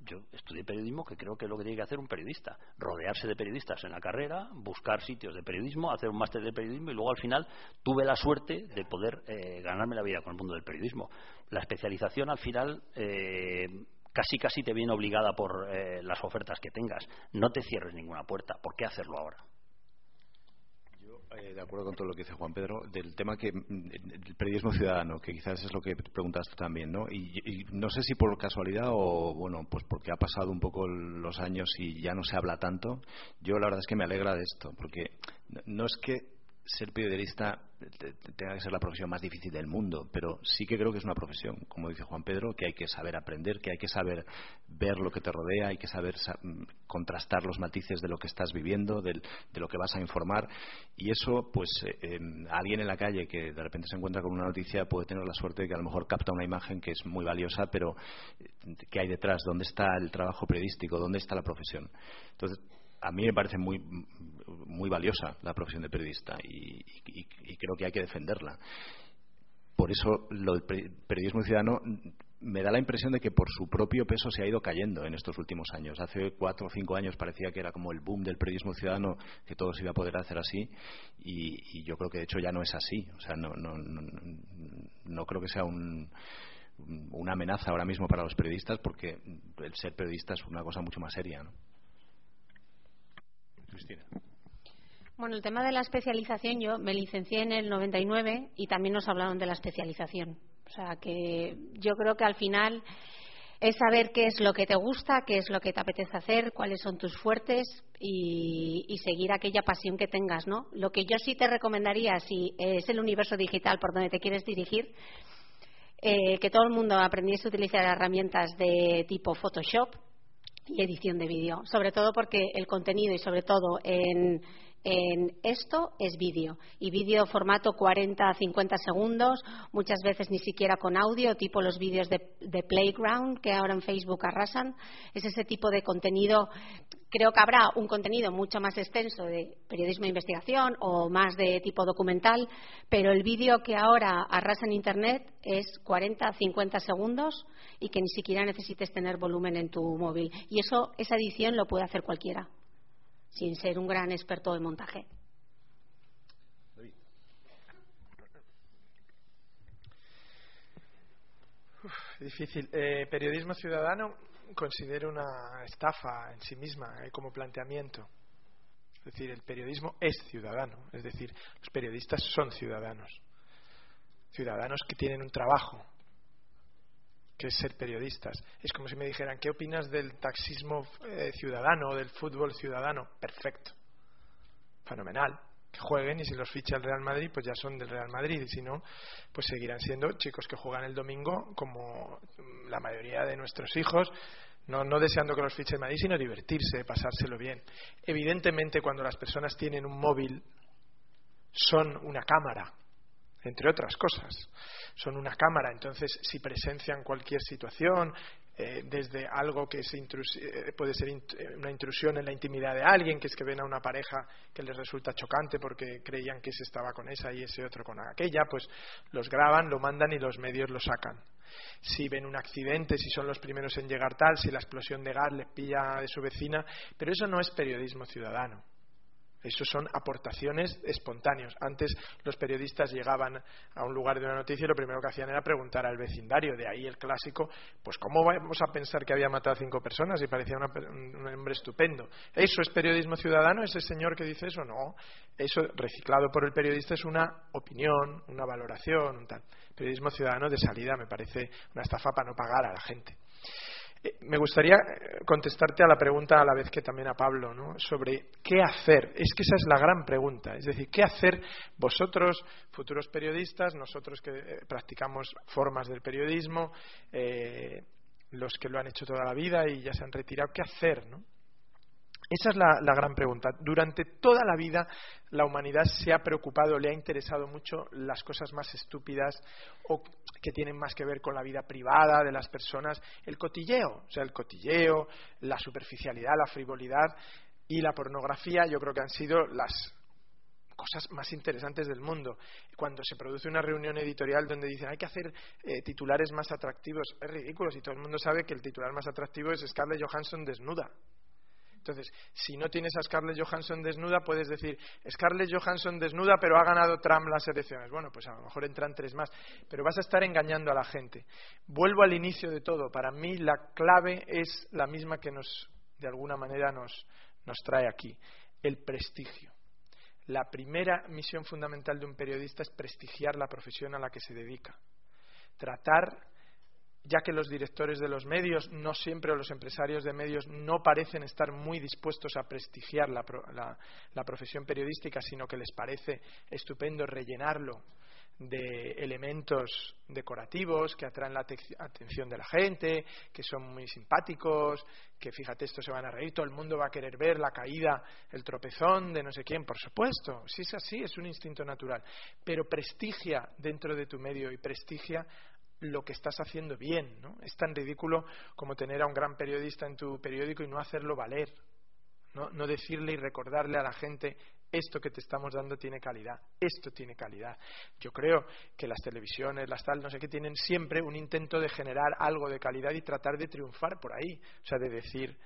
Yo estudié periodismo, que creo que es lo que tiene que hacer un periodista. Rodearse de periodistas en la carrera, buscar sitios de periodismo, hacer un máster de periodismo y luego al final tuve la suerte de poder eh, ganarme la vida con el mundo del periodismo la especialización al final eh, casi casi te viene obligada por eh, las ofertas que tengas. No te cierres ninguna puerta. ¿Por qué hacerlo ahora? Yo, eh, de acuerdo con todo lo que dice Juan Pedro, del tema que mm, el periodismo ciudadano, que quizás es lo que preguntas tú también, ¿no? Y, no sé si por casualidad o, bueno, pues porque ha pasado un poco los años y ya no se habla tanto. Yo la verdad es que me alegra de esto, porque no es que ser periodista tenga que ser la profesión más difícil del mundo, pero sí que creo que es una profesión, como dice Juan Pedro, que hay que saber aprender, que hay que saber ver lo que te rodea, hay que saber mm, contrastar los matices de lo que estás viviendo, de lo que vas a informar, y eso, pues, eh, alguien en la calle que de repente se encuentra con una noticia puede tener la suerte de que a lo mejor capta una imagen que es muy valiosa, pero eh, ¿qué hay detrás? ¿Dónde está el trabajo periodístico? ¿Dónde está la profesión? Entonces, a mí me parece muy, muy valiosa la profesión de periodista y, creo que hay que defenderla. Por eso lo del periodismo ciudadano me da la impresión de que por su propio peso se ha ido cayendo en estos últimos años. Hace cuatro o cinco años parecía que era como el boom del periodismo ciudadano, que todo se iba a poder hacer así, y, yo creo que de hecho ya no es así. O sea, no, no, no, creo que sea una amenaza ahora mismo para los periodistas, porque el ser periodista es una cosa mucho más seria. ¿no? Bueno, el tema de la especialización, yo me licencié en el 99 y también nos hablaron de la especialización. O sea, que yo creo que al final es saber qué es lo que te gusta, qué es lo que te apetece hacer, cuáles son tus fuertes y, seguir aquella pasión que tengas, ¿no? Lo que yo sí te recomendaría, si es el universo digital por donde te quieres dirigir, eh, que todo el mundo aprendiese a utilizar herramientas de tipo Photoshop, y edición de vídeo, sobre todo porque el contenido y sobre todo en, en esto es vídeo y vídeo formato 40 a 50 segundos, muchas veces ni siquiera con audio, tipo los vídeos de, Playground que ahora en Facebook arrasan. Es ese tipo de contenido. Creo que habrá un contenido mucho más extenso de periodismo de investigación o más de tipo documental, pero el vídeo que ahora arrasa en Internet es 40 a 50 segundos y que ni siquiera necesites tener volumen en tu móvil. Y eso, esa edición lo puede hacer cualquiera sin ser un gran experto de montaje. difícil. Eh, periodismo ciudadano considero una estafa en sí misma eh, como planteamiento. Es decir, el periodismo es ciudadano. Es decir, los periodistas son ciudadanos. Ciudadanos que tienen un trabajo, que es ser periodistas. Es como si me dijeran, ¿qué opinas del taxismo eh, ciudadano o del fútbol ciudadano? Perfecto. Fenomenal. Que jueguen y si los ficha el Real Madrid, pues ya son del Real Madrid. Y si no, pues seguirán siendo chicos que juegan el domingo como la mayoría de nuestros hijos. No, no deseando que los fiche el Madrid, sino divertirse, pasárselo bien. Evidentemente, cuando las personas tienen un móvil, son una cámara entre otras cosas. Son una cámara, entonces si presencian cualquier situación, eh, desde algo que eh, puede ser eh, una intrusión en la intimidad de alguien, que es que ven a una pareja que les resulta chocante porque creían que ese estaba con esa y ese otro con aquella, pues los graban, lo mandan y los medios lo sacan. Si ven un accidente, si son los primeros en llegar tal, si la explosión de gas les pilla de su vecina, pero eso no es periodismo ciudadano. Eso son aportaciones espontáneas. Antes los periodistas llegaban a un lugar de una noticia y lo primero que hacían era preguntar al vecindario. De ahí el clásico, pues ¿cómo vamos a pensar que había matado a cinco personas y parecía un hombre estupendo? ¿Eso es periodismo ciudadano? ¿Ese señor que dice eso? No. Eso, reciclado por el periodista, es una opinión, una valoración, un tal. Periodismo ciudadano de salida me parece una estafa para no pagar a la gente. Eh, me gustaría eh, contestarte a la pregunta a la vez que también a Pablo, ¿no? sobre qué hacer. Es que esa es la gran pregunta. Es decir, ¿qué hacer vosotros, futuros periodistas, nosotros que eh, practicamos formas del periodismo, los que lo han hecho toda la vida y ya se han retirado, qué hacer? ¿no? Esa es la, gran pregunta. Durante toda la vida la humanidad se ha preocupado, le ha interesado mucho las cosas más estúpidas o que tienen más que ver con la vida privada de las personas, el cotilleo, o sea, el cotilleo, la superficialidad, la frivolidad y la pornografía, yo creo que han sido las cosas más interesantes del mundo. Cuando se produce una reunión editorial donde dicen hay que hacer eh, titulares más atractivos, es ridículo si todo el mundo sabe que el titular más atractivo es Scarlett Johansson desnuda. Entonces, si no tienes a Scarlett Johansson desnuda, puedes decir, Scarlett Johansson desnuda, pero ha ganado Trump las elecciones. Bueno, pues a lo mejor entran tres más, pero vas a estar engañando a la gente. Vuelvo al inicio de todo. Para mí la clave es la misma que nos, de alguna manera, nos, nos trae aquí, el prestigio. La primera misión fundamental de un periodista es prestigiar la profesión a la que se dedica. Tratar ya que los directores de los medios, no siempre o los empresarios de medios, no parecen estar muy dispuestos a prestigiar la, la, profesión periodística, sino que les parece estupendo rellenarlo de elementos decorativos que atraen la atención de la gente, que son muy simpáticos, que fíjate, esto se van a reír, todo el mundo va a querer ver la caída, el tropezón de no sé quién, por supuesto, si es así, es un instinto natural, pero prestigia dentro de tu medio y prestigia lo que estás haciendo bien. ¿no? Es tan ridículo como tener a un gran periodista en tu periódico y no hacerlo valer. ¿no? no decirle y recordarle a la gente esto que te estamos dando tiene calidad, esto tiene calidad. Yo creo que las televisiones, las tal, no sé qué, tienen siempre un intento de generar algo de calidad y tratar de triunfar por ahí. O sea, de decir,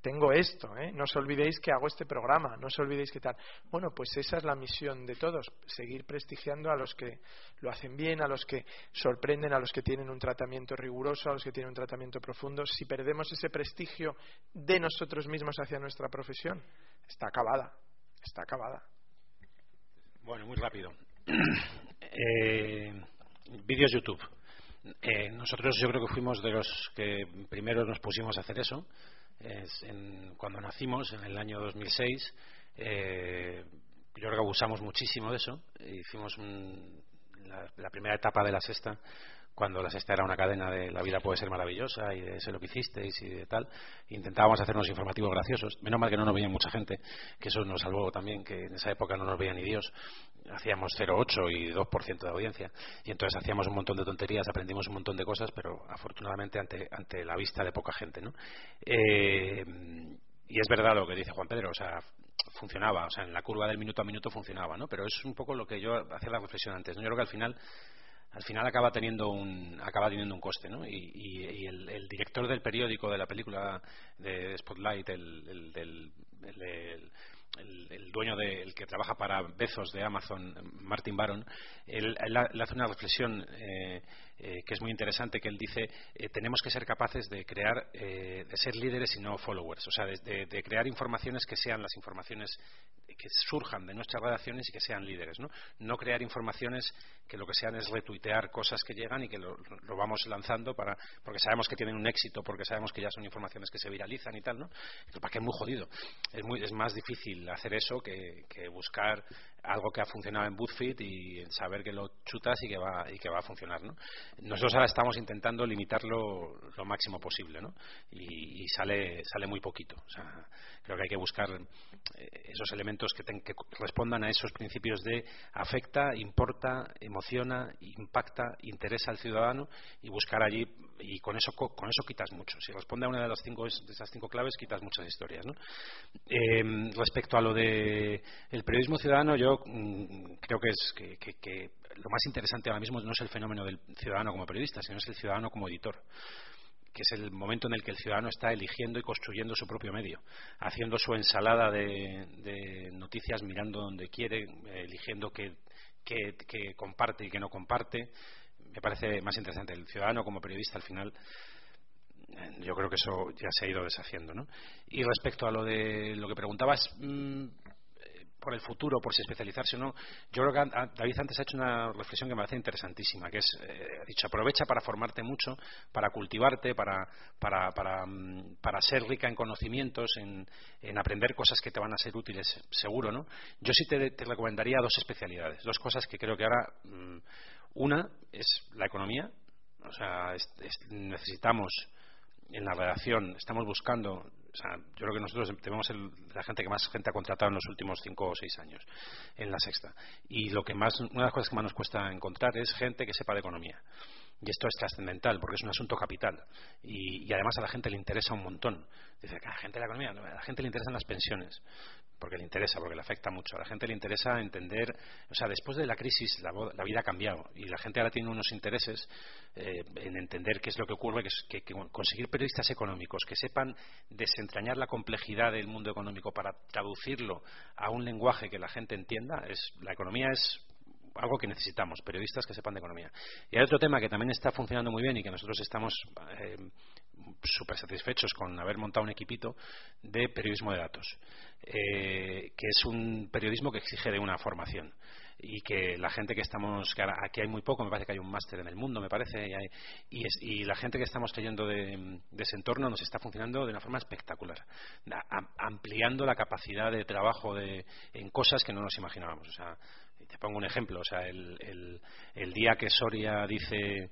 tengo esto, ¿eh? no os olvidéis que hago este programa, no os olvidéis que tal. Bueno, pues esa es la misión de todos, seguir prestigiando a los que lo hacen bien, a los que sorprenden, a los que tienen un tratamiento riguroso, a los que tienen un tratamiento profundo. Si perdemos ese prestigio de nosotros mismos hacia nuestra profesión, está acabada, está acabada. Bueno, muy rápido. eh, vídeos YouTube. Eh, nosotros yo creo que fuimos de los que primero nos pusimos a hacer eso cuando nacimos, en el año 2006, eh, yo creo que abusamos muchísimo de eso. Hicimos la, primera etapa de la sexta cuando la sexta era una cadena de la vida puede ser maravillosa y de sé lo que hicisteis y de tal, intentábamos hacernos informativos graciosos. Menos mal que no nos veía mucha gente, que eso nos salvó también, que en esa época no nos veía ni Dios. Hacíamos 0,8 y 2% de audiencia. Y entonces hacíamos un montón de tonterías, aprendimos un montón de cosas, pero afortunadamente ante, ante la vista de poca gente. ¿no? Eh, y es verdad lo que dice Juan Pedro, o sea, funcionaba, o sea, en la curva del minuto a minuto funcionaba, ¿no? Pero es un poco lo que yo hacía la reflexión antes, ¿no? Yo creo que al final al final acaba teniendo un acaba teniendo un coste ¿no? y, el, director del periódico de la película de Spotlight el, del el, dueño del que trabaja para Bezos de Amazon, Martin Baron, él, hace una reflexión eh, eh, que es muy interesante, que él dice, eh, tenemos que ser capaces de crear, de ser líderes y no followers, o sea, de, crear informaciones que sean las informaciones que surjan de nuestras redacciones y que sean líderes, ¿no? No crear informaciones que lo que sean es retuitear cosas que llegan y que lo, vamos lanzando para, porque sabemos que tienen un éxito, porque sabemos que ya son informaciones que se viralizan y tal, ¿no? Para que es muy jodido. Es, muy, es más difícil hacer eso que, buscar algo que ha funcionado en BuzzFeed y saber que lo chutas y que va, y que va a funcionar, ¿no? Nosotros ahora estamos intentando limitarlo lo máximo posible, ¿no? Y, sale, sale muy poquito. O sea, creo que hay que buscar eh, esos elementos que, que respondan a esos principios de afecta, importa, emociona, impacta, interesa al ciudadano y buscar allí y con eso con eso quitas mucho. Si responde a una de las cinco de esas cinco claves quitas muchas historias. ¿no? Eh, respecto a lo de el periodismo ciudadano, yo mm, creo que es que, lo más interesante ahora mismo no es el fenómeno del ciudadano como periodista, sino es el ciudadano como editor que es el momento en el que el ciudadano está eligiendo y construyendo su propio medio, haciendo su ensalada de, noticias, mirando donde quiere, eligiendo qué, comparte y qué no comparte. Me parece más interesante. El ciudadano como periodista al final yo creo que eso ya se ha ido deshaciendo. ¿no? Y respecto a lo de lo que preguntabas, mm, por el futuro, por si especializarse o no, yo creo que David antes ha hecho una reflexión que me parece interesantísima, que es, eh, dicho, aprovecha para formarte mucho, para cultivarte, para, para, para, mm, para ser rica en conocimientos, en, en, aprender cosas que te van a ser útiles, seguro, ¿no? Yo sí te, te recomendaría dos especialidades, dos cosas que creo que ahora, mm, una es la economía, o sea, necesitamos en la redacción, estamos buscando yo creo que nosotros tenemos la gente que más gente ha contratado en los últimos cinco o seis años en la sexta. Y lo que más, una de las cosas que más nos cuesta encontrar es gente que sepa de economía. Y esto es trascendental porque es un asunto capital. Y, además a la gente le interesa un montón. Dice que a la gente de la economía, a la gente le interesan las pensiones porque le interesa, porque le afecta mucho. A la gente le interesa entender, o sea, después de la crisis la, vida ha cambiado y la gente ahora tiene unos intereses eh, en entender qué es lo que ocurre, que, que, conseguir periodistas económicos que sepan desentrañar la complejidad del mundo económico para traducirlo a un lenguaje que la gente entienda, es, la economía es algo que necesitamos, periodistas que sepan de economía. Y hay otro tema que también está funcionando muy bien y que nosotros estamos eh, súper satisfechos con haber montado un equipito de periodismo de datos, eh, que es un periodismo que exige de una formación y que la gente que estamos, que aquí hay muy poco, me parece que hay un máster en el mundo, me parece, y, y, la gente que estamos trayendo de, ese entorno nos está funcionando de una forma espectacular, ampliando la capacidad de trabajo de, en cosas que no nos imaginábamos. O sea, te pongo un ejemplo, o sea, el, el, día que Soria dice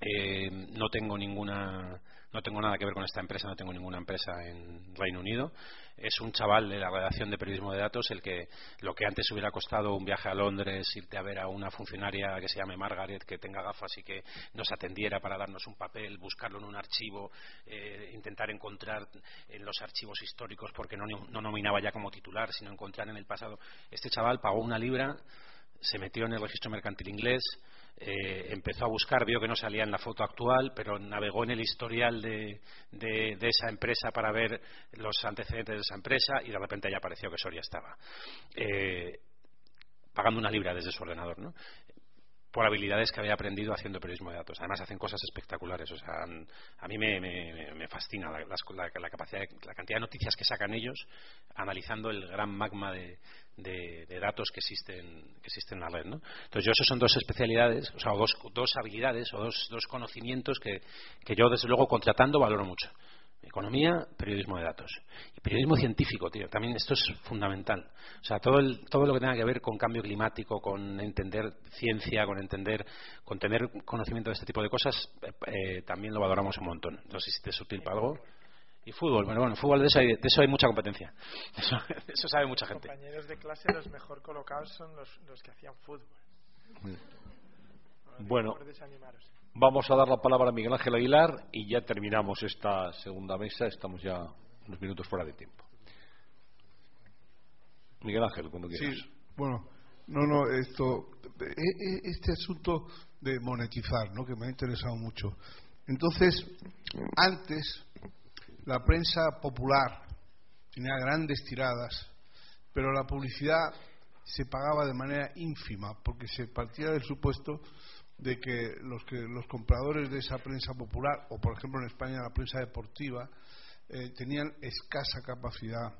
eh, no tengo ninguna no tengo nada que ver con esta empresa, no tengo ninguna empresa en Reino Unido. Es un chaval de la redacción de periodismo de datos el que lo que antes hubiera costado un viaje a Londres, irte a ver a una funcionaria que se llame Margaret, que tenga gafas y que nos atendiera para darnos un papel, buscarlo en un archivo, eh, intentar encontrar en los archivos históricos, porque no, no nominaba ya como titular, sino encontrar en el pasado. Este chaval pagó una libra, se metió en el registro mercantil inglés, eh, empezó a buscar, vio que no salía en la foto actual, pero navegó en el historial de, esa empresa para ver los antecedentes de esa empresa y de repente ya apareció que Soria estaba. Eh, pagando una libra desde su ordenador, ¿no? Por habilidades que había aprendido haciendo periodismo de datos. Además hacen cosas espectaculares. O sea, a mí me, fascina la, capacidad, la cantidad de noticias que sacan ellos, analizando el gran magma de, datos que existen, que existen en la red. ¿no? Entonces, yo esos son dos especialidades, o sea, dos, dos habilidades o dos, dos conocimientos que, que yo, desde luego, contratando valoro mucho. Economía, periodismo de datos. Y periodismo científico, tío. También esto es fundamental. O sea, todo, el, todo lo que tenga que ver con cambio climático, con entender ciencia, con entender, con tener conocimiento de este tipo de cosas, eh, eh, también lo valoramos un montón. No sé si te es útil para algo. Y fútbol, bueno, bueno, fútbol de eso hay, de eso hay mucha competencia. Eso, eso sabe mucha gente. Los compañeros de clase los mejor colocados son los, los que hacían fútbol. Bueno, Vamos a dar la palabra a Miguel Ángel Aguilar y ya terminamos esta segunda mesa. Estamos ya unos minutos fuera de tiempo. Miguel Ángel, cuando quieras. Sí, bueno, no, no, esto, e, e, este asunto de monetizar, ¿no? que me ha interesado mucho. Entonces, antes, la prensa popular tenía grandes tiradas, pero la publicidad se pagaba de manera ínfima, porque se partía del supuesto de que los, que los compradores de esa prensa popular, o por ejemplo en España la prensa deportiva, eh, tenían escasa capacidad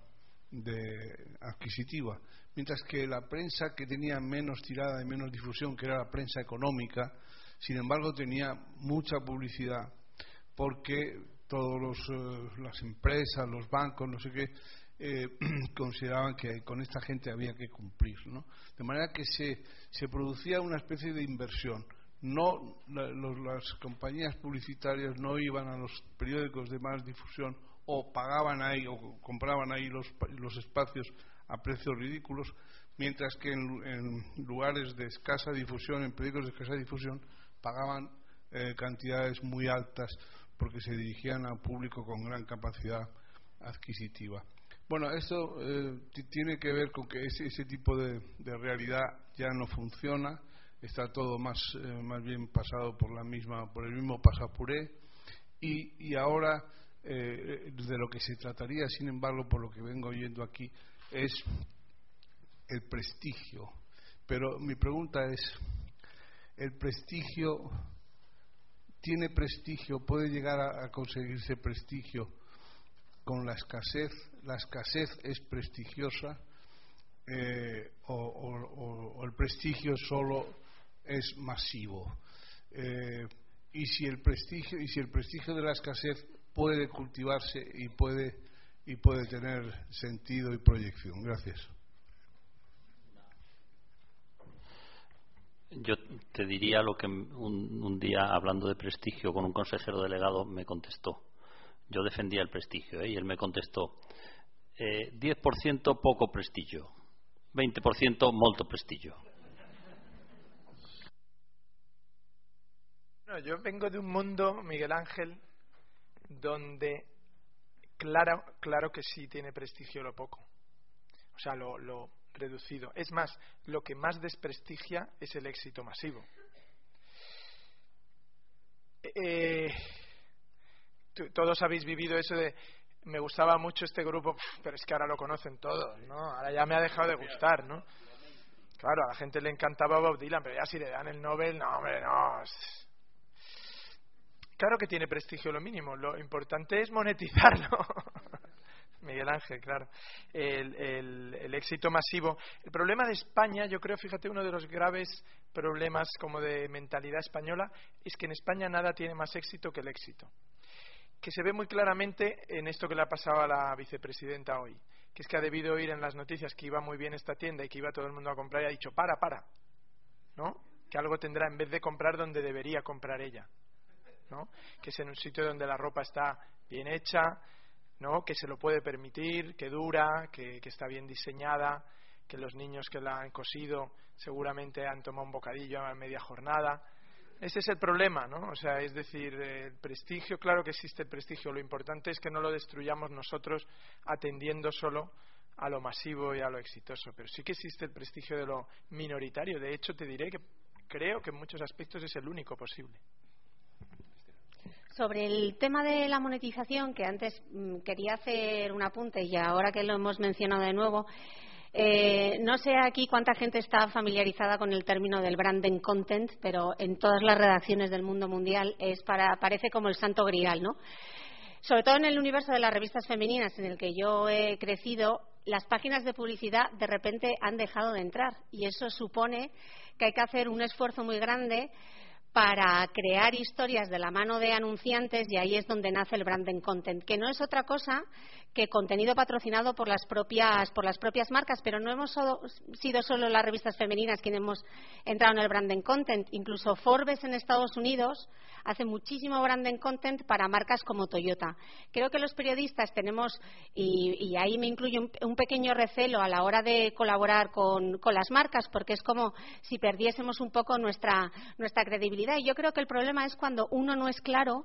de adquisitiva, mientras que la prensa que tenía menos tirada y menos difusión, que era la prensa económica, sin embargo tenía mucha publicidad, porque todas eh, las empresas, los bancos, no sé qué, eh, consideraban que con esta gente había que cumplir. ¿no? De manera que se, se producía una especie de inversión no las compañías publicitarias no iban a los periódicos de más difusión o pagaban ahí o compraban ahí los, los espacios a precios ridículos, mientras que en, lugares de escasa difusión, en periódicos de escasa difusión, pagaban eh, cantidades muy altas porque se dirigían a un público con gran capacidad adquisitiva. Bueno, esto eh, tiene que ver con que ese, ese tipo de realidad ya no funciona está todo más, eh, más bien pasado por, la misma, por el mismo pasapuré Y, ahora, eh, de lo que se trataría, sin embargo, por lo que vengo oyendo aquí, es el prestigio. Pero mi pregunta es, ¿el prestigio tiene prestigio, puede llegar a, conseguirse prestigio con la escasez? ¿La escasez es prestigiosa? Eh, o, el prestigio solo es masivo? Eh, y si el prestigio y si el prestigio de la escasez puede cultivarse y puede y puede tener sentido y proyección. Gracias. Yo te diría lo que un, día, hablando de prestigio con un consejero delegado, me contestó. Yo defendía el prestigio ¿eh? y él me contestó: eh, 10% poco prestigio, 20% molto prestigio. Yo vengo de un mundo, Miguel Ángel, donde claro, claro que sí tiene prestigio lo poco. O sea, lo, lo reducido. Es más, lo que más desprestigia es el éxito masivo. Eh, todos habéis vivido eso de me gustaba mucho este grupo, pero es que ahora lo conocen todos, ¿no? Ahora ya me ha dejado de gustar, ¿no? Claro, a la gente le encantaba Bob Dylan, pero ya si le dan el Nobel, no, hombre, no. Claro que tiene prestigio lo mínimo, lo importante es monetizarlo. Miguel Ángel, claro. El, éxito masivo. El problema de España, yo creo, fíjate, uno de los graves problemas como de mentalidad española es que en España nada tiene más éxito que el éxito. Que se ve muy claramente en esto que le ha pasado a la vicepresidenta hoy, que es que ha debido oír en las noticias que iba muy bien esta tienda y que iba todo el mundo a comprar y ha dicho, para, para, ¿no? Que algo tendrá en vez de comprar donde debería comprar ella, ¿no? Que es en un sitio donde la ropa está bien hecha, ¿no? que se lo puede permitir, que dura, que, está bien diseñada, que los niños que la han cosido seguramente han tomado un bocadillo a media jornada. Ese es el problema, ¿no? O sea, es decir, el prestigio, claro que existe el prestigio, lo importante es que no lo destruyamos nosotros atendiendo solo a lo masivo y a lo exitoso, pero sí que existe el prestigio de lo minoritario. De hecho, te diré que creo que en muchos aspectos es el único posible. Sobre el tema de la monetización, que antes mm, quería hacer un apunte y ahora que lo hemos mencionado de nuevo, eh, no sé aquí cuánta gente está familiarizada con el término del branding content, pero en todas las redacciones del mundo mundial es para, parece como el santo grial, ¿no? Sobre todo en el universo de las revistas femeninas en el que yo he crecido, las páginas de publicidad de repente han dejado de entrar y eso supone que hay que hacer un esfuerzo muy grande para crear historias de la mano de anunciantes y ahí es donde nace el branding content, que no es otra cosa que contenido patrocinado por las propias por las propias marcas, pero no hemos sido solo las revistas femeninas quienes hemos entrado en el branding content, incluso Forbes en Estados Unidos hace muchísimo branding content para marcas como Toyota. Creo que los periodistas tenemos y, ahí me incluye un, pequeño recelo a la hora de colaborar con, con las marcas porque es como si perdiésemos un poco nuestra nuestra credibilidad y yo creo que el problema es cuando uno no es claro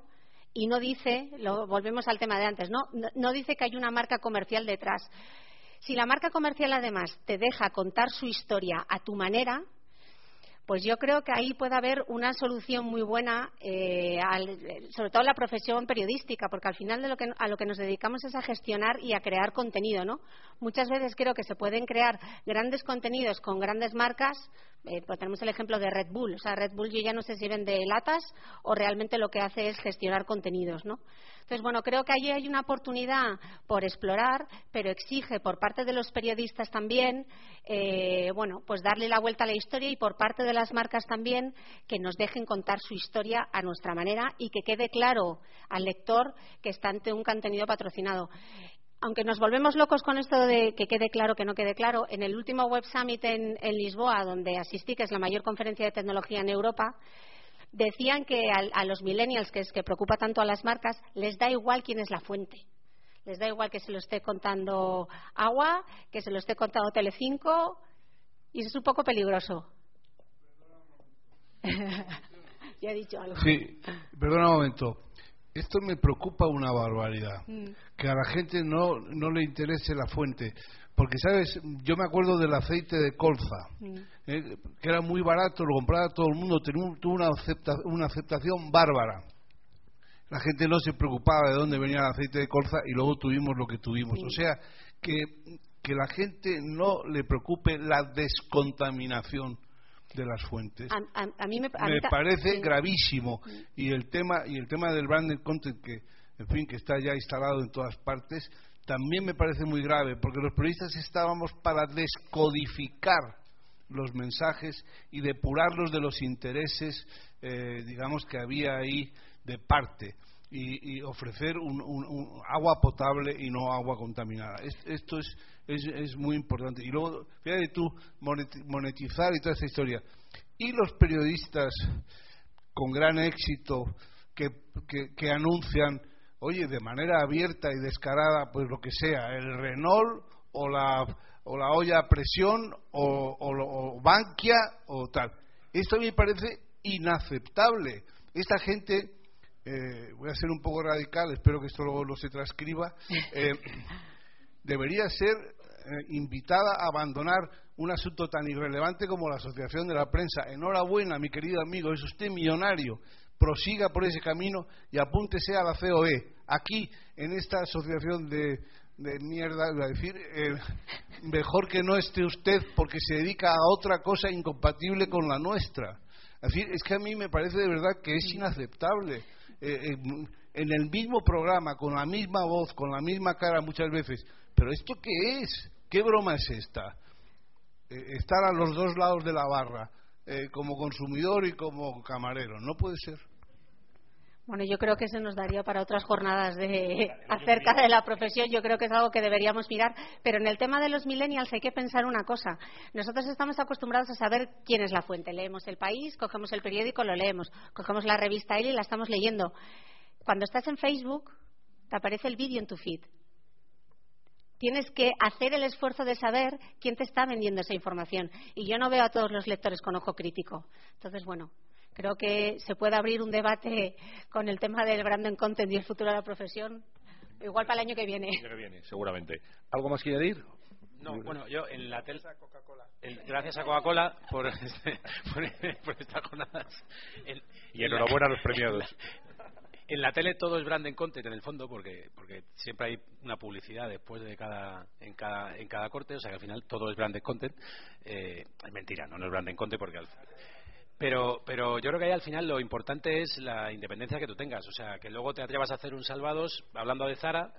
y no dice, lo, volvemos al tema de antes, ¿no? ¿no? dice que hay una marca comercial detrás. Si la marca comercial además te deja contar su historia a tu manera, pues yo creo que ahí puede haber una solución muy buena, eh, sobre todo la profesión periodística, porque al final de lo que, a lo que nos dedicamos es a gestionar y a crear contenido, ¿no? Muchas veces creo que se pueden crear grandes contenidos con grandes marcas, eh, pues tenemos el ejemplo de Red Bull, o sea, Red Bull yo ya no sé si vende latas o realmente lo que hace es gestionar contenidos, ¿no? Entonces, bueno, creo que allí hay una oportunidad por explorar, pero exige por parte de los periodistas también, eh, bueno, pues darle la vuelta a la historia y por parte de las marcas también que nos dejen contar su historia a nuestra manera y que quede claro al lector que está ante un contenido patrocinado aunque nos volvemos locos con esto de que quede claro, que no quede claro, en el último Web Summit en, Lisboa, donde asistí, que es la mayor conferencia de tecnología en Europa, decían que a, los millennials, que es que preocupa tanto a las marcas, les da igual quién es la fuente. Les da igual que se lo esté contando Agua, que se lo esté contando Telecinco, y eso es un poco peligroso. ya he dicho algo. Sí, perdona un momento. Esto me preocupa una barbaridad. Mm. Que a la gente no, no le interese la fuente. Porque, ¿sabes? Yo me acuerdo del aceite de colza, mm. eh, que era muy barato, lo compraba todo el mundo, tuvo una, una aceptación bárbara. la gente no se preocupaba de dónde venía el aceite de colza y luego tuvimos lo que tuvimos. O sea, que, que la gente no le preocupe la descontaminación de las fuentes. A, mí me, parece gravísimo. Y el tema y el tema del branded content que en fin que está ya instalado en todas partes también me parece muy grave porque los periodistas estábamos para descodificar los mensajes y depurarlos de los intereses eh, digamos que había ahí de parte y, ofrecer un, agua potable y no agua contaminada. esto es, es, muy importante. Y luego, fíjate tú, monetizar y toda esta historia. Y los periodistas con gran éxito que, que, anuncian, oye, de manera abierta y descarada, pues lo que sea, el Renault o la, o la olla a presión o, o, o Bankia o tal. Esto me parece inaceptable. Esta gente eh, voy a ser un poco radical, espero que esto luego no se transcriba, eh, debería ser eh, invitada a abandonar un asunto tan irrelevante como la Asociación de la Prensa. Enhorabuena, mi querido amigo, es usted millonario. Prosiga por ese camino y apúntese a la COE. Aquí, en esta asociación de, de mierda, iba a decir, mejor que no esté usted porque se dedica a otra cosa incompatible con la nuestra. Es decir, es que a mí me parece de verdad que es inaceptable eh, en el mismo programa, con la misma voz, con la misma cara muchas veces. Pero ¿esto qué es? ¿Qué broma es esta? Eh, estar a los dos lados de la barra, eh, como consumidor y como camarero. No puede ser. Bueno, yo creo que eso nos daría para otras jornadas de acerca de la profesión. Yo creo que es algo que deberíamos mirar. Pero en el tema de los millennials hay que pensar una cosa. Nosotros estamos acostumbrados a saber quién es la fuente. Leemos el país, cogemos el periódico, lo leemos. Cogemos la revista él y la estamos leyendo. Cuando estás en Facebook, te aparece el vídeo en tu feed. Tienes que hacer el esfuerzo de saber quién te está vendiendo esa información. Y yo no veo a todos los lectores con ojo crítico. Entonces, bueno, Creo que se puede abrir un debate con el tema del branding content y el futuro de la profesión, igual para el año que viene. El año que viene, seguramente. ¿Algo más que añadir? No, bueno, yo en la tele. Gracias a Coca-Cola por, por, estas jornadas. y enhorabuena a los premiados. En la tele todo es branding content en el fondo porque porque siempre hay una publicidad después de cada en cada en cada corte o sea que al final todo es branded content eh, es mentira no, no es branding content porque al, pero, pero yo creo que ahí al final lo importante es la independencia que tú tengas. O sea, que luego te atrevas a hacer un Salvados hablando de Zara,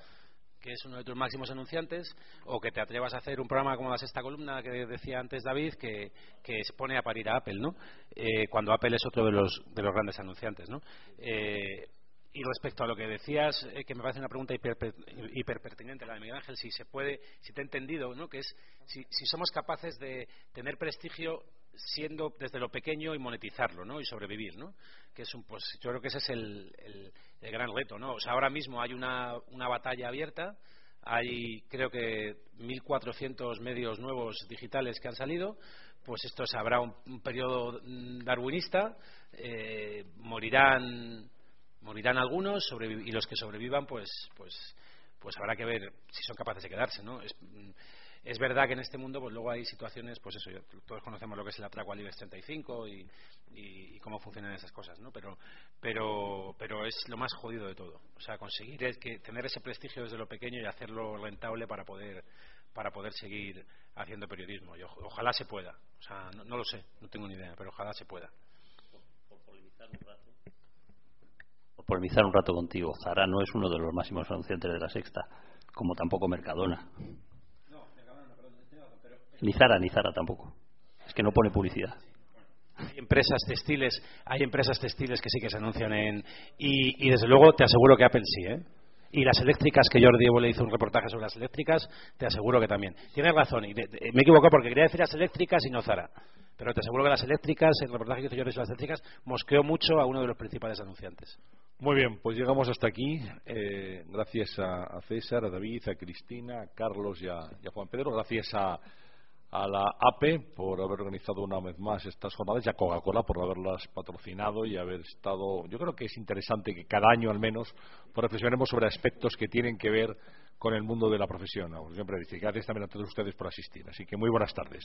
que es uno de tus máximos anunciantes, o que te atrevas a hacer un programa como la sexta columna que decía antes David, que, que se a parir a Apple, ¿no? Eh, cuando Apple es otro de los, de los grandes anunciantes, ¿no? Eh, y respecto a lo que decías, eh, que me parece una pregunta hiper, pertinente, la de Miguel Ángel, si se puede, si te he entendido, ¿no? que es si, si somos capaces de tener prestigio siendo desde lo pequeño y monetizarlo, ¿no? Y sobrevivir, ¿no? Que es un, pues yo creo que ese es el, el, gran reto, ¿no? O sea, ahora mismo hay una, una batalla abierta, hay creo que 1.400 medios nuevos digitales que han salido, pues esto habrá un, periodo darwinista, eh, morirán morirán algunos y los que sobrevivan, pues pues pues habrá que ver si son capaces de quedarse, ¿no? Es, es verdad que en este mundo pues luego hay situaciones, pues eso, todos conocemos lo que es el atraco al IBEX 35 y, y, cómo funcionan esas cosas, ¿no? Pero, pero, pero es lo más jodido de todo. O sea, conseguir es que tener ese prestigio desde lo pequeño y hacerlo rentable para poder para poder seguir haciendo periodismo. Y ojalá se pueda. O sea, no, lo sé, no tengo ni idea, pero ojalá se pueda. Por, polemizar un rato. Por polemizar un rato contigo, Zara no es uno de los máximos anunciantes de la Sexta, como tampoco Mercadona. Ni Zara, ni Zara tampoco. Es que no pone publicidad. Hay empresas textiles, hay empresas textiles que sí que se anuncian en y, desde luego te aseguro que Apple sí, ¿eh? Y las eléctricas, que Jordi Evo le hizo un reportaje sobre las eléctricas, te aseguro que también. Tienes razón, y me he equivocado porque quería decir las eléctricas y no Zara. Pero te aseguro que las eléctricas, el reportaje que hizo Jordi sobre las eléctricas, mosqueó mucho a uno de los principales anunciantes. Muy bien, pues llegamos hasta aquí. Eh, gracias a, César, a David, a Cristina, a Carlos y a Juan Pedro. Gracias a a la APE por haber organizado una vez más estas jornadas y a Coca-Cola por haberlas patrocinado y haber estado. Yo creo que es interesante que cada año al menos reflexionemos sobre aspectos que tienen que ver con el mundo de la profesión. Siempre decir gracias también a todos ustedes por asistir. Así que muy buenas tardes.